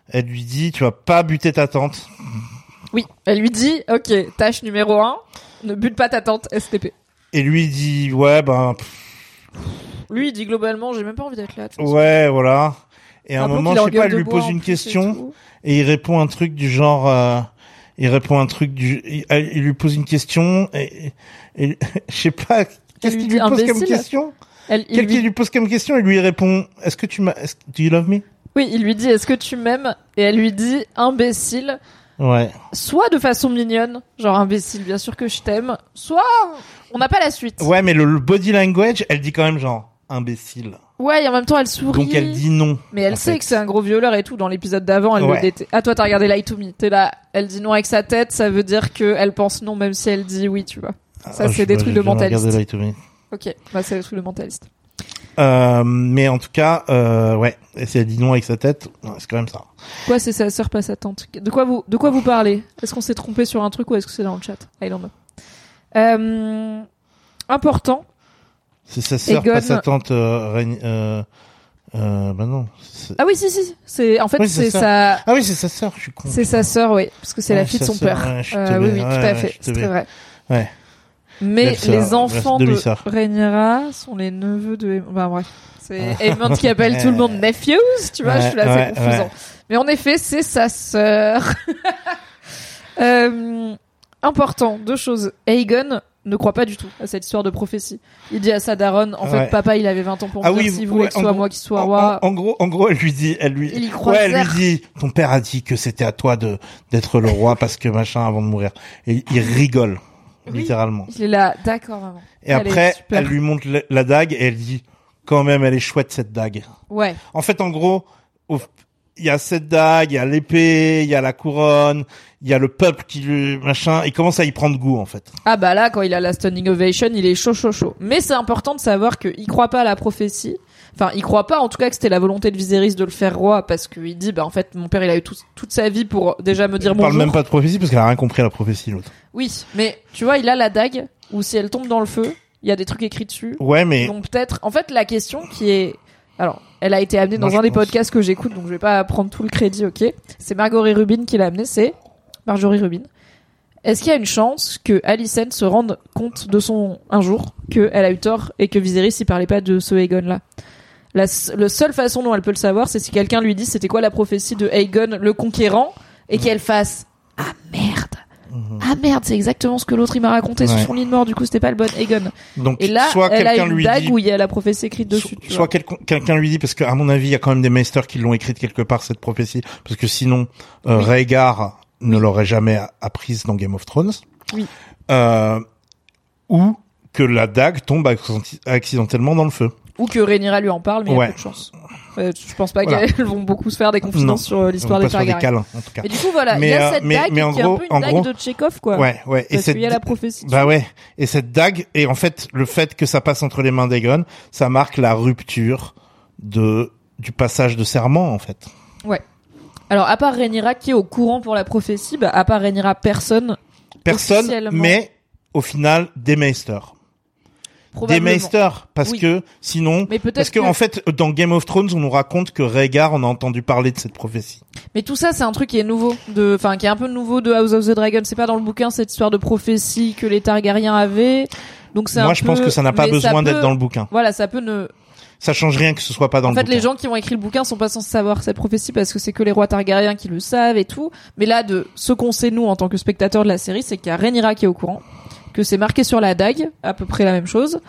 elle lui dit, tu vas pas buter ta tante. Oui. Elle lui dit, ok, tâche numéro 1, ne bute pas ta tante STP. Et lui dit, ouais, ben, Lui, il dit globalement, j'ai même pas envie d'être là. toute façon. Ouais, voilà. Et à un moment, qu'il je sais pas, elle de lui bois pose en une plus et question tout. et il répond un truc du genre. euh, il répond un truc du. Il, elle- il lui pose une question et, et- <laughs> je sais pas. Qu'est-ce lui qu'il dit lui pose comme imbécile. question Elle, il Quelqu'un lui- lui pose comme question et lui répond Est-ce que tu m'as est-ce- Do you love me? Oui, il lui dit Est-ce que tu m'aimes? Et elle lui dit imbécile. Ouais. Soit de façon mignonne, genre imbécile, bien sûr que je t'aime. Soit on n'a pas la suite. Ouais, mais le, le body language, elle dit quand même genre imbécile. Ouais, et en même temps elle sourit. Donc elle dit non. Mais elle sait fait. que c'est un gros violeur et tout. Dans l'épisode d'avant, elle Ouais. le déteste. Ah, toi, t'as regardé Lie to Me. T'es là. Elle dit non avec sa tête. Ça veut dire que elle pense non, même si elle dit oui, tu vois. Ça, Ah, c'est des trucs de mentaliste. Lie to Me. Ok. Bah, c'est des trucs de mentaliste. Euh, mais en tout cas, euh, ouais. Et si elle dit non avec sa tête, c'est quand même ça. Quoi, c'est sa sœur, pas sa tante. De quoi vous, de quoi vous parlez? Est-ce qu'on s'est trompé sur un truc ou est-ce que c'est dans le chat? I don't know. Euh, important. C'est sa sœur, Egon- pas sa tante. Euh, euh, euh, bah non. Ah oui, si, si. C'est, en fait, Oui, c'est sa, Ah oui, c'est sa sœur. Je suis con. c'est sa sœur, oui. Parce que c'est Ouais, la fille de son père. ouais, Euh, oui, oui, ouais, tout à fait. C'est très vrai. Ouais. Mais les enfants de. Rhaenyra sont les neveux de. Bah bref, c'est Aemond qui appelle tout le monde <laughs> nephews, tu vois. je suis là, Ouais, c'est confusant. ouais. Mais en effet, c'est sa sœur. <laughs> Euh, important, deux choses. Aegon ne croit pas du tout à cette histoire de prophétie. Il dit à sa daronne, en fait, papa, il avait 20 ans pour me Ah dire oui, s'il voulait ouais, que soit gros- moi qui sois En, roi. en- en gros, en gros, elle lui dit, elle lui, Il y croit ouais, elle lui dit, ton père a dit que c'était à toi de d'être le roi parce que machin avant de mourir. Et il rigole, Oui. littéralement. Il est là, d'accord, maman. Et Elle après, elle lui montre la, la dague et elle dit, quand même, elle est chouette cette dague. Ouais. En fait, en gros, il y a cette dague, il y a l'épée, il y a la couronne, il y a le peuple qui lui machin. Il commence à y prendre goût en fait. Ah bah là, quand il a la Standing Ovation, il est chaud, chaud, chaud. Mais c'est important de savoir qu'il croit pas à la prophétie. Enfin, il croit pas, en tout cas, que c'était la volonté de Viserys de le faire roi, parce qu'il dit, bah en fait, mon père, il a eu tout- toute sa vie pour déjà me dire parle bonjour. même pas de prophétie parce qu'elle a rien compris à la prophétie l'autre. Oui, mais tu vois, il a la dague, où si elle tombe dans le feu, il y a des trucs écrits dessus. Ouais, mais Donc peut-être, en fait, la question qui est, alors, elle a été amenée dans Moi, un des pense. podcasts que j'écoute, donc je vais pas prendre tout le crédit, ok? C'est Marjorie Rubin qui l'a amenée, c'est Marjorie Rubin. Est-ce qu'il y a une chance que Alicent se rende compte de son un jour qu'elle a eu tort et que Viserys il parlait pas de ce Aegon là La le seule façon dont elle peut le savoir, c'est si quelqu'un lui dit c'était quoi la prophétie de Aegon le conquérant et qu'elle fasse ah merde. Ah merde, c'est exactement ce que l'autre il m'a raconté sur Mhm. Son lit de mort. Du coup, c'était pas le bon Aegon. donc Et là, soit elle a une lui dague dit, où il y a la prophétie écrite dessus. so- soit quelqu'un lui dit parce qu'à mon avis, il y a quand même des meisters qui l'ont écrite quelque part cette prophétie parce que sinon, euh, Oui. Rhaegar ne l'aurait jamais apprise dans Game of Thrones. Oui. Euh, ou que la dague tombe accidentellement dans le feu. Ou que Rhaenyra lui en parle, mais il y a Ouais. peu de chance. Euh, je pense pas Voilà. qu'elles <laughs> vont beaucoup se faire des confidences sur euh, l'histoire des Targaryens. câlins, en tout cas. Mais du coup, voilà, il Mais, y a euh, cette mais- dague mais en qui est gros- un peu une dague gros- de Tchekhov, quoi. Ouais, ouais. Et Parce cette qu'il y a la prophétie. Bah ouais. Et cette dague, et en fait, le fait que ça passe entre les mains d'Aegon, ça marque la rupture de du passage de serment, en fait. Alors, à part Rhaenyra qui est au courant pour la prophétie, bah, à part Rhaenyra, personne, Personne, mais au final, des meisters. Des meisters, parce Oui. que sinon, Mais peut-être parce que, que- en fait, dans Game of Thrones, on nous raconte que Rhaegar, on a entendu parler de cette prophétie. Mais tout ça, c'est un truc qui est nouveau, de, enfin, qui est un peu nouveau de House of the Dragon. C'est pas dans le bouquin cette histoire de prophétie que les Targaryens avaient. Donc c'est un Moi, je pense que ça n'a pas mais besoin d'être dans le bouquin. Voilà, ça peut ne. Ça change rien que ce soit pas dans En le fait, bouquin. les gens qui ont écrit le bouquin sont pas censés savoir cette prophétie parce que c'est que les rois Targaryens qui le savent et tout. Mais là, de ce qu'on sait nous en tant que spectateurs de la série, c'est qu'il y a Rhaenyra qui est au courant, que c'est marqué sur la dague, à peu près la même chose,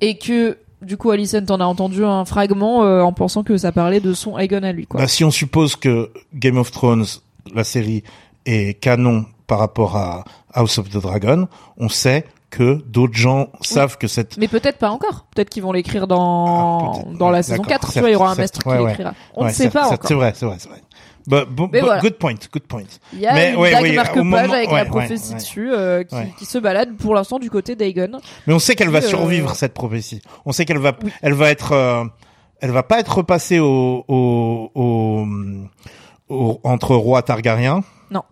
et que du coup Alicent en a entendu un fragment euh, en pensant que ça parlait de son Aegon à lui, quoi. Bah, si on suppose que Game of Thrones, la série, est canon par rapport à House of the Dragon, on sait que d'autres gens savent que cette Mais peut-être pas encore. Peut-être qu'ils vont l'écrire dans Ah, dans la saison d'accord. 4. Tu vois, il y aura un maître qui Ouais, l'écrira. On Ouais, ne sait pas encore. C'est vrai, c'est vrai, c'est vrai. Bah, Mais bon, voilà. Good point, good point. Il y a Mais une ouais, marque-page au moment- avec ouais, la ouais, prophétie ouais. dessus euh, qui, Ouais. qui se balade pour l'instant du côté d'Aegon. Mais on sait qu'elle va Euh, survivre cette prophétie. On sait qu'elle va, Oui. elle va être, euh, elle va pas être repassée au, au, au, au- entre rois Targaryens. Non.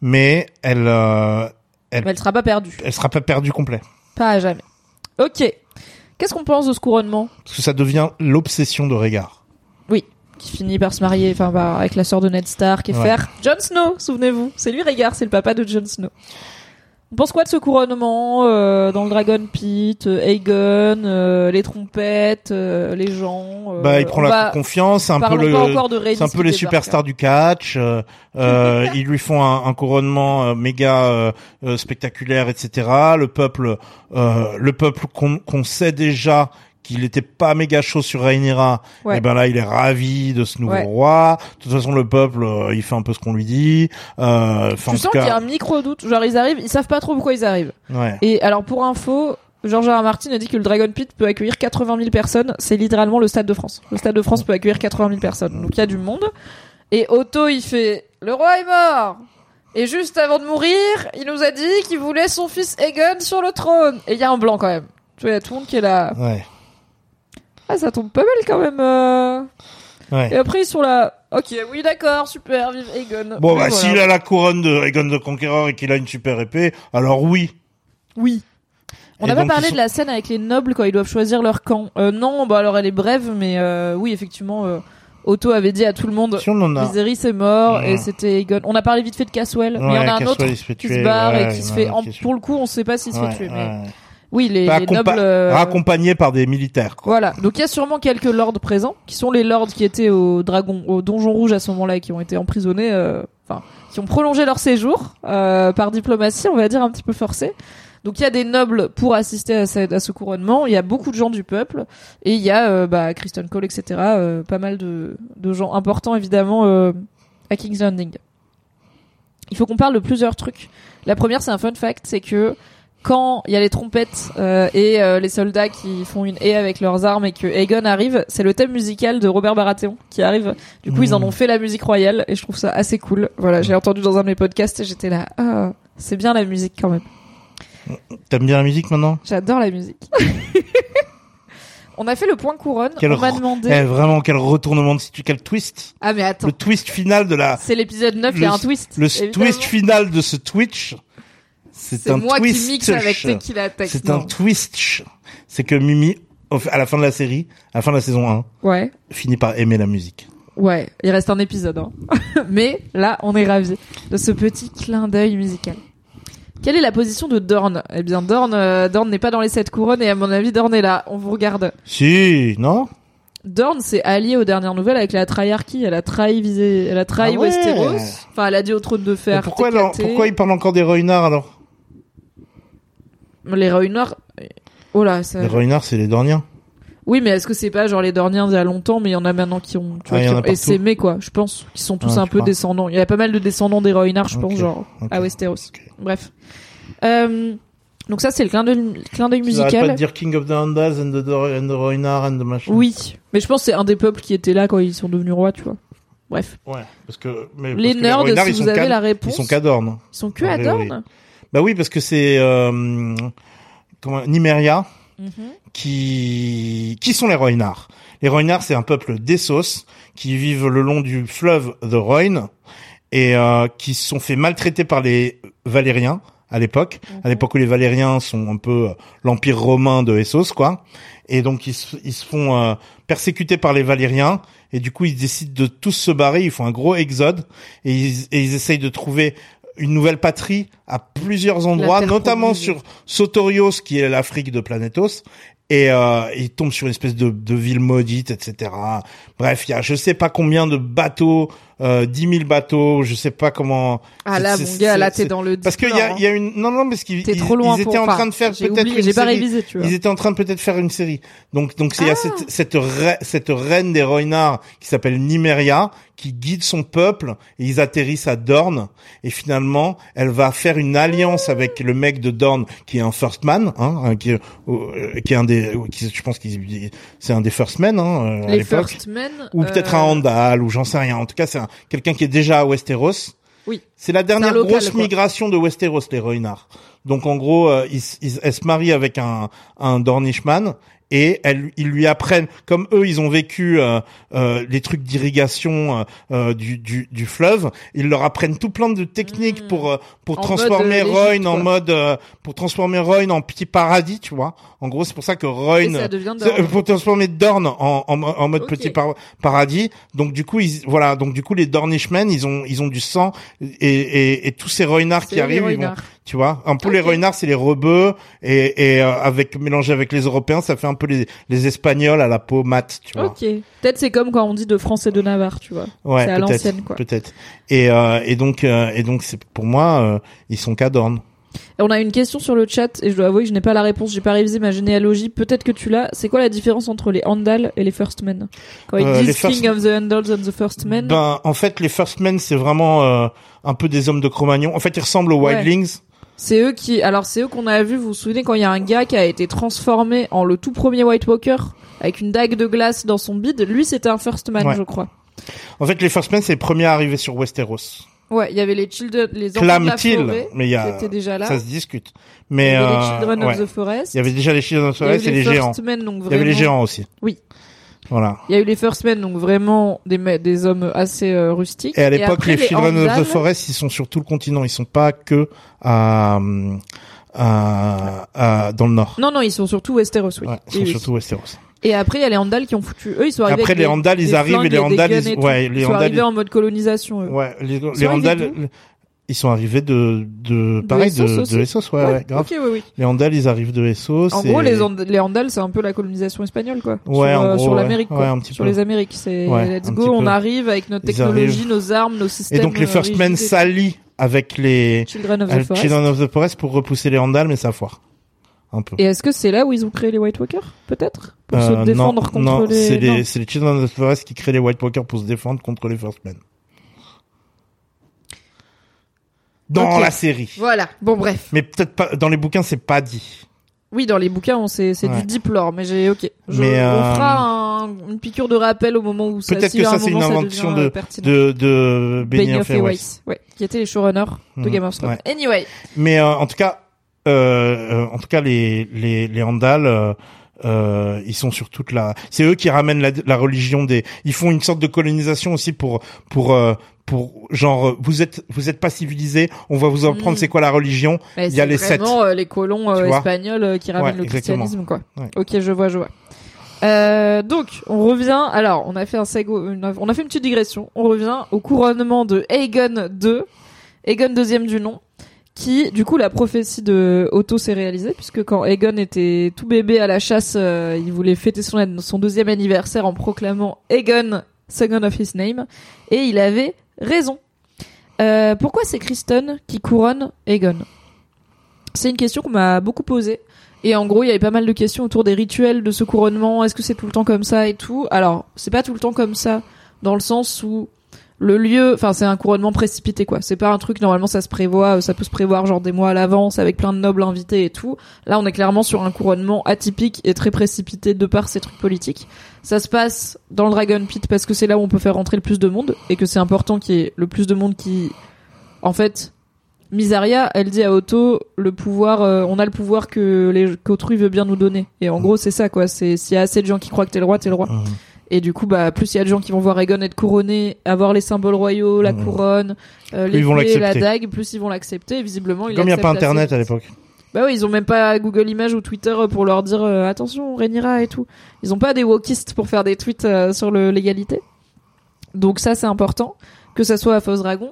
Mais elle, euh, Mais elle sera pas perdue. elle sera pas perdue complet. Pas à jamais. Ok. Qu'est-ce qu'on pense de ce couronnement? Parce que ça devient l'obsession de Rhaegar. Qui finit par se marier enfin, bah, avec la sœur de Ned Stark et Ouais. faire Jon Snow, souvenez-vous. C'est lui Rhaegar, c'est le papa de Jon Snow. On pense quoi de ce couronnement euh, dans le Dragon Pit, euh, Aegon, euh, les trompettes, euh, les gens euh, Bah, il prend la va- confiance, c'est un peu le, c'est un peu les superstars hein. du catch. euh, euh, ils lui font un, un couronnement euh, méga spectaculaire, etc. Le peuple, euh, le peuple qu'on qu'on sait déjà qu'il était pas méga chaud sur Rhaenyra, Ouais. et ben là il est ravi de ce nouveau Ouais. roi. De toute façon le peuple euh, il fait un peu ce qu'on lui dit. Euh, Tu sens qu'il y a un micro doute, genre ils arrivent, ils savent pas trop pourquoi ils arrivent. ouais. Et alors pour info, George R. Martin a dit que le Dragon Pit peut accueillir 80 000 personnes. C'est littéralement le stade de France. Le stade de France peut accueillir 80 000 personnes. Donc il y a du monde. Et Otto, il fait le roi est mort. Et juste avant de mourir, il nous a dit qu'il voulait son fils Aegon sur le trône. Et il y a un blanc quand même. Tu vois, il y a tout le monde qui est là. Ouais. Ah, ça tombe pas mal quand même. euh. Et après ils sont là. Ok, oui d'accord, super, vive Aegon. Bon Oui, bah voilà. s'il a la couronne de Aegon the Conqueror et qu'il a une super épée, alors oui. Oui. On Et n'a pas donc, parlé ils sont- de la scène avec les nobles quand ils doivent choisir leur camp. Euh, non, bah alors elle est brève, mais euh, oui, effectivement, euh, Otto avait dit à tout le monde Si on en a. Viserys est mort Ouais. et c'était Aegon. On a parlé vite fait de Caswell, mais il y en a un autre qui se barre et qui se fait. en- Pour le coup, on sait pas s'il se fait tuer, mais. Oui, les, les nobles. euh, raccompagné par des militaires. Quoi. Voilà, donc il y a sûrement quelques lords présents, qui sont les lords qui étaient au dragon, au donjon rouge à ce moment-là, et qui ont été emprisonnés, euh, enfin, qui ont prolongé leur séjour euh, par diplomatie, on va dire un petit peu forcé. Donc il y a des nobles pour assister à ce, à ce couronnement, il y a beaucoup de gens du peuple, et il y a euh, bah, Kristen Cole, etc. euh, pas mal de, de gens importants évidemment euh, à King's Landing. Il faut qu'on parle de plusieurs trucs. La première, c'est un fun fact, c'est que quand il y a les trompettes euh, et euh, les soldats qui font une haie avec leurs armes et que Aegon arrive, c'est le thème musical de Robert Baratheon qui arrive. Du coup, ils en ont fait la musique royale et je trouve ça assez cool. Voilà, j'ai entendu dans un de mes podcasts et j'étais là, ah, c'est bien la musique quand même. T'aimes bien la musique maintenant? J'adore la musique. <laughs> On a fait le point couronne. Quel on m'a re- demandé. Eh, Vraiment, quel retournement de situation, quel twist. Ah mais attends, Le twist final de la... c'est l'épisode 9, il y a le- un twist. Le évidemment. twist final de ce Twitch, c'est un moi twist. qui mixe avec Tex. C'est un twist. C'est que Mimi, à la fin de la série, à la fin de la saison 1, Ouais. finit par aimer la musique. Ouais, il reste un épisode. Hein. <laughs> Mais là, on est ravis de ce petit clin d'œil musical. Quelle est la position de Dorn Eh bien, Dorn, euh, Dorn n'est pas dans les sept couronnes et à mon avis, Dorn est là. On vous regarde. Si, non? Dorn s'est alliée aux dernières nouvelles avec la Triarchy. Elle a trahi visé, elle a trahi Ah ouais. Westeros. Enfin, elle a dit au trône de fer. pourquoi, alors- pourquoi il parle encore des Roynards alors? Les Rhaenyra. Oh là, ça. Les Roynards, c'est les Dorniens. Oui, mais est-ce que c'est pas genre les Dorniens d'il y a longtemps, mais il y en a maintenant qui ont, tu vois, Ah, il y qui ont essaimé, quoi. Je pense qu'ils sont tous Ah, un peu descendants. Il y a pas mal de descendants des Rhaenyra, je pense, genre à Westeros. Bref. Euh, donc ça, c'est le clin d'œil, d'œil Tu pas musical. de dire King of the Andals and the, and the and the machin. Oui, mais je pense que c'est un des peuples qui était là quand ils sont devenus rois, tu vois. Bref. Ouais, parce que mais les parce que nerds, Roynards, si vous avez la réponse, Ils sont qu'à Dorne. ils sont que à Dorne. Bah oui, parce que c'est euh, comment Nimeria Mhm. qui qui sont les Roynards. Les Roynards, c'est un peuple d'Essos qui vivent le long du fleuve The Rhoyne et euh, qui se sont fait maltraiter par les Valériens à l'époque, à l'époque où les Valériens sont un peu euh, l'empire romain de Essos, quoi. Et donc ils se, ils se font euh, persécuter par les Valériens et du coup ils décident de tous se barrer, ils font un gros exode et ils, et ils essayent de trouver une nouvelle patrie à plusieurs endroits, notamment sur Sotorios qui est l'Afrique de Planetos et euh, il tombe sur une espèce de, de ville maudite, etc. Bref, il y a je sais pas combien de bateaux, euh, 10 000 bateaux, je sais pas comment. Ah là, mon gars, là, t'es dans le. Parce qu'il y a, y a une non non parce qu'ils ils, trop loin ils pour- étaient en train de faire peut-être une j'ai pas série. révisé, tu vois. Ils étaient en train de peut-être faire une série. Donc donc il y a Ah. cette cette reine des Roynards qui s'appelle Nymeria qui guide son peuple et ils atterrissent à Dorne et finalement elle va faire une alliance avec le mec de Dorne qui est un first man hein, hein, qui euh, qui est un des qui, je pense qu'il c'est un des first men hein, euh, à Les l'époque First Men. ou peut-être euh, un Andal ou j'en sais rien. En tout cas, c'est un- quelqu'un qui est déjà à Westeros. Oui. C'est la dernière local, grosse quoi. migration de Westeros, les Roynards. Donc en gros, euh, ils, ils- elle se marie avec un, un Dornishman et elle, ils lui apprennent, comme eux, ils ont vécu euh, euh, les trucs d'irrigation euh, euh, du, du, du fleuve, ils leur apprennent tout plein de techniques pour euh, pour Hmm. En transformer euh, Royne en mode euh, pour transformer Royne en petit paradis, tu vois. En gros, c'est pour ça que Royne pour transformer Dorne en, en, en mode petit par- paradis. Donc du coup, ils, voilà, donc du coup les Dornishmen, ils ont ils ont du sang et, et, et tous ces Roynards qui arrivent, ils vont. Tu vois, un peu Ok. les renards, c'est les rebeux et, et euh, avec mélangé avec les Européens, ça fait un peu les, les Espagnols à la peau mate, tu vois. Ok. Peut-être c'est comme quand on dit de France et de Navarre, tu vois. Ouais, c'est à l'ancienne, quoi. Peut-être. Et euh, et donc euh, et donc c'est pour moi, euh, ils sont cadornes. Et on a une question sur le chat et je dois avouer que je n'ai pas la réponse. J'ai pas révisé ma généalogie. Peut-être que tu l'as. C'est quoi la différence entre les Andal et les First Men? Quand ils Euh, disent First- King of the Andals and the First Men. Ben en fait, les First Men, c'est vraiment euh, un peu des hommes de Cro-Magnon. En fait, ils ressemblent aux Ouais. Wildlings. C'est eux qui, alors c'est eux qu'on a vu. Vous vous souvenez quand il y a un gars qui a été transformé en le tout premier White Walker avec une dague de glace dans son bide. Lui, c'était un First Man, Ouais. je crois. En fait, les First Men, c'est les premiers à arriver sur Westeros. Ouais, il y avait les Children, les enfants de la forêt Mais il y a étaient déjà là. ça se discute. il y Mais avait euh, les Children ouais. of the Forest. il y avait déjà les Children of the Forest et les les géants. First Men, donc Il y avait les géants aussi. Oui. Voilà. Il y a eu les First Men, donc vraiment des, des hommes assez euh, rustiques. Et à l'époque, après, les Children of the Forest, ils sont sur tout le continent. Ils sont pas que à, à, à- dans le nord. Non, non, ils sont surtout Westeros, oui. Ouais, ils Oui, sont oui. surtout Westeros. Et après, il y a les Andal qui ont foutu. Eux, ils sont arrivés. Après, les Andal, ils arrivent et les des Andal, guns ils- ouais, les ils sont arrivés ils- en mode colonisation, eux. Ouais, les, les d'où? Ils sont arrivés de, de, pareil, de, aussi de Essos, ouais, ouais, grave. Oui. Les Andal, ils arrivent de Essos. En et- gros, les, And- les Andal, c'est un peu la colonisation espagnole, quoi. Ouais, sur, en euh, gros, sur l'Amérique, quoi. Ouais, un petit sur peu. les Amériques, c'est let's go, on arrive avec notre technologie, nos armes, nos Et systèmes. donc, les First Men et s'allient avec les Children of the Forest. Children of the Forest pour repousser les Andal, mais ça foire. Un peu. Et est-ce que c'est là où ils ont créé les White Walkers, peut-être? Pour Euh, se défendre non, contre non, les. c'est non. les, c'est les Children of the Forest qui créent les White Walkers pour se défendre contre les First Men. Dans la série. Voilà. Bon, bref. Mais peut-être pas, dans les bouquins, c'est pas dit. Oui, dans les bouquins, on c'est Ouais. du deep lore, mais j'ai, ok. Je, Mais, On euh, fera un- une piqûre de rappel au moment où ça Peut-être si que ça, un c'est une invention de- euh, pertinent. De, de Benioff et Weiss. Ouais, qui étaient les showrunners de Mhm, Game of Thrones. ouais. Anyway, Mais euh, en tout cas, euh, euh, en tout cas, les les les Andal, euh, euh, ils sont sur toute la. C'est eux qui ramènent la, la religion des. Ils font une sorte de colonisation aussi pour pour euh, pour genre euh, vous êtes vous êtes pas civilisés, on va vous apprendre Mm. c'est quoi la religion. Mais Il y a les sept. vraiment euh, les colons euh, espagnols euh, qui ramènent Ouais, le exactement. christianisme, quoi. Ouais. Ok, je vois, je vois. Euh, donc, on revient. Alors, on a fait un sego, une- on a fait une petite digression. On revient au couronnement de Aegon II, Aegon deuxième du nom, qui, du coup, la prophétie de Otto s'est réalisée puisque quand Aegon était tout bébé à la chasse, il voulait fêter son, son deuxième anniversaire en proclamant Aegon, second of his name, et il avait raison. Euh, pourquoi c'est Kristen qui couronne Aegon? C'est une question qu'on m'a beaucoup posée. Et en gros, il y avait pas mal de questions autour des rituels de ce couronnement. Est-ce que c'est tout le temps comme ça et tout Alors, c'est pas tout le temps comme ça, dans le sens où le lieu, enfin, c'est un couronnement précipité, quoi. C'est pas un truc, normalement, ça se prévoit, euh, ça peut se prévoir genre des mois à l'avance, avec plein de nobles invités et tout. Là, on est clairement sur un couronnement atypique et très précipité de par ces trucs politiques. Ça se passe dans le Dragon Pit parce que c'est là où on peut faire rentrer le plus de monde et que c'est important qu'il y ait le plus de monde qui, en fait, Misaria, elle dit à Otto le pouvoir, euh, on a le pouvoir que les qu'autrui veut bien nous donner. Et en gros, c'est ça quoi. C'est s'il y a assez de gens qui croient que t'es le roi, t'es le roi. Mhm. Et du coup, bah plus il y a de gens qui vont voir Aegon être couronné, avoir les symboles royaux, la Mhm. couronne, euh, Plus ils vont l'épée, la dague, plus ils vont l'accepter. Visiblement, Comme il n'y a pas assez Internet à l'époque. Bah oui, ils ont même pas Google Images ou Twitter pour leur dire euh, attention, Rhaenyra et tout. Ils ont pas des wokistes pour faire des tweets euh, sur l'égalité. Donc ça c'est important que ça soit à Fausse Dragon.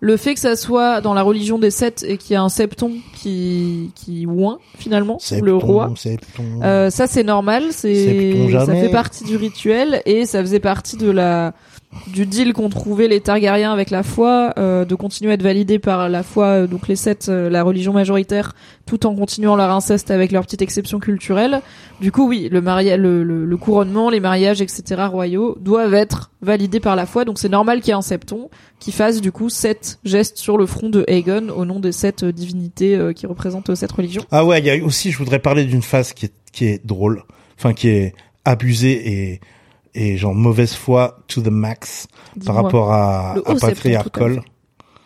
Le fait que ça soit dans la religion des sept et qu'il y a un septon qui qui oint finalement Septon, le roi. septon. Euh, ça c'est normal, c'est ça fait partie du rituel et ça faisait partie de la du deal qu'ont trouvé les Targaryens avec la foi, euh, de continuer à être validés par la foi, euh, donc les sept, euh, la religion majoritaire, tout en continuant leur inceste avec leur petite exception culturelle. Du coup, oui, le mariage, le, le- le couronnement, les mariages, etc. royaux doivent être validés par la foi. Donc c'est normal qu'il y ait un septon qui fasse du coup sept gestes sur le front de Aegon au nom des sept euh, divinités qui représentent cette religion. Ah ouais, il y a aussi, je voudrais parler d'une phase qui est, qui est drôle, enfin qui est abusée et, et genre mauvaise foi to the max par rapport à, à Cole.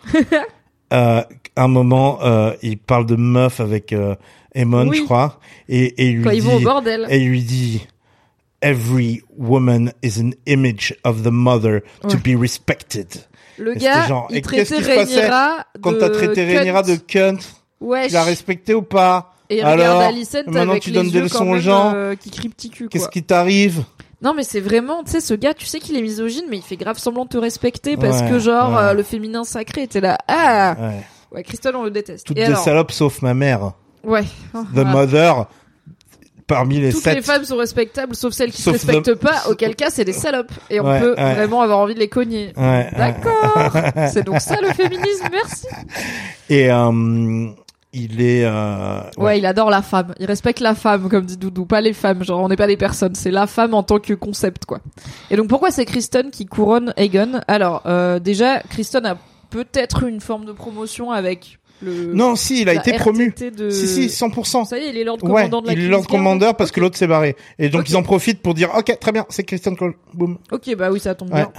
<laughs> euh, un moment, euh, il parle de meuf avec euh, Aemon, Oui. je crois, et, et lui Quand ils vont au dit, bordel. et lui dit, every woman is an image of the mother to Ouais. be respected. Le Et gars, genre, il et qu'est-ce traitait qui se passait Rhaenyra Quand de t'as traité. Rhaenyra de cunt, Wesh. tu l'as respecté ou pas? Et Alors, regarde Alicent maintenant avec tu les donnes des leçons quand aux gens. euh, qui crient petit cul. Qu'est-ce qui t'arrive? Non, mais c'est vraiment, tu sais, ce gars, tu sais qu'il est misogyne, mais il fait grave semblant de te respecter parce Ouais, que genre ouais. euh, le féminin sacré était là. Ah, Ouais. Ouais, Kristen, on le déteste. Toutes Et des alors, salopes sauf ma mère. Ouais. The Voilà. Mother, parmi les Toutes sept. les femmes sont respectables, sauf celles qui Sauf se respectent pas, auquel cas c'est des salopes. Et on Ouais, peut ouais. vraiment avoir envie de les cogner. Ouais, ouais. D'accord. <laughs> c'est donc ça le féminisme, merci. Et euh, il est. Euh, Ouais. il adore la femme. Il respecte la femme, comme dit Doudou, pas les femmes. Genre, on n'est pas des personnes, c'est la femme en tant que concept, quoi. Et donc, pourquoi c'est Kristen qui couronne Aegon? Alors, euh, déjà, Kristen a peut-être une forme de promotion avec le. Non, si, il a été promu. De... Si, si, 100%. Ça y est, il est Lord Ouais, Commandant de la il est Lord Guard. Commander parce que l'autre s'est barré. Et donc ils en profitent pour dire, ok, très bien, c'est Christian Cole. Boum. Ok, bah oui, ça tombe Ouais. bien.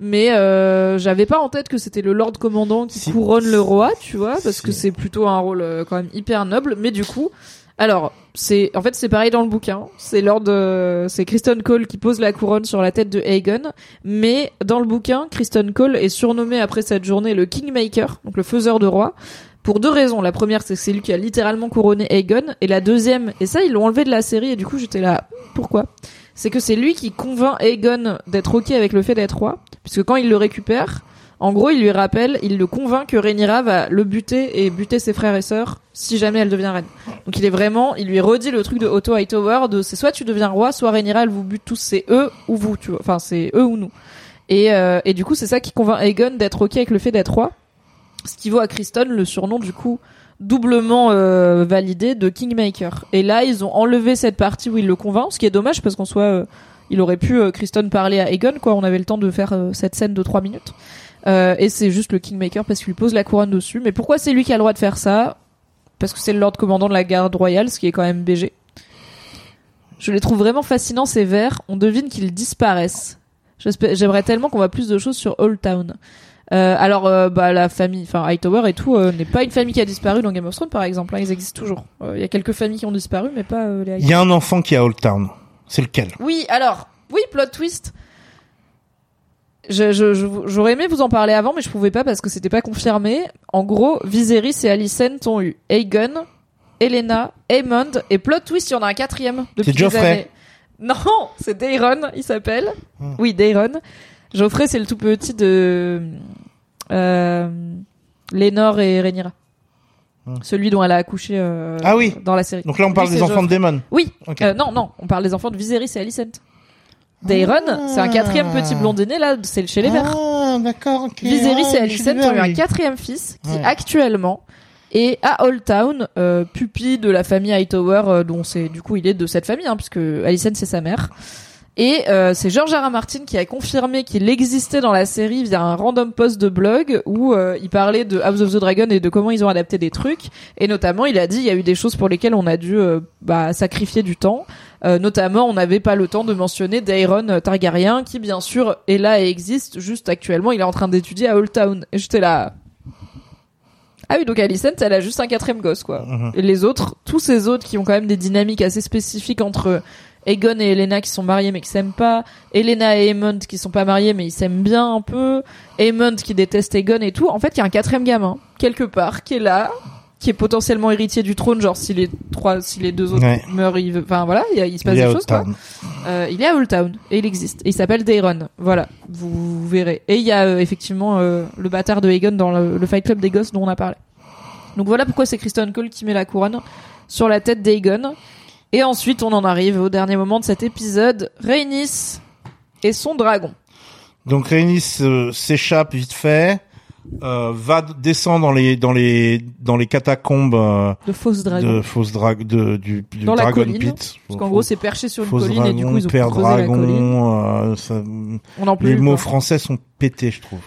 Mais euh, j'avais pas en tête que c'était le Lord Commandant qui Si. couronne le roi, tu vois, parce Si. que c'est plutôt un rôle euh, quand même hyper noble. Mais du coup, alors c'est en fait c'est pareil dans le bouquin. C'est Lord, euh, c'est Kristen Cole qui pose la couronne sur la tête de Aegon. Mais dans le bouquin, Kristen Cole est surnommé après cette journée le Kingmaker, donc le faiseur de roi. Pour deux raisons. La première, c'est que c'est lui qui a littéralement couronné Aegon. Et la deuxième, et ça, ils l'ont enlevé de la série, et du coup, j'étais là, pourquoi? C'est que c'est lui qui convainc Aegon d'être ok avec le fait d'être roi. Puisque quand il le récupère, en gros, il lui rappelle, il le convainc que Rhaenyra va le buter et buter ses frères et sœurs si jamais elle devient reine. Donc il est vraiment, il lui redit le truc de Otto Hightower de c'est soit tu deviens roi, soit Rhaenyra elle vous bute tous, c'est eux ou vous, tu vois. Enfin, c'est eux ou nous. Et, euh, et du coup, c'est ça qui convainc Aegon d'être ok avec le fait d'être roi. Ce qui vaut à Kristen le surnom du coup doublement euh, validé de Kingmaker. Et là, ils ont enlevé cette partie où il le convainc, ce qui est dommage parce qu'en soit euh, il aurait pu euh, Kristen parler à Aegon quoi, on avait le temps de faire euh, cette scène de 3 minutes. Et c'est juste le Kingmaker parce qu'il lui pose la couronne dessus. Mais pourquoi c'est lui qui a le droit de faire ça? Parce que c'est le Lord Commandant de la garde royale, ce qui est quand même BG. Je les trouve vraiment fascinants ces vers. On devine qu'ils disparaissent. J'aimerais tellement qu'on voit plus de choses sur Old Town. Euh, alors, euh, bah, la famille, enfin Hightower et tout, euh, n'est pas une famille qui a disparu dans Game of Thrones, par exemple. hein, ils existent toujours. Euh, Il y a quelques familles qui ont disparu, mais pas euh, les Hightower. Il y a un enfant qui est à Old Town. C'est lequel? Oui, alors, oui, plot twist. Je- je- je- J'aurais aimé vous en parler avant, mais je pouvais pas parce que c'était pas confirmé. En gros, Viserys et Alicent ont eu Aegon, Elena, Aemond, et plot twist, il y en a un quatrième depuis C'est des années. Non, c'est Daeron, il s'appelle. Hmm. Oui, Daeron. Geoffrey, c'est le tout petit de euh, Lénore et Rhaenyra. Hmm. Celui dont elle a accouché euh, Ah oui. dans la série. Donc là, on parle Lui, des enfants de Daemon. Oui, euh, non, non, on parle des enfants de Viserys et Alicent. Daeron, c'est un quatrième petit blondinet là, c'est chez les Verts. Ah, d'accord, ok. Viserys Ah, et Alicent ont eu un quatrième fils qui Ouais. actuellement est à Old Town, euh, pupille de la famille Hightower, euh, dont c'est du coup il est de cette famille, hein, puisque Alicent c'est sa mère. Et euh, c'est George R. R. Martin qui a confirmé qu'il existait dans la série via un random post de blog où euh, il parlait de House of the Dragon et de comment ils ont adapté des trucs. Et notamment, il a dit il y a eu des choses pour lesquelles on a dû euh, bah, sacrifier du temps. Euh, notamment, on n'avait pas le temps de mentionner Daeron Targaryen, qui bien sûr est là et existe. Juste actuellement, il est en train d'étudier à Old Town. Et j'étais là. Ah oui, donc Alicent, elle a juste un quatrième gosse, quoi. Mhm. Et les autres, tous ces autres qui ont quand même des dynamiques assez spécifiques entre Aegon et Elena qui sont mariés mais qui s'aiment pas, Elena et Aemond qui sont pas mariés mais ils s'aiment bien un peu, Aemond qui déteste Aegon et tout. En fait, il y a un quatrième gamin quelque part qui est là, qui est potentiellement héritier du trône, genre si les trois, si les deux autres Ouais. meurent, il, veut- enfin voilà, il, se passe Il des choses quoi. Euh, il est à Old Town et il existe. Et il s'appelle Daeron. Voilà, vous, vous verrez. Et il y a euh, effectivement euh, le bâtard de Aegon dans le, le Fight Club des gosses dont on a parlé. Donc voilà pourquoi c'est Kristen Cole qui met la couronne sur la tête d'Aegon. Et ensuite, on en arrive au dernier moment de cet épisode. Rhaenys et son dragon. Donc Rhaenys euh, s'échappe vite fait, euh, va descendre dans les dans les dans les catacombes euh, De fausses dragons. de fausses drag de du, du Dans la Dragon colline, Pit. Parce qu'en gros, c'est perché sur une colline et du coup, ils ont père creusé la colline. dragon, euh, ça- On en peut les mots quoi. français sont pétés, je trouve.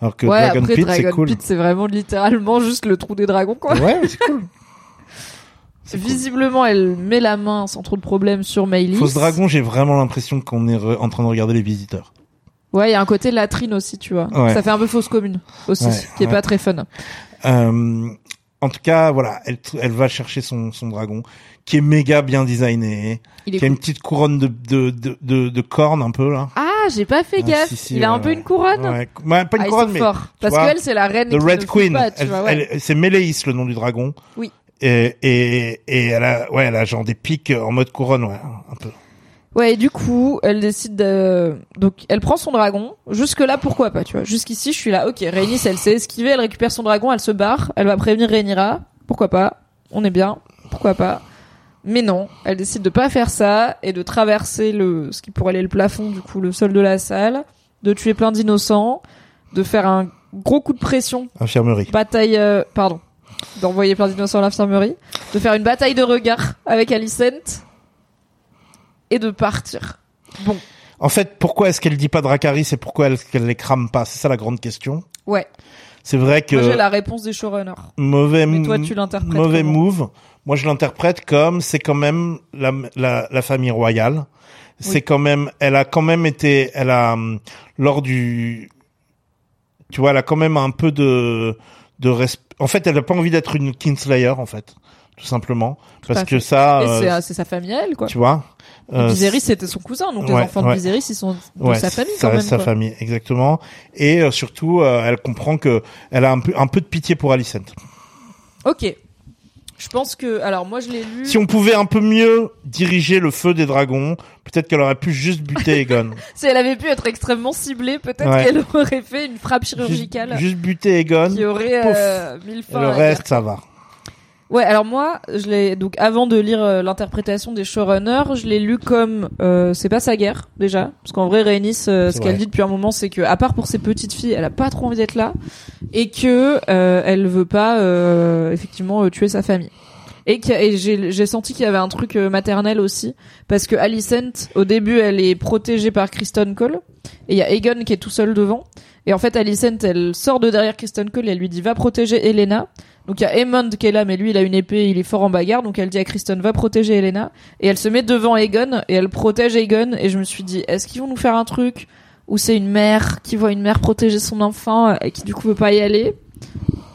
Alors que ouais, Dragon après, Pit, Dragon c'est cool. Pit, c'est vraiment littéralement juste le trou des dragons, quoi. Ouais, c'est cool. <laughs> Cool. Visiblement, elle met la main sans trop de problèmes sur Maëlys. Fausse dragon, j'ai vraiment l'impression qu'on est en train de regarder les visiteurs. Ouais, il y a un côté latrine aussi, tu vois. Ouais. Ça fait un peu fausse commune aussi, Ouais, qui est ouais. pas très fun. Euh, en tout cas, voilà, elle, elle va chercher son, son dragon, qui est méga bien designé, Il est qui a cool. une petite couronne de, de, de, de, de cornes un peu là. Ah, j'ai pas fait Ah, gaffe. si, si, il a un peu ouais. une couronne. Ouais, ouais, pas une Ah, couronne, mais forts. Parce qu'elle, c'est la reine. The Red Queen. pas, elle, elle- c'est Méléis le nom du dragon. Oui. Et, et, et elle a, ouais, elle a genre des pics en mode couronne, ouais, un peu. Ouais, et du coup, elle décide de... Donc, elle prend son dragon. Jusque-là, pourquoi pas, tu vois. Jusqu'ici, je suis là, ok, Rhaenys, elle s'est esquivée, elle récupère son dragon, elle se barre, elle va prévenir Rhaenyra. Pourquoi pas On est bien, pourquoi pas Mais non, elle décide de pas faire ça et de traverser le ce qui pourrait aller le plafond, du coup, le sol de la salle, de tuer plein d'innocents, de faire un gros coup de pression Infirmerie. bataille, euh, pardon, d'envoyer plein d'innocents à l'infirmerie, de faire une bataille de regard avec Alicent et de partir. Bon, En fait, pourquoi est-ce qu'elle dit pas Dracarys et pourquoi est-ce qu'elle les crame pas? C'est ça la grande question. ouais. C'est vrai que Moi j'ai la réponse des showrunners. mauvais Mais toi, tu l'interprètes mauvais move. Moi, je l'interprète comme c'est quand même la, la, la famille royale. C'est Oui. quand même, elle a quand même été, elle a hum, lors du, tu vois, elle a quand même un peu de de resp... En fait, elle a pas envie d'être une Kingslayer, en fait, tout simplement, parce que ça, euh, c'est, c'est sa famille à elle, quoi. tu vois. euh, Viserys c'était son cousin, donc les enfants de ouais. Viserys ils sont de ouais, sa famille ça quand même. reste sa quoi. famille, exactement. Et euh, surtout, euh, elle comprend que elle a un peu un peu de pitié pour Alicent. Ok. Je pense que, alors moi je l'ai lu. Si on pouvait un peu mieux diriger le feu des dragons, peut-être qu'elle aurait pu juste buter <laughs> Egon. Si elle avait pu être extrêmement ciblée, peut-être Ouais. qu'elle aurait fait une frappe chirurgicale juste, juste buter Egon. qui aurait euh, mis le Et reste, ça va. Ouais, alors moi, je l'ai donc avant de lire euh, l'interprétation des showrunners, je l'ai lu comme euh, c'est pas sa guerre déjà, parce qu'en vrai, Rhaenys, euh, ce qu'elle dit depuis un moment, c'est que à part pour ses petites filles, elle a pas trop envie d'être là, et que euh, elle veut pas euh, effectivement tuer sa famille. Et, et j'ai j'ai senti qu'il y avait un truc maternel aussi, parce que Alicent, au début, elle est protégée par Kristen Cole, et il y a Aegon qui est tout seul devant. Et en fait, Alicent, elle sort de derrière Kristen Cole et elle lui dit va protéger Elena. Donc il y a Aemond qui est là, mais lui il a une épée, il est fort en bagarre, donc elle dit à Kristen va protéger Elena. Et elle se met devant Aegon et elle protège Aegon. Et je me suis dit est-ce qu'ils vont nous faire un truc? Où c'est une mère qui voit une mère protéger son enfant et qui du coup veut pas y aller?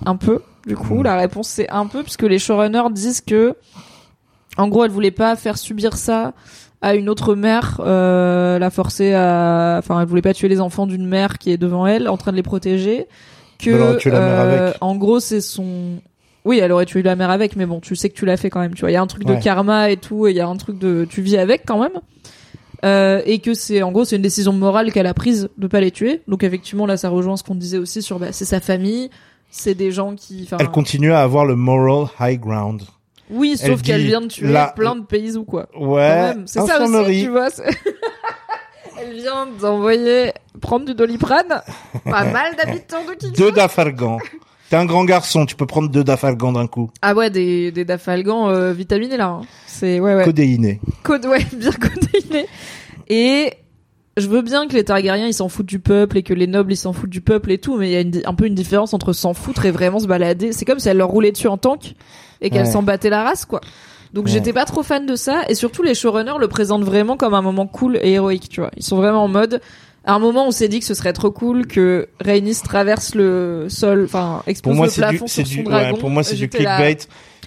Un peu. Du coup, la réponse c'est un peu puisque les showrunners disent que en gros elle voulait pas faire subir ça à une autre mère, euh, la forcer à, enfin, elle voulait pas tuer les enfants d'une mère qui est devant elle, en train de les protéger. Que, la mère euh, avec. en gros, c'est son, oui, elle aurait tué la mère avec, mais bon, tu sais que tu l'as fait quand même, tu vois. Il y a un truc de karma et tout, et il y a un truc de, tu vis avec quand même. Euh, et que c'est, en gros, c'est une décision morale qu'elle a prise de pas les tuer. Donc effectivement, là, ça rejoint ce qu'on disait aussi sur, bah, c'est sa famille, c'est des gens qui, Elle continue à avoir le moral high ground. oui, sauf qu'elle vient de tuer la- plein de pays ou quoi. Ouais. C'est ça aussi, tu vois. <laughs> Elle vient d'envoyer prendre du doliprane. <laughs> Pas mal d'habitants de Kingston. Deux dafalgans. T'es un grand garçon, tu peux prendre deux dafalgans d'un coup. Ah ouais, des, des dafalgans euh, vitaminés là. hein. C'est ouais ouais. Codéiné. Code ouais, <laughs> bien codéiné. Et je veux bien que les Targaryens ils s'en foutent du peuple et que les nobles ils s'en foutent du peuple et tout, mais il y a une un peu une différence entre s'en foutre et vraiment se balader. C'est comme si elle leur roulait dessus en tank et qu'elle Ouais. s'en battait la race quoi. Donc Ouais. j'étais pas trop fan de ça et surtout les showrunners le présentent vraiment comme un moment cool et héroïque, tu vois. Ils sont vraiment en mode à un moment on s'est dit que ce serait trop cool que Rhaenys traverse le sol, enfin moi, le du, plafond sur son du, dragon. ouais, pour moi, c'est du là, clickbait.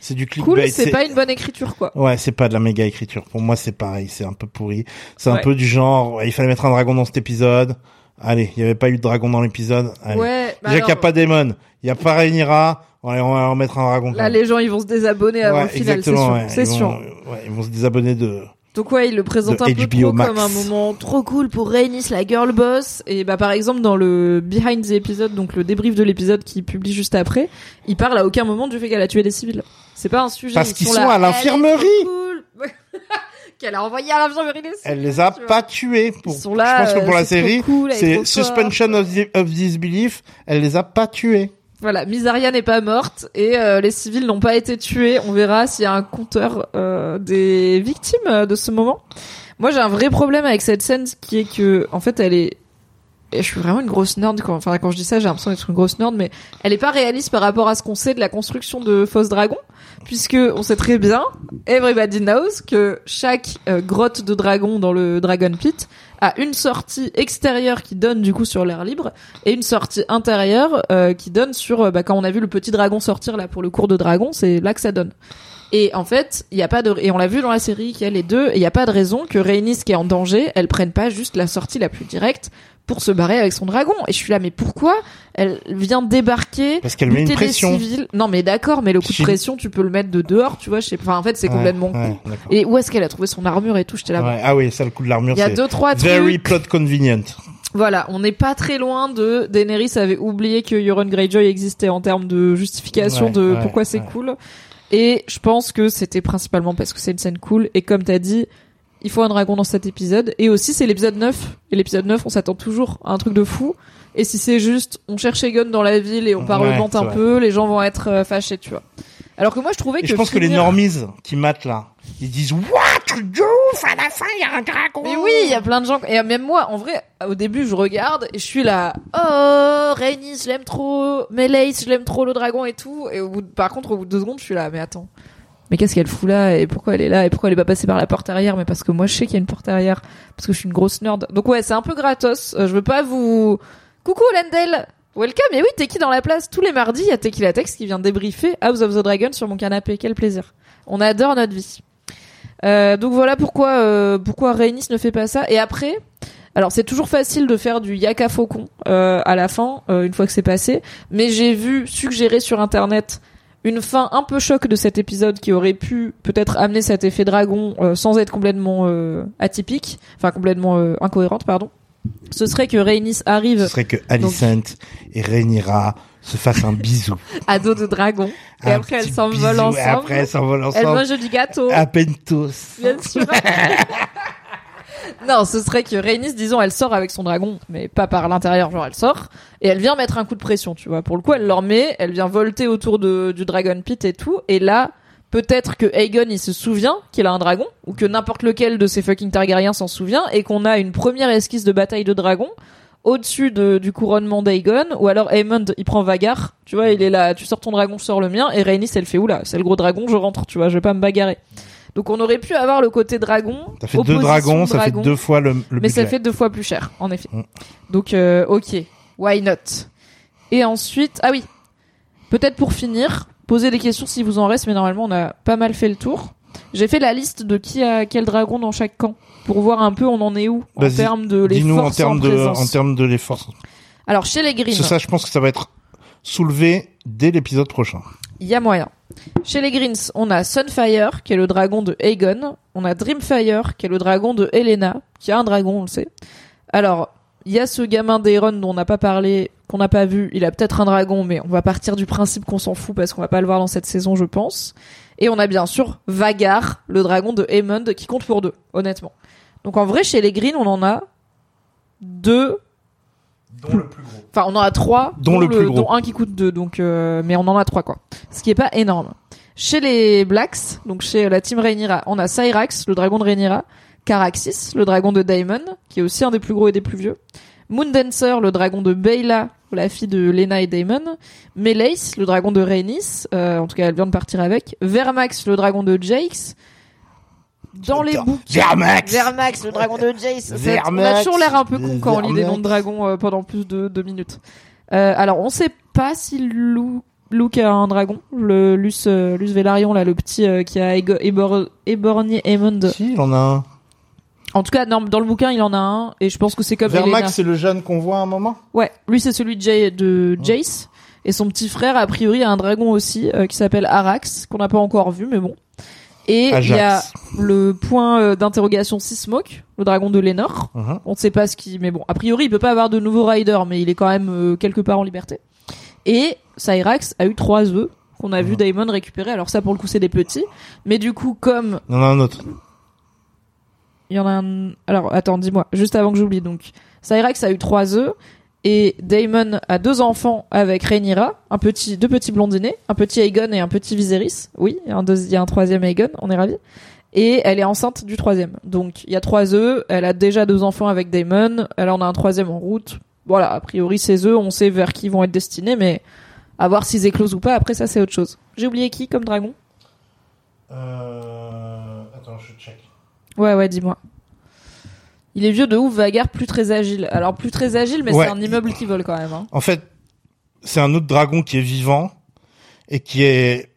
C'est du clickbait. Cool, c'est pas une bonne écriture quoi. Ouais, c'est pas de la méga écriture. Pour moi, c'est pareil. C'est un peu pourri. C'est un peu du genre, il fallait mettre un dragon dans cet épisode. Allez, il y avait pas eu de dragon dans l'épisode. Ouais, bah Déjà qu'il y a pas Daemon, il y a pas Rhaenyra. Ouais, on va en mettre un dragon. Là, les gens, ils vont se désabonner avant Ouais, le final, c'est sûr. ouais. C'est Ils sûr. vont- ouais, ils vont se désabonner de. Donc ouais, il le présente un peu HBO trop Max. comme un moment trop cool pour Rhaenys, la girl boss. Et bah par exemple dans le behind the episode, donc le débrief de l'épisode qui publie juste après, il parle à aucun moment du fait qu'elle a tué des civils. C'est pas un sujet. Parce ils qu'ils sont sont là, à l'infirmerie. <laughs> Qu'elle a envoyé à l'infirmerie civils. Elle les a pas tués. Pour, Ils sont là, je pense que euh, pour la série, cool, c'est suspension of, the- of disbelief. Elle les a pas tués. Voilà, Misaria n'est pas morte et euh, les civils n'ont pas été tués. On verra s'il y a un compteur euh, des victimes de ce moment. Moi, j'ai un vrai problème avec cette scène qui est que, en fait, elle est. Et je suis vraiment une grosse nerd quand, enfin, quand je dis ça, j'ai l'impression d'être une grosse nerd, mais elle est pas réaliste par rapport à ce qu'on sait de la construction de Fausse Dragon, puisque on sait très bien, everybody knows, que chaque euh, grotte de dragon dans le Dragon Pit a une sortie extérieure qui donne du coup sur l'air libre et une sortie intérieure euh, qui donne sur, euh, bah, quand on a vu le petit dragon sortir là pour le cours de dragon, c'est là que ça donne. Et en fait, il y a pas de et on l'a vu dans la série qu'il y a les deux il y a pas de raison que Rhaenys qui est en danger, elle prenne pas juste la sortie la plus directe pour se barrer avec son dragon. Et je suis là mais pourquoi elle vient débarquer Parce qu'elle met une pression. civils Non mais d'accord, mais le coup de pression, tu peux le mettre de dehors, tu vois, je sais enfin en fait, c'est Ouais, complètement ouais, con. Et où est-ce qu'elle a trouvé son armure et tout, j'étais là. Ouais, Ah oui, ça le coup de l'armure, Il y a deux trois very trucs. plot convenient. Voilà, on n'est pas très loin de Daenerys avait oublié que Euron Greyjoy existait en termes de justification de pourquoi c'est cool. Et je pense que c'était principalement parce que c'est une scène cool. Et comme t'as dit, il faut un dragon dans cet épisode. Et aussi, c'est l'épisode 9. Et l'épisode 9, on s'attend toujours à un truc de fou. Et si c'est juste, on cherche Egon dans la ville et on parlemente c'est un vrai. peu, les gens vont être euh, fâchés, tu vois. Alors que moi, je trouvais Et que je pense que les normies qui matent là, ils disent What truc de ouf à la fin il y a un dragon. Mais oui, il y a plein de gens. Et même moi, en vrai, au début, je regarde et je suis là. Oh, Rhaenys, je l'aime trop. Meleys, je l'aime trop, le dragon et tout. Et au bout par contre, au bout de deux secondes, je suis là. Mais attends. Mais qu'est-ce qu'elle fout là? Et pourquoi elle est là? Et pourquoi elle est pas passée par la porte arrière? Mais parce que moi, je sais qu'il y a une porte arrière. Parce que je suis une grosse nerd. Donc ouais, c'est un peu gratos. Euh, je veux pas vous. Coucou Lendel. Welcome. Et oui, t'es qui dans la place? Tous les mardis, il y a Tequila Tex qui vient débriefer House of the Dragon sur mon canapé. Quel plaisir. On adore notre vie. Euh, donc voilà pourquoi euh, pourquoi Rhaenys ne fait pas ça. Et après, alors c'est toujours facile de faire du yaka faucon euh, à la fin euh, une fois que c'est passé, mais j'ai vu suggérer sur internet une fin un peu choc de cet épisode qui aurait pu peut-être amener cet effet dragon euh, sans être complètement euh, atypique, enfin complètement euh, incohérente pardon. Ce serait que Rhaenys Ce arrive serait que Alicent et Rhaenyra se fassent un bisou. <laughs> à dos de dragon et Un après elles s'envolent ensemble. Et après elles s'envolent Elles ensemble. mangent du gâteau. À peine tous. Bien sûr. <laughs> non, ce serait que Rhaenys, disons, elle sort avec son dragon, mais pas par l'intérieur, genre elle sort, et elle vient mettre un coup de pression, tu vois. Pour le coup, elle leur met, elle vient volter autour de, du Dragon Pit et tout, et là, peut-être que Aegon, il se souvient qu'il a un dragon, ou que n'importe lequel de ces fucking Targaryens s'en souvient, et qu'on a une première esquisse de bataille de dragon au-dessus de, du couronnement d'Aegon, ou alors Aemond, il prend Vagar, tu vois, il est là, tu sors ton dragon, je sors le mien, et Rhaenys, elle fait, oula, c'est le gros dragon, je rentre, tu vois, je vais pas me bagarrer. Donc on aurait pu avoir le côté dragon. Ça fait deux dragons, ça fait deux fois le, le Mais budget. ça fait deux fois plus cher, en effet. Mm. Donc euh, ok, why not? Et ensuite, ah oui, peut-être pour finir, poser des questions si vous en reste, mais normalement on a pas mal fait le tour. J'ai fait la liste de qui a quel dragon dans chaque camp pour voir un peu on en est où en termes de les Dis-nous en forces termes de, présence. en termes de les forces. Alors chez les Greens, ça, je pense que ça va être soulevé dès l'épisode prochain. Il y a moyen. Chez les Greens, on a Sunfire, qui est le dragon de Aegon. On a Dreamfire, qui est le dragon de Helena, qui a un dragon, on le sait. Alors, il y a ce gamin d'Aeron dont on n'a pas parlé, qu'on n'a pas vu. Il a peut-être un dragon, mais on va partir du principe qu'on s'en fout parce qu'on va pas le voir dans cette saison, je pense. Et on a bien sûr Vagar, le dragon de Aemond, qui compte pour deux, honnêtement. Donc en vrai, chez les Greens, on en a deux Dont le plus gros. Enfin, on en a trois, Dont le plus gros. dont un qui coûte deux, donc euh, mais on en a trois quoi. Ce qui est pas énorme. Chez les Blacks, donc chez la team Rhaenyra, on a Cyrax, le dragon de Rhaenyra, Caraxis, le dragon de Daemon, qui est aussi un des plus gros et des plus vieux, Moondancer, le dragon de La fille de Lena et Daemon, Meleys, le dragon de Rhaenys, euh, en tout cas elle vient de partir avec, Vermax, le dragon de Jace. Dans les bouquins, Vermax Vermax, le dragon de Jace. On a Vermax. toujours l'air un peu con quand on lit des noms de dragons euh, pendant plus de deux minutes. Euh, alors, on sait pas si Lou, Luke a un dragon. Le Luce, euh, Luce Velaryon, là, le petit euh, qui a éborgné Aemond. Si, il en a un. En tout cas, non, dans le bouquin, il en a un. Et je pense que c'est comme. Vermax, c'est le jeune qu'on voit à un moment Ouais, lui, c'est celui de, Jay- de Jace. Et son petit frère, a priori, a un dragon aussi, euh, qui s'appelle Arax, qu'on n'a pas encore vu, mais bon. Et il y a le point euh, d'interrogation Sismok, le dragon de Lénore. Mhm. On ne sait pas ce qui, mais bon, a priori, il peut pas avoir de nouveau rider, mais il est quand même euh, quelque part en liberté. Et Cyrax a eu trois œufs qu'on a vu Daemon récupérer. Alors ça, pour le coup, c'est des petits. Mais du coup, comme en a un autre. Il y en a un... Alors, attends, dis-moi, juste avant que j'oublie. Donc, Cyrax a eu trois œufs. Et Daemon a deux enfants avec Rhaenyra, un petit, deux petits blondinés, un petit Aegon et un petit Viserys. Oui, il y a un, y a un troisième Aegon, on est ravis. Et elle est enceinte du troisième. Donc, il y a trois œufs, elle a déjà deux enfants avec Daemon, elle en a un troisième en route. Voilà, a priori, ces œufs, on sait vers qui ils vont être destinés, mais à voir s'ils éclosent ou pas, après ça, c'est autre chose. J'ai oublié qui comme dragon? Euh... Attends, je check. Ouais, ouais, dis-moi. Il est vieux de ouf, Vagar, plus très agile. Alors, plus très agile, mais Ouais. c'est un immeuble qui vole quand même. Hein. En fait, c'est un autre dragon qui est vivant et qui est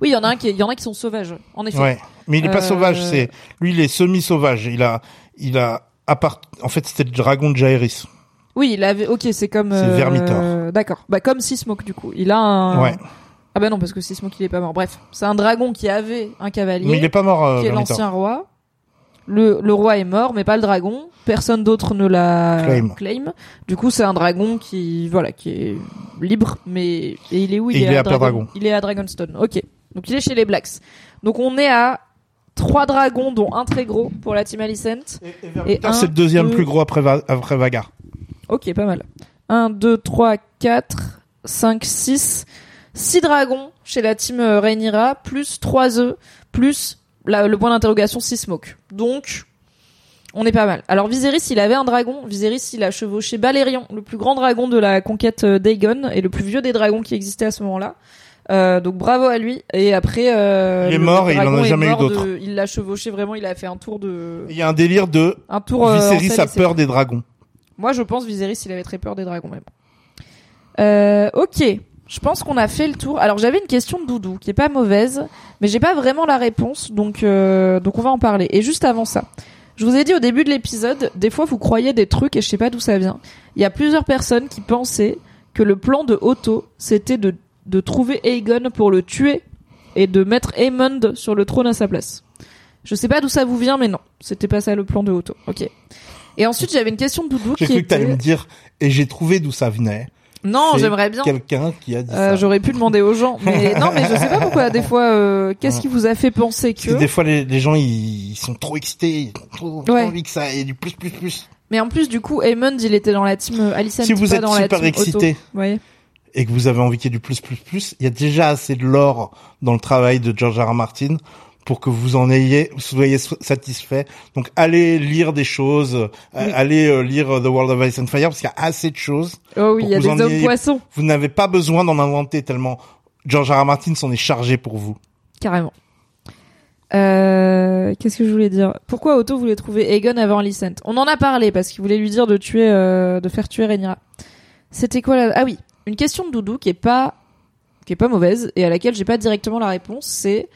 Oui, il y en a un qui, il y en a qui sont sauvages. En effet. Ouais, mais il est pas Euh, sauvage. C'est lui, il est semi-sauvage. Il a, il a, à part, en fait, c'était le dragon de Jaehaerys. Oui, il avait. Ok, c'est comme. C'est euh, Vermithor. D'accord. Bah comme Sismok du coup. Il a un. Ouais, Ah bah non parce que Sismok il est pas mort. Bref, c'est un dragon qui avait un cavalier. mais il est pas mort. Euh, qui est l'ancien roi. Le, le roi est mort, mais pas le dragon. Personne d'autre ne l'a Claim. Du coup, c'est un dragon qui, voilà, qui est libre, mais et il est où? Et il est à Dragon. Il est à Dragonstone. Ok. Donc il est chez les Blacks. Donc on est à trois dragons, dont un très gros pour la team Alicent. Et, Et un, c'est le deuxième deux- plus gros après, Va- après Vagar. Ok, pas mal. 1, 2, 3, 4, 5, 6. 6 dragons chez la team euh, Rhaenyra, plus 3 œufs, plus la- le point d'interrogation 6 smoke. Donc, on est pas mal. Alors Viserys, il avait un dragon. Viserys, il a chevauché Balerion, le plus grand dragon de la conquête euh, d'Aegon et le plus vieux des dragons qui existait à ce moment-là. Euh, donc bravo à lui. Et après, euh, Il est mort et il en a jamais eu d'autres. de- Il l'a chevauché vraiment. Il a fait un tour de, Il y a un délire de un tour. euh, Viserys a peur des dragons. moi, je pense Viserys, il avait très peur des dragons même. Euh, ok. Je pense qu'on a fait le tour. Alors j'avais une question de Doudou qui est pas mauvaise, mais j'ai pas vraiment la réponse, donc euh, donc on va en parler. Et juste avant ça, je vous ai dit au début de l'épisode, des fois vous croyez des trucs et je sais pas d'où ça vient. Il y a plusieurs personnes qui pensaient que le plan de Otto c'était de de trouver Aegon pour le tuer et de mettre Aemond sur le trône à sa place. Je sais pas d'où ça vous vient, mais non, c'était pas ça le plan de Otto. Ok. Et ensuite j'avais une question de Doudou J'ai cru que t'allais me dire, et j'ai trouvé d'où ça venait. Non, j'aimerais bien. Quelqu'un qui a dit Euh. J'aurais pu demander aux gens, mais <laughs> non, mais je sais pas pourquoi. Des fois, euh, qu'est-ce qui vous a fait penser Parce que que des fois, les, les gens, ils, ils sont trop excités, ils ont trop, trop Ouais. envie que ça ait du plus, plus, plus. Mais en plus, du coup, Aemond, il était dans la team euh, Alicent. Si vous pas êtes dans la super team Otto. excité et que vous avez envie qu'il y ait du plus, plus, plus, il y a déjà assez de l'or dans le travail de George R. R. Martin pour que vous en ayez, soyez satisfait. Donc, allez lire des choses, euh, allez euh, lire euh, The World of Ice and Fire parce qu'il y a assez de choses. Oh oui, il y a des hommes ayez- poissons, Vous n'avez pas besoin d'en inventer tellement George R. R. Martin s'en est chargé pour vous. carrément. Euh, qu'est-ce que je voulais dire? Pourquoi Otto voulait trouver Aegon avant Alicent? On en a parlé parce qu'il voulait lui dire de tuer, euh, de faire tuer Rhaenyra. C'était quoi la... Ah oui, une question de Doudou qui est pas, qui est pas mauvaise et à laquelle j'ai pas directement la réponse. C'est,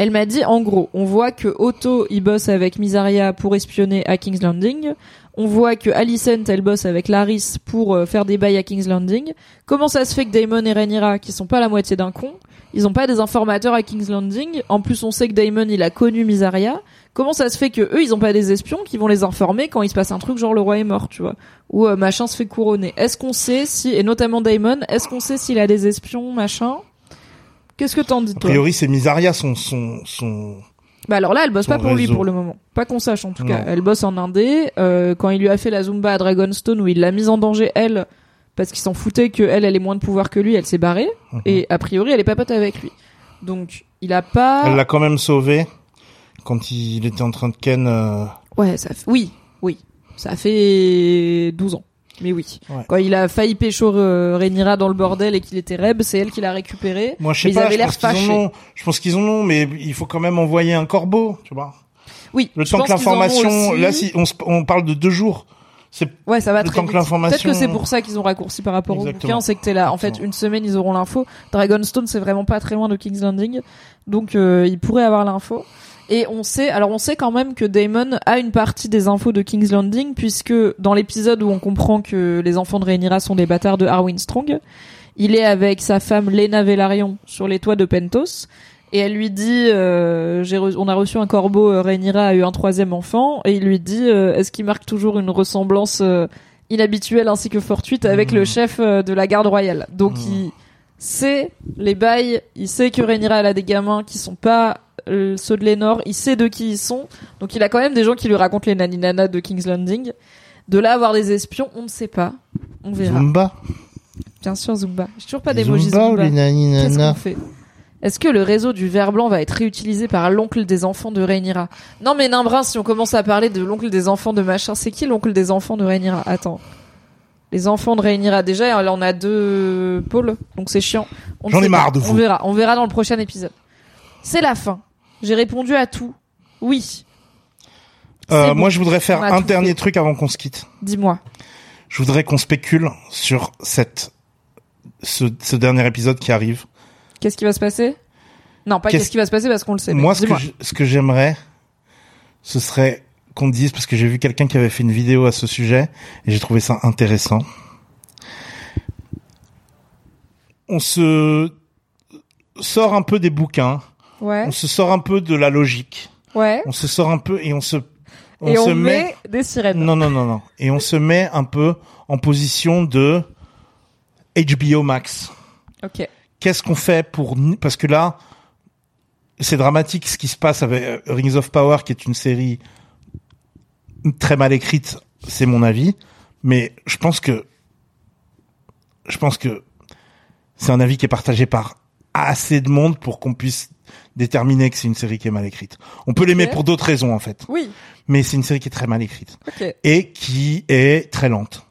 elle m'a dit en gros, on voit que Otto il bosse avec Misaria pour espionner à King's Landing. On voit que Alicent elle bosse avec Laris pour euh, faire des bails à King's Landing. Comment ça se fait que Daemon et Rhaenyra, qui sont pas la moitié d'un con, ils ont pas des informateurs à King's Landing? En plus, on sait que Daemon il a connu Misaria. Comment ça se fait que eux ils ont pas des espions qui vont les informer quand il se passe un truc genre le roi est mort, tu vois, ou euh, machin se fait couronner Est-ce qu'on sait si et notamment Daemon, est-ce qu'on sait s'il a des espions, machin? Qu'est-ce que t'en dis A toi priori, c'est Misaria son, son, son, Bah alors là, elle bosse pas pour lui pour le moment. Pas qu'on sache en tout cas. Elle bosse en Indé. Euh, quand il lui a fait la Zumba à Dragonstone où il l'a mise en danger elle parce qu'il s'en foutait que elle, elle ait moins de pouvoir que lui, elle s'est barrée. Mhm. Et a priori, elle est pas pote avec lui. Donc il a pas. Elle l'a quand même sauvé quand il était en train de ken. euh, Ouais, ça fait... oui, oui, ça fait 12 ans. Mais oui. Ouais. Quand il a failli pécho euh, Rhaenyra dans le bordel et qu'il était reb, c'est elle qui l'a récupéré. Moi, je sais Mais ils pas. avaient Je l'air pense qu'ils en fâchés. ont. Je pense qu'ils en ont, mais il faut quand même envoyer un corbeau, tu vois. Oui. Le temps que l'information, là, si on, parle de deux jours, c'est Ouais, ça va très vite. Peut-être que c'est pour ça qu'ils ont raccourci par rapport au Exactement. bouquin, c'est que t'es là. En fait, une semaine, ils auront l'info. Dragonstone, c'est vraiment pas très loin de King's Landing, donc euh, ils pourraient avoir l'info. Et on sait, alors on sait quand même que Daemon a une partie des infos de King's Landing, puisque dans l'épisode où on comprend que les enfants de Rhaenyra sont des bâtards de Arwen Strong, il est avec sa femme Lena Velaryon sur les toits de Pentos. Et elle lui dit, euh, re- on a reçu un corbeau, euh, Rhaenyra a eu un troisième enfant, et il lui dit, euh, est-ce qu'il marque toujours une ressemblance euh, inhabituelle ainsi que fortuite avec Mhm. le chef euh, de la garde royale? Donc Mhm. il sait les bails, il sait que Rhaenyra elle a des gamins qui sont pas euh, ceux de Lénore, il sait de qui ils sont, donc il a quand même des gens qui lui racontent les naninana de King's Landing. De là avoir des espions, on ne sait pas, on verra. Zumba. Bien sûr Zumba, j'ai toujours pas d'émoji Zumba ou Zumba. Qu'est-ce qu'on fait? Est-ce que le réseau du ver blanc va être réutilisé par l'oncle des enfants de Rhaenyra? Non mais Nimbrin, si on commence à parler de l'oncle des enfants de machin, c'est qui l'oncle des enfants de Rhaenyra? Attends. Les enfants de Rhaenyra, déjà, là on a deux pôles, donc c'est chiant. On J'en ai marre pas. de On vous. verra, on verra dans le prochain épisode. C'est la fin. J'ai répondu à tout. Oui. Euh, bon. Moi, je voudrais faire On un dernier fait. truc avant qu'on se quitte. Dis-moi. Je voudrais qu'on spécule sur cette, ce, ce dernier épisode qui arrive. Qu'est-ce qui va se passer? Non, pas Qu'est-ce- qui va se passer parce qu'on le sait. Moi, ce que j'aimerais, ce serait qu'on dise, parce que j'ai vu quelqu'un qui avait fait une vidéo à ce sujet, et j'ai trouvé ça intéressant. On se sort un peu des bouquins, Ouais. on se sort un peu de la logique, Ouais. on se sort un peu et on se, on Et on se met des sirènes. non, non, non, non, et on se met un peu en position de HBO Max Ok. qu'est-ce qu'on fait pour parce que là c'est dramatique ce qui se passe avec euh, Rings of Power qui est une série très mal écrite c'est mon avis mais je pense que je pense que c'est un avis qui est partagé par assez de monde pour qu'on puisse déterminer que c'est une série qui est mal écrite. On peut l'aimer pour d'autres raisons en fait, Oui. mais c'est une série qui est très mal écrite et qui est très lente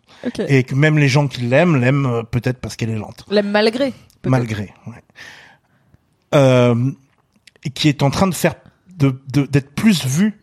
et que même les gens qui l'aiment l'aiment euh, peut-être parce qu'elle est lente. L'aime malgré. malgré. Ouais. Euh, et qui est en train de faire de de- d'être plus vu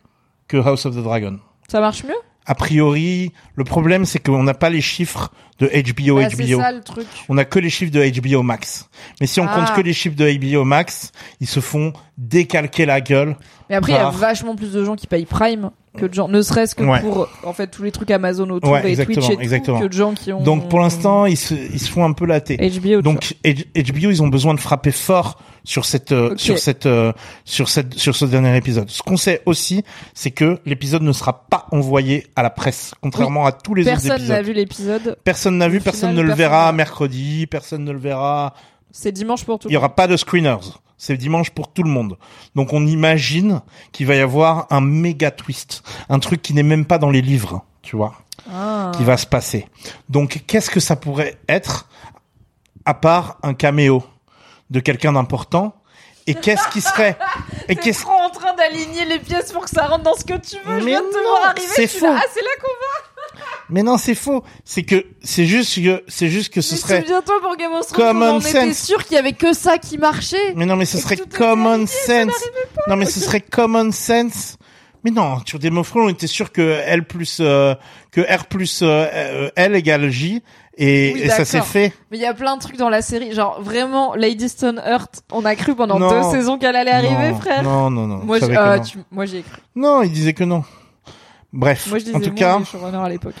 que House of the Dragon. Ça marche mieux? A priori, le problème c'est qu'on n'a pas les chiffres de HBO Bah, C'est HBO. ça le truc. On a que les chiffres de HBO Max. Mais si on Ah. compte que les chiffres de HBO Max, ils se font décalquer la gueule. Mais après, il y a vachement plus de gens qui payent Prime que de gens, ne serait-ce que Ouais. pour en fait tous les trucs Amazon autour Ouais, et Twitch et tout, exactement. que de gens qui ont. Donc pour l'instant, ils se ils se font un peu latter. HBO. Donc HBO, ils ont besoin de frapper fort sur cette euh, sur cette euh, sur cette sur ce dernier épisode. Ce qu'on sait aussi, c'est que l'épisode ne sera pas envoyé à la presse, contrairement à tous les autres personne n'a épisodes. vu l'épisode. Personne n'a vu, personne final, ne le verra mercredi, personne ne le verra. C'est dimanche pour tout. Il y aura pas de screeners. C'est dimanche pour tout le monde. Donc on imagine qu'il va y avoir un méga twist, un truc qui n'est même pas dans les livres, tu vois Ah. qui va se passer. Donc, qu'est-ce que ça pourrait être à part un caméo de quelqu'un d'important? Et qu'est-ce qui serait <laughs> Et qu'est-ce en train d'aligner les pièces pour que ça rentre dans ce que tu veux. je viens de te voir arriver. c'est suis là. Ah, c'est là qu'on Mais non, c'est faux. C'est que c'est juste que c'est juste que ce Mais serait. Souviens-toi pour Game of Thrones, Common on était sûr qu'il y avait que ça qui marchait. Mais non, mais ce serait common sense. Non, mais ce serait common sense. Mais non, sur Game of Thrones, on était sûr que L plus euh, que R plus euh, euh, L égale J et, Oui, et ça s'est fait. Mais il y a plein de trucs dans la série, genre vraiment Lady Stoneheart, on a cru pendant Non. deux saisons qu'elle allait arriver, non, frère. Non, non, non. Moi, euh, j'y ai cru. Non, il disait que non. Bref, Moi je disais en tout cas, à l'époque.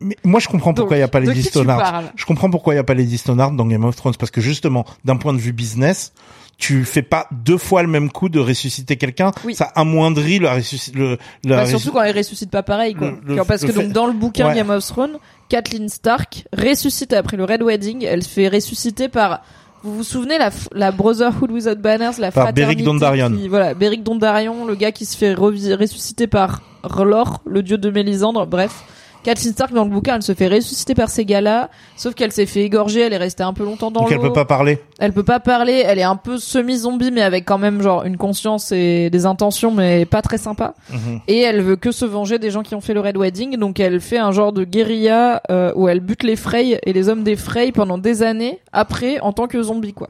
Mais moi je comprends pourquoi il n'y a pas Lady tu Stoneheart. Je comprends pourquoi il n'y a pas Lady Stoneheart dans Game of Thrones parce que justement, d'un point de vue business, tu fais pas deux fois le même coup de ressusciter quelqu'un. Oui. Ça amoindrit le ressusci- le, la Bah, surtout quand elle ressuscite pas pareil, quoi. Le- le- Genre, parce que fait- donc dans le bouquin Ouais. Game of Thrones, Kathleen Stark ressuscite après le Red Wedding. Elle se fait ressusciter par. Vous vous souvenez la, la Brotherhood Without Banners, la Par fraternité Beric Dondarrion. qui- voilà, Beric Dondarrion, le gars qui se fait ressusciter par R'hllor, le dieu de Mélisandre. Bref, Kathleen Stark dans le bouquin, elle se fait ressusciter par ces gars-là. Sauf qu'elle s'est fait égorger, elle est restée un peu longtemps dans Donc elle l'eau. peut pas parler. Elle peut pas parler, elle est un peu semi-zombie, mais avec quand même genre une conscience et des intentions, mais pas très sympa. Mhm. Et elle veut que se venger des gens qui ont fait le Red Wedding, donc elle fait un genre de guérilla euh, où elle bute les Frey et les hommes des Frey pendant des années après en tant que zombie quoi.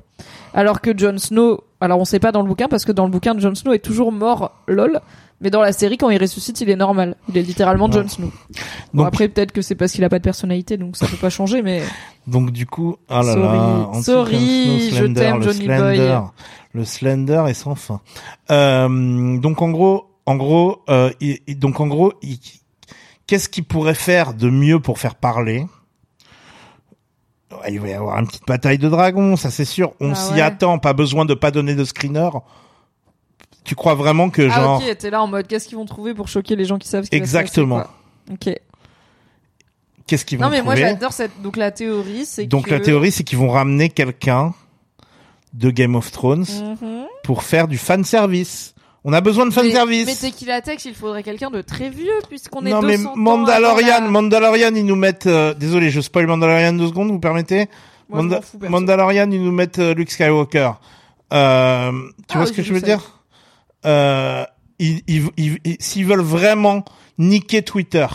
Alors que Jon Snow, alors on sait pas dans le bouquin parce que dans le bouquin Jon Snow est toujours mort, lol. Mais dans la série, quand il ressuscite, il est normal. Il est littéralement Ouais. Jon Snow. Bon, Donc, après, peut-être que c'est parce qu'il a pas de personnalité, donc ça peut pas changer, mais donc du coup, ah là Sorry. là, Sorry, Snow, je t'aime, Johnny Slender, Boy. Le Slender est sans fin. Euh, donc en gros, en gros, euh, donc en gros, qu'est-ce qu'il pourrait faire de mieux pour faire parler? Il va y avoir une petite bataille de dragons, ça c'est sûr. On Ah s'y ouais. attend, pas besoin de pas donner de screener. Tu crois vraiment que ah genre ok, t'es là en mode qu'est-ce qu'ils vont trouver pour choquer les gens qui savent ce qui va se Exactement. passer, quoi. Ok. qu'est-ce qu'ils vont Non mais moi j'adore cette donc la théorie c'est Donc que la théorie c'est qu'ils vont ramener quelqu'un de Game of Thrones Mhm. pour faire du fan service. On a besoin de fan mais, service. mais Tequila Tex, il faudrait quelqu'un de très vieux puisqu'on est non mais 200 ans Mandalorian, la- Mandalorian, ils nous mettent. euh, désolé, je spoil Mandalorian deux secondes, vous permettez Moi, Manda- fous. Mandalorian, ils nous mettent euh, Luke Skywalker. Euh, tu Ah, vois ce que je veux dire euh, ils, ils, S'ils veulent vraiment niquer Twitter,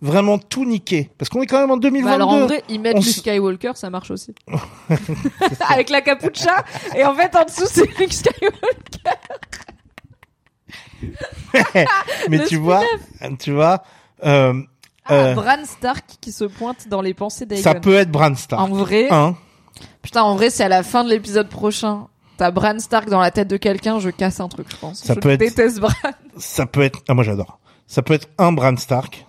vraiment tout niquer, parce qu'on est quand même en 2022. Bah, alors en vrai, ils mettent Luke Skywalker, ça marche aussi. <laughs> <laughs> Avec la capucha et en fait en dessous c'est Luke Skywalker. <laughs> mais tu vois, tu vois, euh, Ah, euh, Bran Stark qui se pointe dans les pensées d'Aegon. ça peut être Bran Stark. En vrai, Hein putain en vrai c'est à la fin de l'épisode prochain. t'as Bran Stark dans la tête de quelqu'un, je casse un truc, je pense. Ça je peut être- déteste Bran. Ça peut être, ah moi j'adore. Ça peut être un Bran Stark.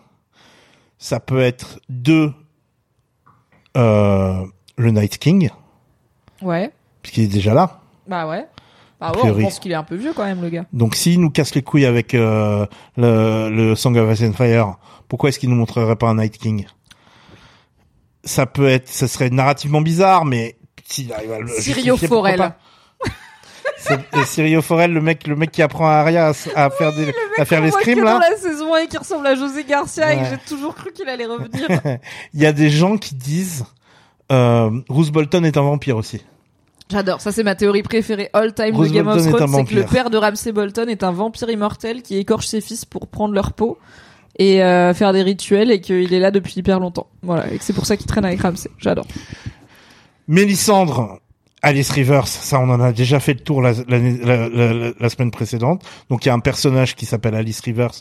Ça peut être deux, euh, le Night King, Ouais. puisqu'il est déjà là. Bah ouais. Bah A ouais, on pense qu'il est un peu vieux quand même, le gars. Donc s'il nous casse les couilles avec euh, le, le Song of Ice and Fire, pourquoi est-ce qu'il nous montrerait pas un Night King? Ça peut être, ça serait narrativement bizarre, mais s'il arrive à le Sirio Forel. et Sirio Forel, le mec, le mec qui apprend à Arya à, à faire des, à les voit scrims que là. dans la saison 1 et qui ressemble à José Garcia et que Ouais. j'ai toujours cru qu'il allait revenir. <laughs> Il y a des gens qui disent euh, Bruce Bolton est un vampire aussi. J'adore, ça c'est ma théorie préférée all time Bruce de Game Bolton of Thrones, c'est que le père de Ramsay Bolton est un vampire immortel qui écorche ses fils pour prendre leur peau et euh, faire des rituels et qu'il est là depuis hyper longtemps. Voilà, et que c'est pour ça qu'il traîne avec Ramsay. J'adore. Mélissandre, Alice Rivers, ça on en a déjà fait le tour la- la semaine précédente. Donc il y a un personnage qui s'appelle Alice Rivers,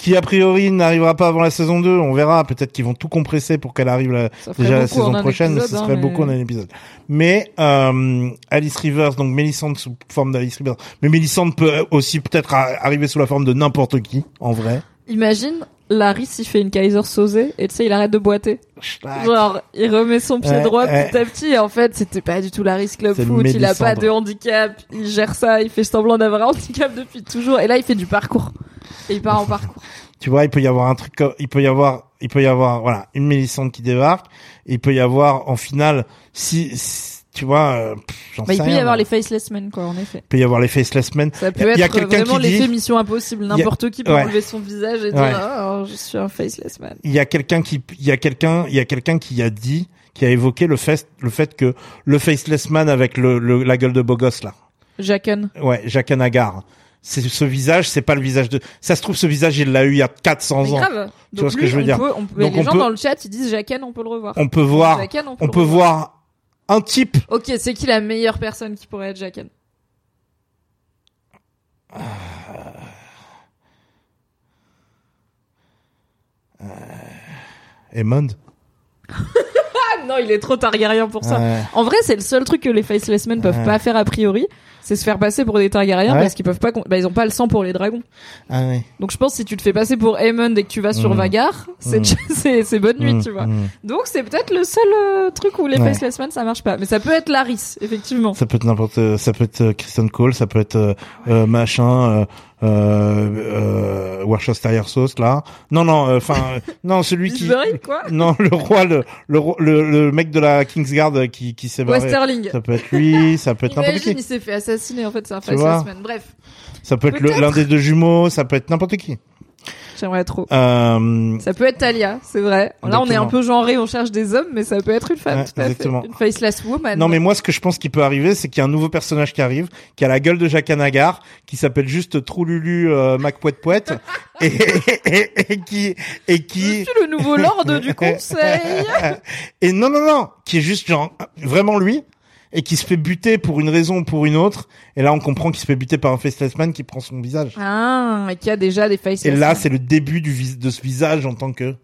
qui a priori n'arrivera pas avant la saison 2. On verra, peut-être qu'ils vont tout compresser pour qu'elle arrive la, déjà la saison prochaine, mais ce hein, serait mais- beaucoup en un épisode. Mais euh, Alice Rivers, donc Mélissandre sous forme d'Alice Rivers, mais Mélissandre peut aussi peut-être arriver sous la forme de n'importe qui, en vrai. Imagine, Larry s'il fait une Kaiser Sosé et tu sais, il arrête de boiter. Genre, il remet son pied Ouais, droit ouais. petit à petit et en fait, c'était pas du tout Larry's Club Foot. Il a pas de handicap, il gère ça, il fait semblant d'avoir un <laughs> handicap depuis toujours et là, il fait du parcours. Et il part en parcours. <laughs> Tu vois, il peut y avoir un truc, comme- il peut y avoir, il peut y avoir, voilà, une Mélissandre qui débarque. Et il peut y avoir, en finale, si, si- tu vois, euh, pff, Bah, il peut y avoir les Faceless Men, quoi, en effet. Il peut y avoir les Faceless Men. Ça peut Il y a- il y a être vraiment qui dit- l'effet Mission Impossible. N'importe qui peut ouais. enlever son visage et dire Ouais. Ah, je suis un Faceless Man. Il y a quelqu'un qui, il y a quelqu'un, il y a quelqu'un qui a dit, qui a évoqué le fait, le fait que le Faceless Man avec le, le- la gueule de beau gosse, là. Jaqen. Ouais, Jacques Anagar. C'est ce visage, c'est pas le visage de, ça se trouve, ce visage, il l'a eu il y a 400 Mais ans. grave. Tu Donc vois ce que je veux on dire peut- on peut- Donc les on gens peut- dans le chat, ils disent Jaqen, on peut le revoir. On peut voir, Jaqen, on peut, on peut voir un type Ok, c'est qui la meilleure personne qui pourrait être Jaqen Aemond. Ah <laughs> non, il est trop Targaryen pour ça. Ouais. En vrai, c'est le seul truc que les Faceless Men peuvent Ouais. pas faire a priori, c'est se faire passer pour des Targaryens Ouais. parce qu'ils peuvent pas, bah, ils ont pas le sang pour les dragons. Ah. Donc je pense que si tu te fais passer pour Aemon et que tu vas sur Mm. Vagar, c'est Mm. <laughs> c'est c'est bonne nuit, Mm, tu vois. Donc c'est peut-être le seul euh, truc où les Ouais. Faceless Men ça marche pas, mais ça peut être Laris, effectivement. Ça peut être n'importe, ça peut être euh, Kristen Cole, ça peut être euh, machin, euh, euh, Worcestershire sauce là. Non non, euh, enfin euh, <laughs> non celui qui, quoi. <laughs> non le roi, le le, le, le mec de la Kingsguard qui qui s'est barré. Westerling. Ça peut être lui, ça peut être n'importe qui. il s'est fait assassiner, en fait, c'est un Tu vois Faceless Man. Bref, Ça peut être l'un des deux jumeaux, ça peut être n'importe qui. J'aimerais trop. Euh, Ça peut être Talia, c'est vrai. Là, on est un peu genré, on cherche des hommes, mais ça peut être une femme, Ouais, tout à exactement. fait. Une faceless woman. Non mais moi ce que je pense qui peut arriver c'est qu'il y a un nouveau personnage qui arrive qui a la gueule de Jacques Anagar qui s'appelle juste Troululu euh, Macpouet <laughs> et, et, et qui et Je qui suis le nouveau lord du <laughs> conseil. et non non non qui est juste genre vraiment lui et qui se fait buter pour une raison ou pour une autre et là on comprend qu'il se fait buter par un faceless man qui prend son visage Ah, et qui a déjà des faceless et là c'est le début du vis- de ce visage en tant que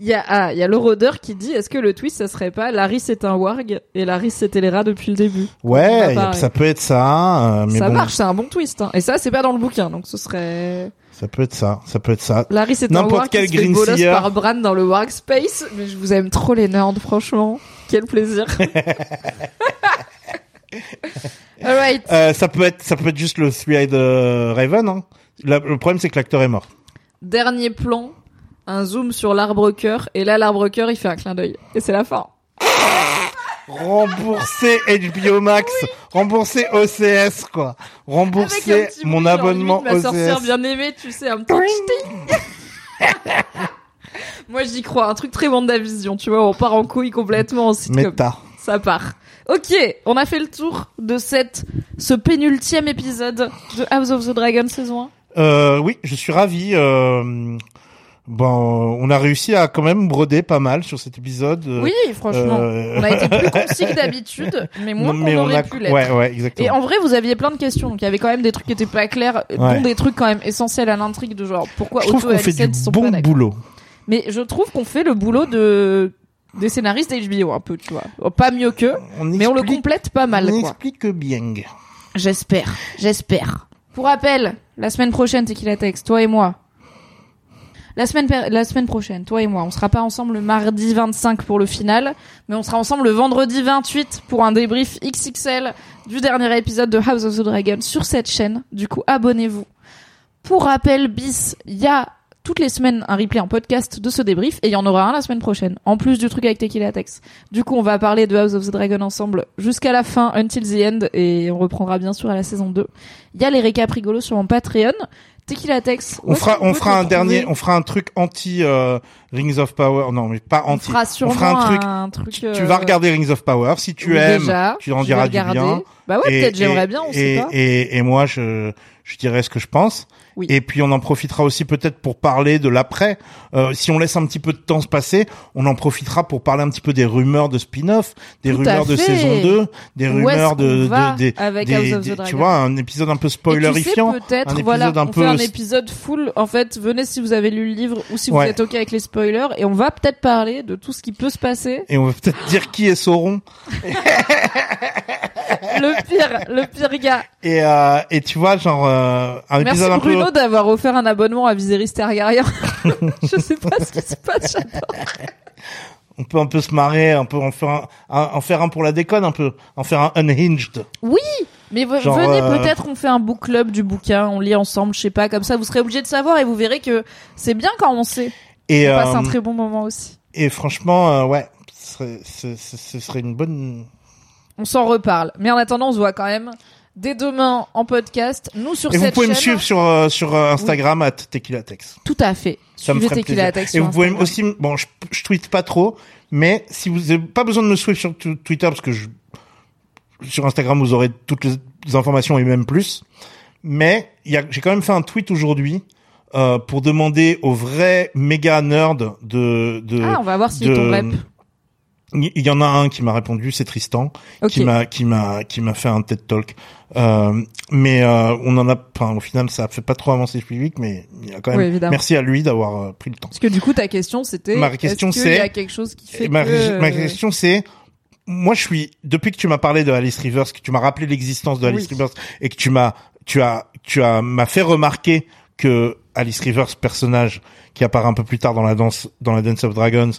Il y a, ah, il y a le rôdeur qui dit, est-ce que le twist, ça serait pas Laris est un warg et Laris c'était les rats depuis le début ouais ça peut être ça euh, mais Ça bon marche, c'est un bon twist. Hein. Et ça, c'est pas dans le bouquin, donc ce serait... ça peut être ça ça peut être ça Laris est un N'importe warg quel qui se fait par Bran dans le warg space. Mais je vous aime trop les nerds, franchement. Quel plaisir. <laughs> <laughs> Alright. Euh, ça peut être, ça peut être juste le Three-Eyed euh, Raven. Hein. La- le problème, c'est que l'acteur est mort. Dernier plan, un zoom sur l'arbre cœur, et là l'arbre cœur il fait un clin d'œil. Et c'est la fin. Rembourser HBO Max, rembourser OCS, quoi. Avec Rembourser un petit mon genre, abonnement limite, ma sorcière OCS. bien aimée, tu sais, un petit ch'ti. <laughs> <laughs> Moi j'y crois, un truc très Vision, tu vois, on part en couille complètement en sitcom. Méta. Ça part. Ok, on a fait le tour de cette, ce pénultième épisode de House of the Dragon saison 1. Euh, oui, je suis ravi. Euh, bon, on a réussi à quand même broder pas mal sur cet épisode. euh, Oui, franchement. euh, On a été plus <laughs> concis que d'habitude, mais moins qu'on aurait a, pu l'être. ouais, ouais, Et en vrai, vous aviez plein de questions. Donc, il y avait quand même des trucs qui étaient pas clairs, Ouais. dont des trucs quand même essentiels à l'intrigue de genre pourquoi je Otto et fait Alicent du sont bon boulot. Mais je trouve qu'on fait le boulot de des scénaristes HBO un peu, tu vois. Pas mieux qu'eux, On mais on le complète pas mal, on quoi. explique bien. J'espère, j'espère. Pour rappel, la semaine prochaine, Tequila Text, toi et moi. La semaine, la semaine prochaine, toi et moi, on sera pas ensemble le mardi 25 pour le final, mais on sera ensemble le vendredi 28 pour un débrief XXL du dernier épisode de House of the Dragon sur cette chaîne. Du coup, abonnez-vous. Pour rappel, bis, il y a toutes les semaines un replay en podcast de ce débrief et il y en aura un la semaine prochaine, en plus du truc avec Tequila Tex. Du coup, on va parler de House of the Dragon ensemble jusqu'à la fin, until the end, et on reprendra bien sûr à la saison 2. Il y a les récaps rigolos sur mon Patreon. Tequila Tex. On fera, on fera un dernier, on fera un truc anti euh, Rings of Power. Non, mais pas On anti. fera sûrement un truc. un truc. Tu euh, vas regarder Rings of Power si tu oui, aimes. déjà, tu en diras du regarder. bien. Bah ouais, Et- peut-être j'aimerais et- bien, on et, sait pas. Et, et moi, je, je dirais ce que je pense. Oui. Et puis on en profitera aussi peut-être pour parler de l'après. Euh, si on laisse un petit peu de temps se passer, on en profitera pour parler un petit peu des rumeurs de spin-off, des Tout rumeurs de saison 2, des Où rumeurs de, de, des, avec des- House of the des- Dragon tu vois, un épisode un peu Et tu sais, spoilerifiant. peut-être, un épisode voilà, un on peu fait un épisode full. En fait, venez si vous avez lu le livre ou si vous Ouais. êtes ok avec les spoilers, et on va peut-être parler de tout ce qui peut se passer. Et on va peut-être <laughs> dire qui est Sauron. <laughs> Le pire, le pire gars. Et, euh, et tu vois, genre, euh, un Merci épisode un peu... Bruno d'avoir offert un abonnement à Viserys Targaryen. <laughs> Je sais pas ce qui se passe, j'adore. On peut un peu se marrer, un peu en faire un, un- en faire un pour la déconne, un peu. En faire un unhinged. Oui, mais v- Genre, venez euh, peut-être on fait un book club du bouquin, on lit ensemble, je sais pas, comme ça vous serez obligé de savoir et vous verrez que c'est bien quand on sait. Et, On passe euh, un très bon moment aussi. et franchement, euh, ouais, ce serait, ce, ce- ce serait une bonne... On s'en reparle. Mais en attendant, on se voit quand même dès demain en podcast. Nous sur Et vous cette pouvez me suivre sur, euh, sur euh, Instagram, at Tequilatex. Tout à fait. Ça me ferait plaisir. Et vous pouvez aussi, bon, je, je tweete pas trop, mais si vous avez pas besoin de me suivre sur Twitter parce que je, sur Instagram vous aurez toutes les, informations et même plus. Mais j'ai quand même fait un tweet aujourd'hui euh, pour demander aux vrais méga nerds de de. Ah, on va voir s'il de- ton rep. Il y en a un qui m'a répondu, c'est Tristan, qui m'a qui m'a qui m'a fait un TED Talk. Euh, mais euh, on en a, enfin au final ça a fait pas trop avancer le public, mais il y a quand même. Oui, évidemment. merci à lui d'avoir euh, pris le temps. Parce que du coup, ta question, c'était. Ma question, est-ce qu'il y c'est- a quelque chose qui fait Et ma, que. ma question c'est, moi je suis depuis que tu m'as parlé de Alice Rivers, que tu m'as rappelé l'existence de Alice Oui. Rivers et que tu m'as tu as tu as m'a fait remarquer que Alice Rivers personnage qui apparaît un peu plus tard dans la danse dans la Dance of Dragons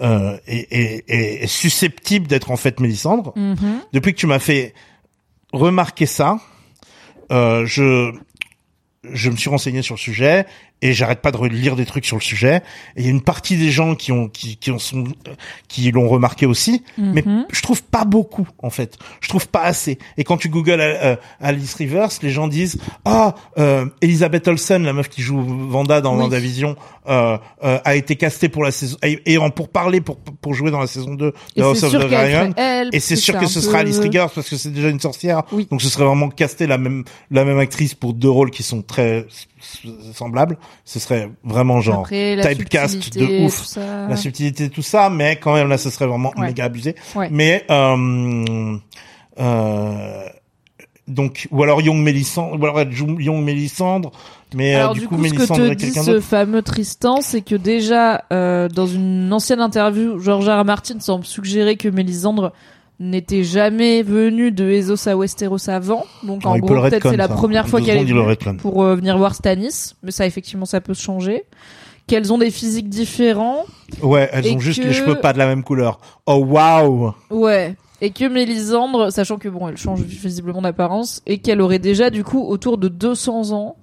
euh, est, est, est- susceptible d'être en fait Mélisandre. Mhm. Depuis que tu m'as fait remarquer ça, euh, je je me suis renseigné sur le sujet et j'arrête pas de relire des trucs sur le sujet. Et il y a une partie des gens qui ont qui qui en sont qui l'ont remarqué aussi, mais Mhm. je trouve pas beaucoup en fait. Je trouve pas assez. Et quand tu googles euh, Alice Rivers, les gens disent ah euh, Elizabeth Olsen, la meuf qui joue Vanda dans Oui. WandaVision, euh, euh, a été castée pour la saison et, en pour parler pour pour jouer dans la saison 2 de House of the Dragon. Et c'est sûr que ce peu- sera Alice Rivers parce que c'est déjà une sorcière. Oui. Donc ce serait vraiment caster la même la même actrice pour deux rôles qui sont très s- s- semblables. Ce serait vraiment genre Après, typecast de ouf. la subtilité tout ça, mais quand même là ce serait vraiment Ouais. méga abusé. Ouais. Mais euh, euh, donc ou alors Young Mélissandre, ou alors Young Mélissandre, mais euh, du, du coup, coup, ce que te dit ce fameux Tristan, c'est que déjà euh, dans une ancienne interview, George R. R. Martin semble suggérer que Mélisandre n'était jamais venue de Essos à Westeros avant. Donc en Ouais, gros, peut-être c'est la première fois qu'elle est venue pour euh, venir voir Stannis. Mais ça, effectivement, ça peut se changer. Qu'elles ont des physiques différents. Ouais, elles ont juste que- les cheveux pas de la même couleur. Oh waouh. Ouais. Et que Mélisandre, sachant que bon, elle change visiblement d'apparence, et qu'elle aurait déjà du coup autour de 200 ans.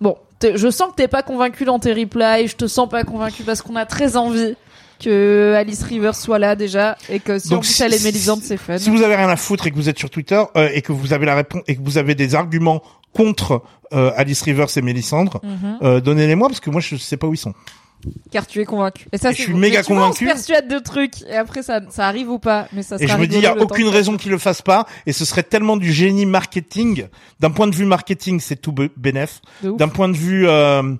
Bon, je sens que t'es pas convaincu dans tes replies, je te sens pas convaincu parce qu'on a très envie que Alice Rivers soit là déjà, et que si Donc, plus si- elle est si- Mélisandre, c'est fun. Si vous avez rien à foutre et que vous êtes sur Twitter euh, et que vous avez la réponse et que vous avez des arguments contre euh, Alice Rivers et Mélissandre, Mhm. euh, donnez-les-moi parce que moi je sais pas où ils sont. Car tu es convaincu. Et ça, Et je suis bon. méga convaincu. On se persuade de trucs, et après ça, ça arrive ou pas, mais ça Et je me dis il y a aucune raison qu'ils le fassent pas et ce serait tellement du génie marketing. D'un point de vue marketing, c'est tout ouf. D'un point de vue euh,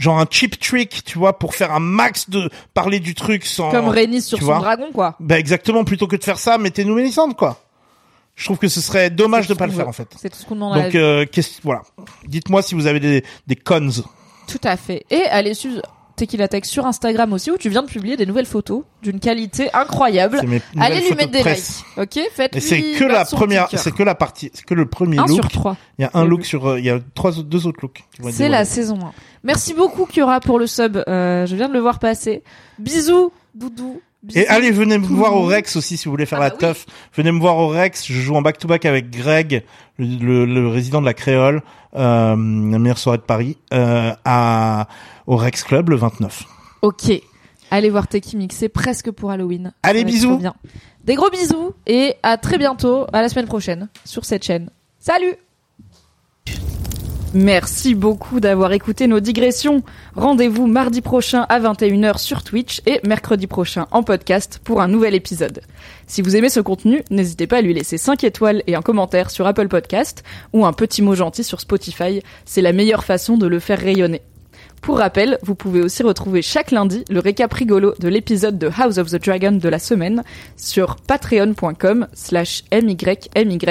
genre un cheap trick, tu vois, pour faire un max de parler du truc sans Comme Rhaenys sur son vois. dragon, quoi. Bah exactement, plutôt que de faire ça, mettez-nous Mélissandre quoi. Je trouve que ce serait dommage de pas le faire en fait. C'est tout ce qu'on demande Donc euh, voilà. Dites-moi si vous avez des des cons. Tout à fait. Et allez suivre Tequila Tech sur Instagram aussi où tu viens de publier des nouvelles photos d'une qualité incroyable. Allez lui mettre de des likes. OK? Faites Et c'est que la première, c'est que la partie, c'est que le premier 1 look. sur 3. Il y a un look sur, euh, il y a trois, deux autres looks. C'est la saison 1. Merci beaucoup Kiora pour le sub. Euh, je viens de le voir passer. Bisous Doudou. Bisous. Et allez, venez me voir au. Rex aussi si vous voulez faire Ah la bah oui. teuf. Venez me voir au Rex. Je joue en back to back avec Greg, le, le- résident de la Créole, euh, la meilleure soirée de Paris, euh, à au Rex Club le 29. Ok. Allez voir Teki mixer presque pour Halloween. Allez, bisous. bien. Des gros bisous et à très bientôt, à la semaine prochaine sur cette chaîne. Salut Merci beaucoup d'avoir écouté nos digressions. Rendez-vous mardi prochain à 21h sur Twitch et mercredi prochain en podcast pour un nouvel épisode. Si vous aimez ce contenu, n'hésitez pas à lui laisser 5 étoiles et un commentaire sur Apple Podcast ou un petit mot gentil sur Spotify. C'est la meilleure façon de le faire rayonner. Pour rappel, vous pouvez aussi retrouver chaque lundi le récap rigolo de l'épisode de House of the Dragon de la semaine sur patreon.com slash mymyhgl.